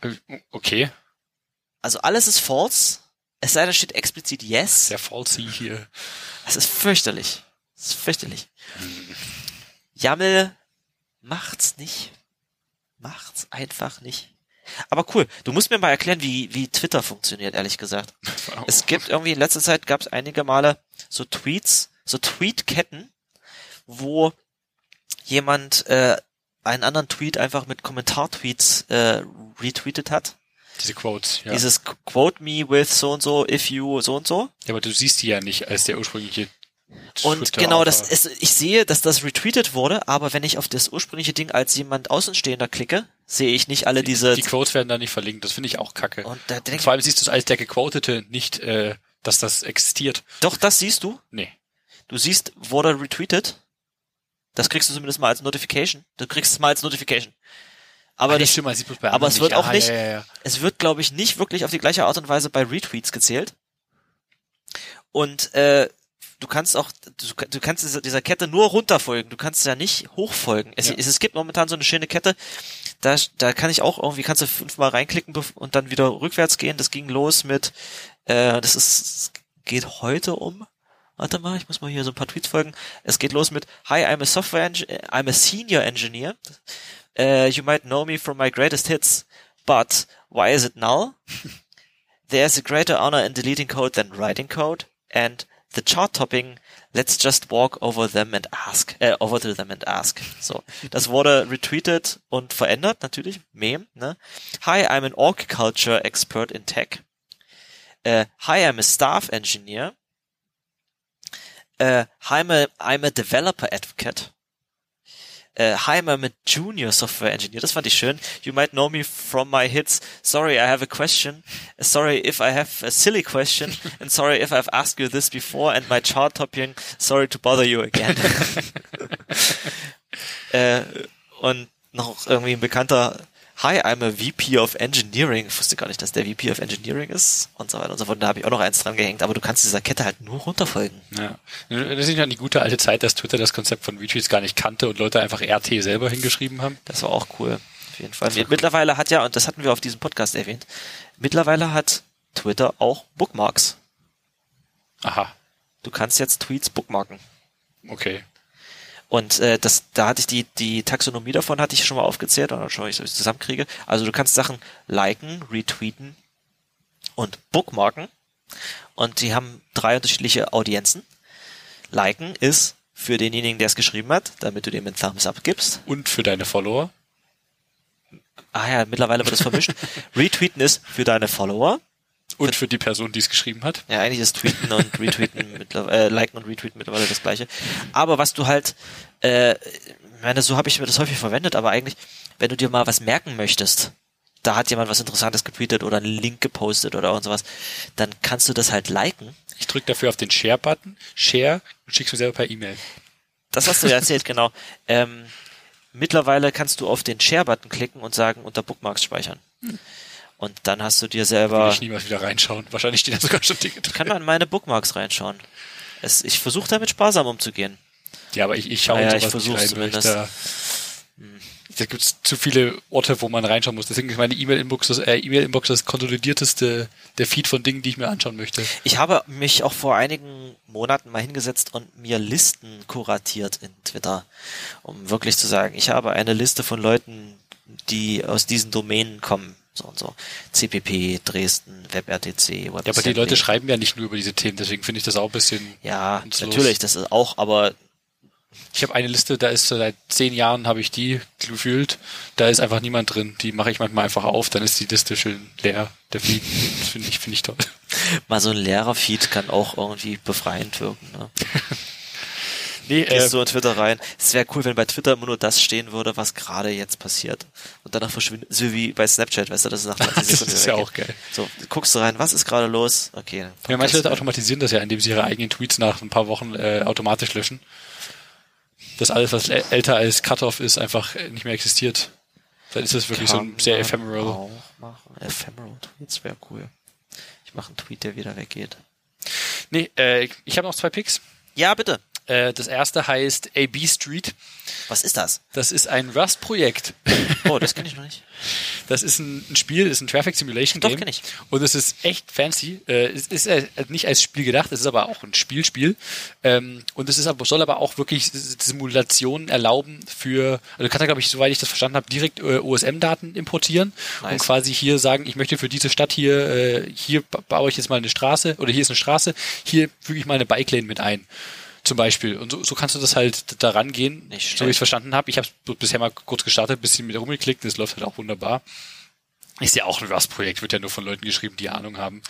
okay. Also alles ist false, es sei denn, steht explizit yes. Sehr falsy hier. Das ist fürchterlich. Das ist fürchterlich. YAML macht's nicht. Macht's einfach nicht. Aber cool. Du musst mir mal erklären, wie, wie Twitter funktioniert, ehrlich gesagt. Es gibt irgendwie, in letzter Zeit gab es einige Male so Tweets, so Tweetketten, wo jemand äh, einen anderen Tweet einfach mit Kommentartweets äh, retweetet hat. Diese Quotes, ja. Dieses Quote me with so und so, if you so und so. ja. Aber du siehst die ja nicht als der ursprüngliche Und genau, das ist, ich sehe, dass das retweetet wurde, aber wenn ich auf das ursprüngliche Ding als jemand Außenstehender klicke, sehe ich nicht alle diese. Die Quotes werden da nicht verlinkt. Das finde ich auch kacke. und da denk, Vor allem siehst du es als der gequotete nicht, äh, dass das existiert. doch, das siehst du. Nee. Du siehst, wurde retweetet. Das kriegst du zumindest mal als Notification. Du kriegst es mal als Notification. Aber Ah, das, stimmt, bei aber es wird auch Ah, nicht- Ja, ja, ja. es wird, glaube ich, nicht wirklich auf die gleiche Art und Weise bei Retweets gezählt. Und äh, du kannst auch, du, du kannst dieser, dieser Kette nur runterfolgen, du kannst ja nicht hochfolgen. Es, es, es gibt momentan so eine schöne Kette, da, da kann ich auch irgendwie, kannst du fünfmal reinklicken und dann wieder rückwärts gehen. Das ging los mit, äh, das ist, geht heute um. Warte mal, ich muss mal hier so ein paar Tweets folgen. Es geht los mit Hi, I'm a software engineer, I'm a senior engineer. Uh, you might know me from my greatest hits, but why is it null? There's a greater honor in deleting code than writing code, and the chart topping, let's just walk over them and ask, äh, over to them and ask. So. Das wurde retweetet und verändert, natürlich. Meme, ne? Hi, I'm an org culture expert in tech. Äh, hi, I'm a staff engineer. Äh, hi, I'm a, I'm a developer advocate. Äh, hi, I'm a junior software engineer. Das fand ich schön. You might know me from my hits. Sorry, I have a question. Sorry if I have a silly question. And sorry if I've asked you this before. And my chart topping. Sorry to bother you again. äh, und noch irgendwie ein bekannter Hi, I'm a VP of Engineering. Ich wusste gar nicht, dass der VP of Engineering ist und so weiter und so fort. Da habe ich auch noch eins dran gehängt. Aber du kannst dieser Kette halt nur runterfolgen. Ja. Das ist ja die gute alte Zeit, dass Twitter das Konzept von Retweets gar nicht kannte und Leute einfach RT selber hingeschrieben haben. Das war auch cool. Auf jeden Fall. Mittlerweile hat ja, und das hatten wir auf diesem Podcast erwähnt, mittlerweile hat Twitter auch Bookmarks. Aha, Du kannst jetzt Tweets bookmarken. okay. Und äh, das, da hatte ich die, die Taxonomie davon hatte ich schon mal aufgezählt und dann schaue ich, ob ich es zusammenkriege. Also du kannst Sachen liken, retweeten und bookmarken. Und die haben drei unterschiedliche Audienzen. Liken ist für denjenigen, der es geschrieben hat, damit du dem einen Thumbs up gibst. Und für deine Follower? Ah ja, mittlerweile wird es vermischt. Retweeten ist für deine Follower. Und für die Person, die es geschrieben hat? Ja, eigentlich ist Tweeten und Retweeten mittlerweile, äh, Liken und Retweeten mittlerweile das gleiche. Aber was du halt, äh, ich meine, so habe ich mir das häufig verwendet, aber eigentlich, wenn du dir mal was merken möchtest, da hat jemand was Interessantes getweetet oder einen Link gepostet oder und sowas, dann kannst du das halt liken. Ich drücke dafür auf den Share-Button, Share und schickst mir selber per E-Mail. Das hast du ja erzählt, genau. Ähm, mittlerweile kannst du auf den Share-Button klicken und sagen, unter Bookmarks speichern. Und dann hast du dir Will selber, ich niemals wieder reinschauen. Wahrscheinlich stehen da sogar schon Dinge drin. kann man in meine Bookmarks reinschauen. Es, ich versuche damit sparsam umzugehen. Ja, aber ich, ich schaue Naja, ich ich zumindest. da, da gibt's zu viele Orte, wo man reinschauen muss. Deswegen ist meine E-Mail-Inbox das, äh, E-Mail-Inbox das konsolidierteste der Feed von Dingen, die ich mir anschauen möchte. Ich habe mich auch vor einigen Monaten mal hingesetzt und mir Listen kuratiert in Twitter, um wirklich zu sagen, ich habe eine Liste von Leuten, die aus diesen Domänen kommen. So und so. CPP, Dresden, WebRTC, Ja, aber die Leute schreiben ja nicht nur über diese Themen, deswegen finde ich das auch ein bisschen. Ja, nutzlos. natürlich, das ist auch, aber Ich habe eine Liste, da ist seit zehn Jahren habe ich die gefühlt. Da ist einfach niemand drin. Die mache ich manchmal einfach auf, dann ist die Liste schön leer. Der Feed finde ich finde ich toll. mal so ein leerer Feed kann auch irgendwie befreiend wirken. Ne? Nee, Gehst äh, du in Twitter rein. Es wäre cool, wenn bei Twitter immer nur das stehen würde, was gerade jetzt passiert. Und danach verschwindet, so wie bei Snapchat, weißt du, das ist nach 20 das Sekunden ist wieder ja auch geil. So, guckst du rein, was ist gerade los? Okay. Ja, manche Leute automatisieren das ja, indem sie ihre eigenen Tweets nach ein paar Wochen äh, automatisch löschen. Dass alles, was äl- älter als Cutoff ist, einfach äh, nicht mehr existiert. Dann ist das wirklich so ein Kann sehr ephemeral. Auch machen. Ephemeral Tweets wäre cool. Ich mache einen Tweet, der wieder weggeht. Nee, äh, ich habe noch zwei Picks. Ja, bitte. Äh, das erste heißt AB Street. Was ist das? Das ist ein Rust-Projekt. Oh, das kenne ich noch nicht. Das ist ein, ein Spiel, das ist ein Traffic Simulation Doch, Game. kenn ich. Und es ist echt fancy. Äh, es ist äh, nicht als Spiel gedacht, es ist aber auch ein Spielspiel. Ähm, und es ist aber, soll aber auch wirklich Simulationen erlauben für, also du kannst ja, glaube ich, soweit ich das verstanden habe, direkt äh, OSM-Daten importieren und Nice. quasi hier sagen, ich möchte für diese Stadt hier, äh, hier ba- baue ich jetzt mal eine Straße oder hier ist eine Straße, hier füge ich mal eine Bike Lane mit ein. Zum Beispiel. Und so, so kannst du das halt da rangehen, Nicht so wie ich es verstanden habe. Ich habe es bisher mal kurz gestartet, bisschen mit rumgeklickt, das läuft halt auch wunderbar. Ist ja auch ein Rust-Projekt, wird ja nur von Leuten geschrieben, die Ahnung haben.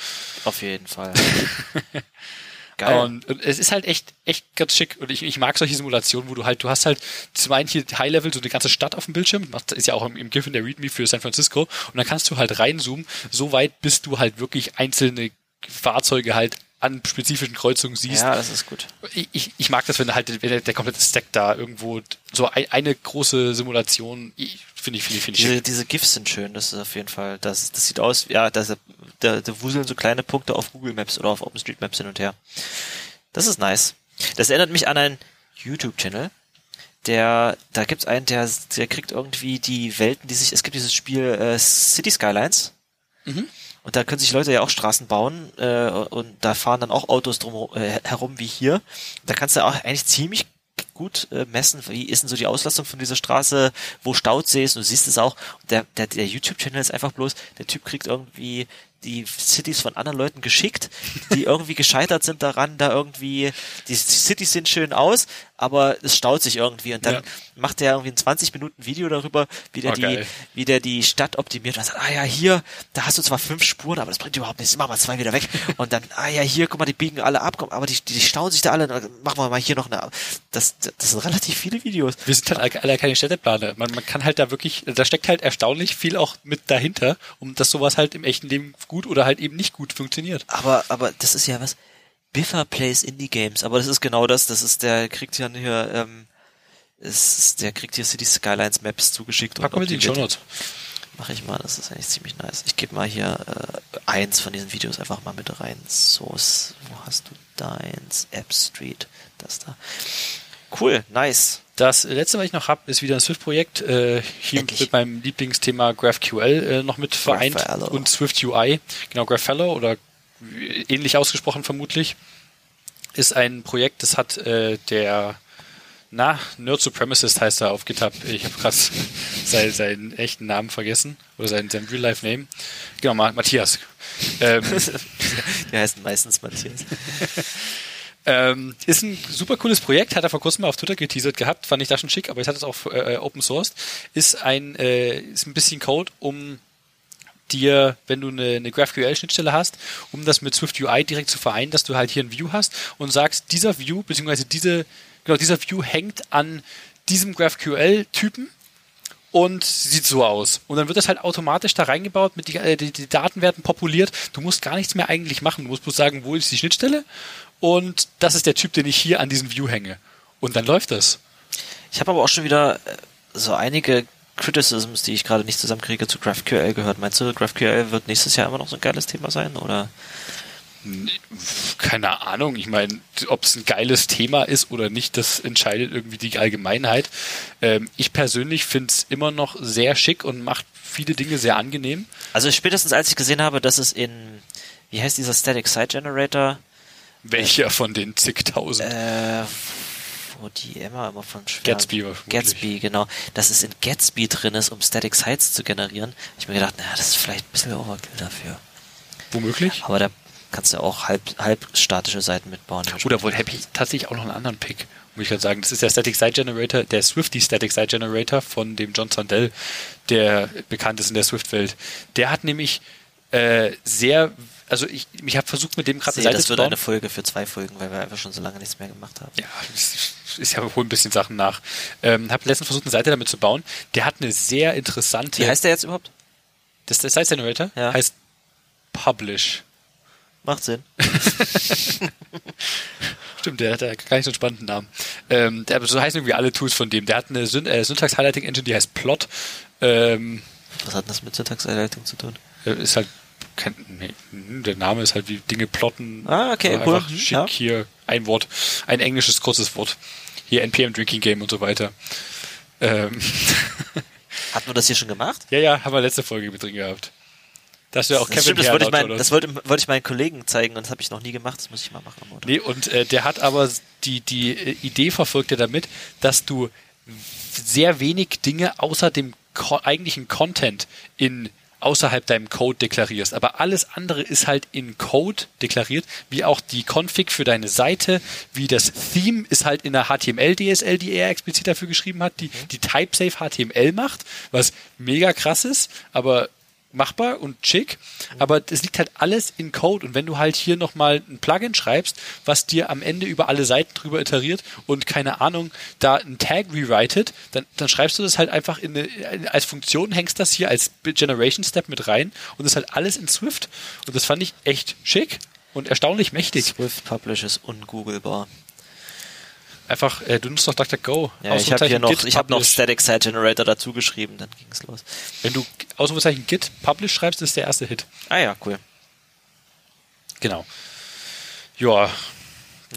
Auf jeden Fall. Geil. Und, und es ist halt echt, echt ganz schick. Und ich, ich mag solche Simulationen, wo du halt, du hast halt zum einen hier High-Level so eine ganze Stadt auf dem Bildschirm, macht- ist ja auch im, im GIF in der README für San Francisco. Und dann kannst du halt reinzoomen, so weit, bis du halt wirklich einzelne Fahrzeuge halt an spezifischen Kreuzungen siehst. ja, das ist gut. Ich, ich, ich mag das, wenn halt wenn der, komplette Stack da irgendwo so ein, eine große Simulation, finde ich, finde ich, finde ich Diese, diese GIFs sind schön, das ist auf jeden Fall, das, das sieht aus, ja, da, da, da wuseln so kleine Punkte auf Google Maps oder auf OpenStreetMaps hin und her. Das ist nice. Das erinnert mich an einen YouTube-Channel. Der, da gibt's einen, der, der kriegt irgendwie die Welten, die sich, es gibt dieses Spiel äh, City Skylines. Mhm. Und da können sich Leute ja auch Straßen bauen äh, und da fahren dann auch Autos drum äh, herum wie hier. Da kannst du auch eigentlich ziemlich gut äh, messen, wie ist denn so die Auslastung von dieser Straße, wo Stausee ist, und du siehst es auch. Der, der, der YouTube-Channel ist einfach bloß, der Typ kriegt irgendwie die Cities von anderen Leuten geschickt, die irgendwie gescheitert sind daran, da irgendwie, die Cities sehen schön aus, aber es staut sich irgendwie und dann Ja. macht er irgendwie ein 20 Minuten Video darüber, wie der Oh, die, geil. wie der die Stadt optimiert und sagt, ah ja, hier, da hast du zwar fünf Spuren, aber das bringt überhaupt nichts, mach mal zwei wieder weg und dann, ah ja, hier, guck mal, die biegen alle ab, aber die, die, die stauen sich da alle, machen wir mal hier noch eine, das, das sind relativ viele Videos. Wir sind halt alle keine Städteplaner. Man, man kann halt da wirklich, da steckt halt erstaunlich viel auch mit dahinter, um dass sowas halt im echten Leben gut oder halt eben nicht gut funktioniert. Aber, aber das ist ja was. Biffer plays Indie Games, aber das ist genau das. Das ist der kriegt ja hier, ähm, ist, der kriegt hier City Skylines Maps zugeschickt. Packen wir die Show Notes. Mach ich mal, das ist eigentlich ziemlich nice. Ich gebe mal hier äh, eins von diesen Videos einfach mal mit rein. Source, wo hast du deins? App Street, das da. Cool, nice. Das letzte, was ich noch habe, ist wieder ein Swift-Projekt, äh, hier Endlich. mit meinem Lieblingsthema GraphQL äh, noch mit vereint und Swift UI. Genau, Graphello oder ähnlich ausgesprochen vermutlich, ist ein Projekt, das hat äh, der na, Nerd Supremacist heißt er auf GitHub. Ich habe gerade seinen, seinen echten Namen vergessen. Oder seinen, seinen Real-Life-Name. Genau, Ma- Matthias. Ähm, Die heißen meistens Matthias. Ähm, ist ein super cooles Projekt, hat er vor kurzem mal auf Twitter geteasert gehabt, fand ich da schon schick, aber jetzt hat es auch äh, Open Sourced. Ist ein, äh, ist ein bisschen Code, um dir, wenn du eine, eine GraphQL-Schnittstelle hast, um das mit Swift UI direkt zu vereinen, dass du halt hier ein View hast und sagst, dieser View, beziehungsweise diese, genau, dieser View hängt an diesem GraphQL-Typen und sieht so aus. Und dann wird das halt automatisch da reingebaut, mit die, äh, die, die Daten werden populiert. Du musst gar nichts mehr eigentlich machen. Du musst bloß sagen, wo ist die Schnittstelle und das ist der Typ, den ich hier an diesem View hänge. Und dann läuft das. Ich habe aber auch schon wieder äh, so einige Criticisms, die ich gerade nicht zusammenkriege, zu GraphQL gehört. Meinst du, GraphQL wird nächstes Jahr immer noch so ein geiles Thema sein? Oder? Keine Ahnung. Ich meine, ob es ein geiles Thema ist oder nicht, das entscheidet irgendwie die Allgemeinheit. Ähm, ich persönlich finde es immer noch sehr schick und macht viele Dinge sehr angenehm. Also spätestens als ich gesehen habe, dass es in, wie heißt dieser Static Site Generator, Welcher von den zigtausend? äh, wo die Emma immer von schwärmt. Gatsby war. Gatsby, genau. Dass es in Gatsby drin ist, um Static Sites zu generieren. Ich mir gedacht, naja, das ist vielleicht ein bisschen Overkill dafür. Womöglich? Aber da kannst du auch halb, halb statische Seiten mitbauen. Oder wohl habe ich tatsächlich auch noch einen anderen Pick, muss ich gerade sagen. Das ist der Static Site Generator, der Swifty Static Site Generator von dem John Sandell, der bekannt ist in der Swift-Welt. Der hat nämlich äh, sehr, also ich, ich habe versucht mit dem gerade eine Seite das zu wird bauen. eine Folge für zwei Folgen, weil wir einfach schon so lange nichts mehr gemacht haben. ja, ist ja wohl ein bisschen Sachen nach. Ähm, habe letztens versucht, eine Seite damit zu bauen. Der hat eine sehr interessante. Wie heißt der jetzt überhaupt? das, der Site Generator Ja. heißt Publish. Macht Sinn. Stimmt, der hat ja gar nicht so einen spannenden Namen. Ähm, der, so heißen irgendwie alle Tools von dem. Der hat eine Syn äh, Syntax Highlighting Engine, die heißt Plot. Ähm, Was hat das mit Syntax-Highlighting zu tun? äh, ist halt kein, nee, hm, der Name ist halt wie Dinge plotten. Ah, okay, cool. Einfach schick Ja. hier ein Wort, ein englisches kurzes Wort. Hier NPM Drinking Game und so weiter. Ähm, Hat man das hier schon gemacht? ja, ja, haben wir letzte Folge mit drin gehabt. Da hast du ja auch das Kevin stimmt, das wollte ich, mein, oder das wollte, wollte ich meinen Kollegen zeigen und das habe ich noch nie gemacht. Das muss ich mal machen Montag. Nee, und äh, der hat aber die, die äh, Idee verfolgt er damit, dass du sehr wenig Dinge außer dem ko eigentlichen Content in außerhalb deinem Code deklarierst. Aber alles andere ist halt in Code deklariert, wie auch die Config für deine Seite, wie das Theme ist halt in der HTML DSL, die er explizit dafür geschrieben hat, die, die TypeSafe HTML macht, was mega krass ist, aber machbar und schick, aber es liegt halt alles in Code und wenn du halt hier nochmal ein Plugin schreibst, was dir am Ende über alle Seiten drüber iteriert und keine Ahnung, da ein Tag rewritet, dann, dann schreibst du das halt einfach in eine, als Funktion, hängst das hier als Generation Step mit rein und das ist halt alles in Swift und das fand ich echt schick und erstaunlich mächtig. Swift Publish ist ungooglebar. Einfach, äh, du nutzt doch DuckDuckGo. Ja, ich habe hier noch, Git ich habe noch. Static Site Generator dazu geschrieben, dann ging's los. Wenn du Ausrufezeichen Git Publish schreibst, ist der erste Hit. Ah ja, cool. Genau. Ja,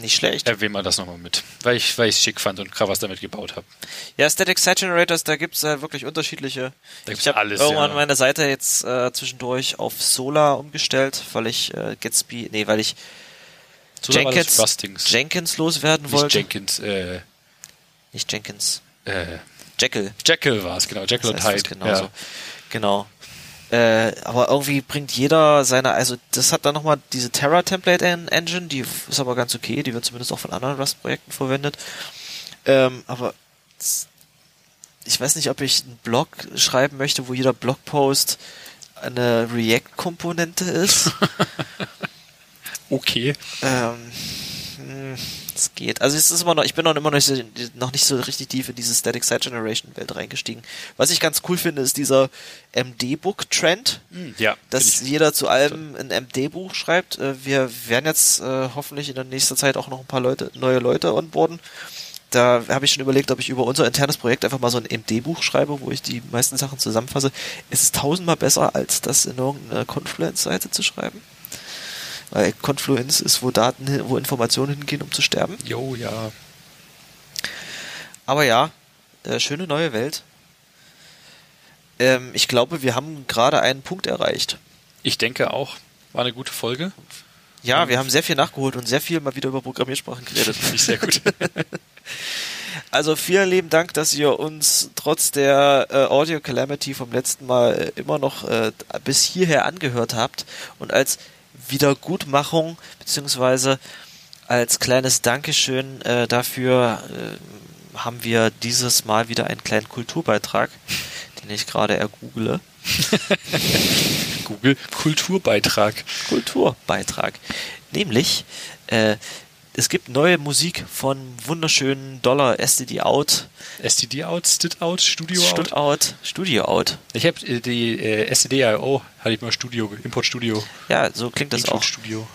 Nicht schlecht. Erwähnen wir das nochmal mit. Weil ich weil ich schick fand und Kravas damit gebaut habe. Ja, Static Site Generators, da gibt's äh, wirklich unterschiedliche. Da gibt's ich habe alles, irgendwann ja. meine Seite jetzt äh, zwischendurch auf Solar umgestellt, weil ich äh, Gatsby, nee, weil ich Jenkins, Rustings. Jenkins loswerden Nicht wollte. Jenkins, äh, Nicht Jenkins. äh, Jekyll. Jekyll war es, genau. Jekyll Das und heißt Hyde. genauso. ja. Genau. Äh, aber irgendwie bringt jeder seine, also das hat dann nochmal diese Terra Template En- Engine, die ist aber ganz okay, die wird zumindest auch von anderen Rust-Projekten verwendet. Ähm, aber ich weiß nicht, ob ich einen Blog schreiben möchte, wo jeder Blogpost eine React-Komponente ist. Okay. ähm, hm, es geht. Also es ist immer noch, ich bin noch immer noch nicht, so, noch nicht so richtig tief in diese Static Site Generation Welt reingestiegen. Was ich ganz cool finde, ist dieser MD-Book-Trend, Ja. dass jeder zu allem ein MD-Buch schreibt. Äh, Wir werden jetzt äh, hoffentlich in der nächsten Zeit auch noch ein paar Leute, neue Leute onboarden. Da habe ich schon überlegt, ob ich über unser internes Projekt einfach mal so ein MD-Buch schreibe, wo ich die meisten Sachen zusammenfasse. Es ist tausendmal besser, als das in irgendeine Confluence-Seite zu schreiben. Weil Confluence ist, wo Daten, wo Informationen hingehen, um zu sterben. Jo, ja. Aber ja, äh, schöne neue Welt. Ähm, ich glaube, wir haben gerade einen Punkt erreicht. Ich denke auch. War eine gute Folge. Ja, wir haben sehr viel nachgeholt und sehr viel mal wieder über Programmiersprachen geredet. Finde ich sehr gut. Also vielen lieben Dank, dass ihr uns trotz der äh, Audio Calamity vom letzten Mal äh, immer noch äh, bis hierher angehört habt und als Wiedergutmachung beziehungsweise als kleines Dankeschön äh, dafür äh, haben wir dieses Mal wieder einen kleinen Kulturbeitrag, den ich gerade ergoogle. Google Kulturbeitrag. Kulturbeitrag. Nämlich, äh, es gibt neue Musik von wunderschönen Dollar STD Out, STD out, Stit out, Studio out. Stud Out, Studio Out. Ich habe äh, die äh, STD.io, hatte ich mal Studio, Import Studio. Ja, so klingt das Import auch. Studio.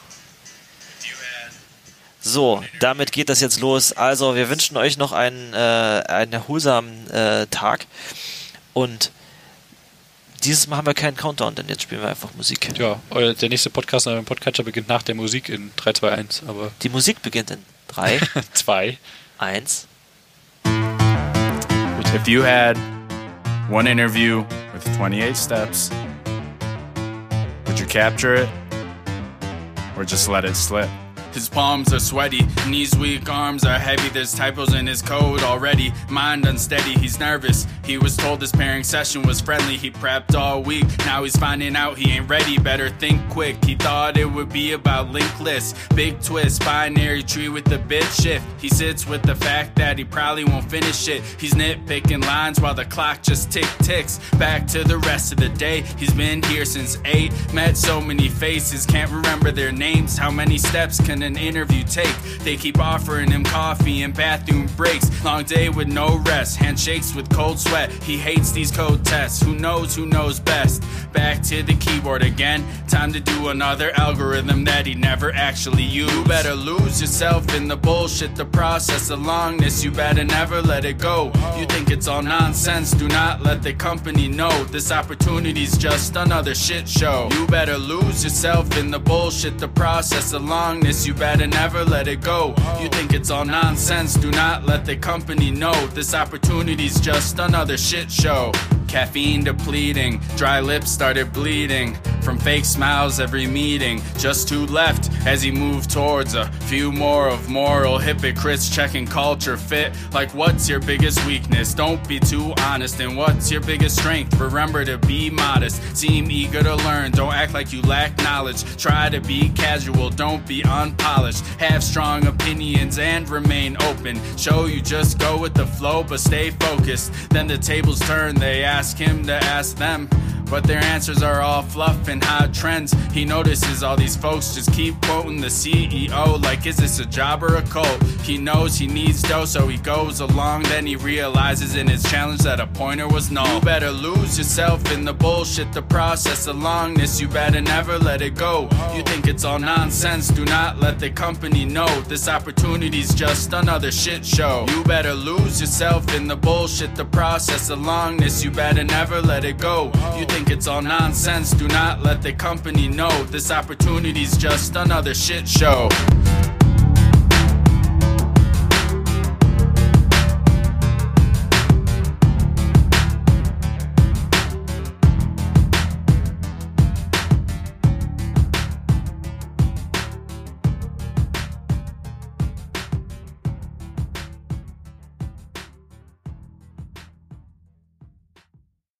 So, damit geht das jetzt los. Also, wir wünschen euch noch einen, äh, einen erholsamen äh, Tag. Und dieses Mal haben wir keinen Countdown, denn jetzt spielen wir einfach Musik. Ja, der nächste Podcast in eurem Podcatcher beginnt nach der Musik in 3, 2, 1, aber Die Musik beginnt in 3, 2. 1. If you had one interview with 28 steps, would you capture it or just let it slip? His palms are sweaty, knees weak, arms are heavy. There's typos in his code already. Mind unsteady, he's nervous. He was told his pairing session was friendly. He prepped all week. Now he's finding out he ain't ready. Better think quick. He thought it would be about linked lists. Big twist, binary tree with the bit shift. He sits with the fact that he probably won't finish it. He's nitpicking lines while the clock just tick ticks. Back to the rest of the day. He's been here since eight. Met so many faces, can't remember their names. How many steps can an interview take? They keep offering him coffee and bathroom breaks. Long day with no rest. Handshakes with cold sweat. He hates these code tests. Who knows who knows best? Back to the keyboard again. Time to do another algorithm that he never actually used. You better lose yourself in the bullshit, the process, the longness. You better never let it go. You think it's all nonsense. Do not let the company know this opportunity's just another shit show. You better lose yourself in the bullshit, the process, the longness. You better never let it go. You think it's all nonsense. Do not let the company know this opportunity's just another shit show. Caffeine depleting, dry lips started bleeding from fake smiles every meeting. Just two left as he moved towards a few more of moral hypocrites checking culture fit. Like, what's your biggest weakness? Don't be too honest. And what's your biggest strength? Remember to be modest. Seem eager to learn. Don't act like you lack knowledge. Try to be casual. Don't be unpolished. Have strong opinions and remain open. Show you just go with the flow, but stay focused. Then the tables turn. They ask him to ask them. But their answers are all fluff and hot trends. He notices all these folks just keep quoting the CEO like, is this a job or a cult? He knows he needs dough, so he goes along. Then he realizes in his challenge that a pointer was null. You better lose yourself in the bullshit, the process, the longness. You better never let it go. You think it's all nonsense. Do not let the company know this opportunity's just another shit show. You better lose yourself in the bullshit, the process, the longness. You better never let it go. You think it's all nonsense. Do not let the company know this opportunity's just another shit show.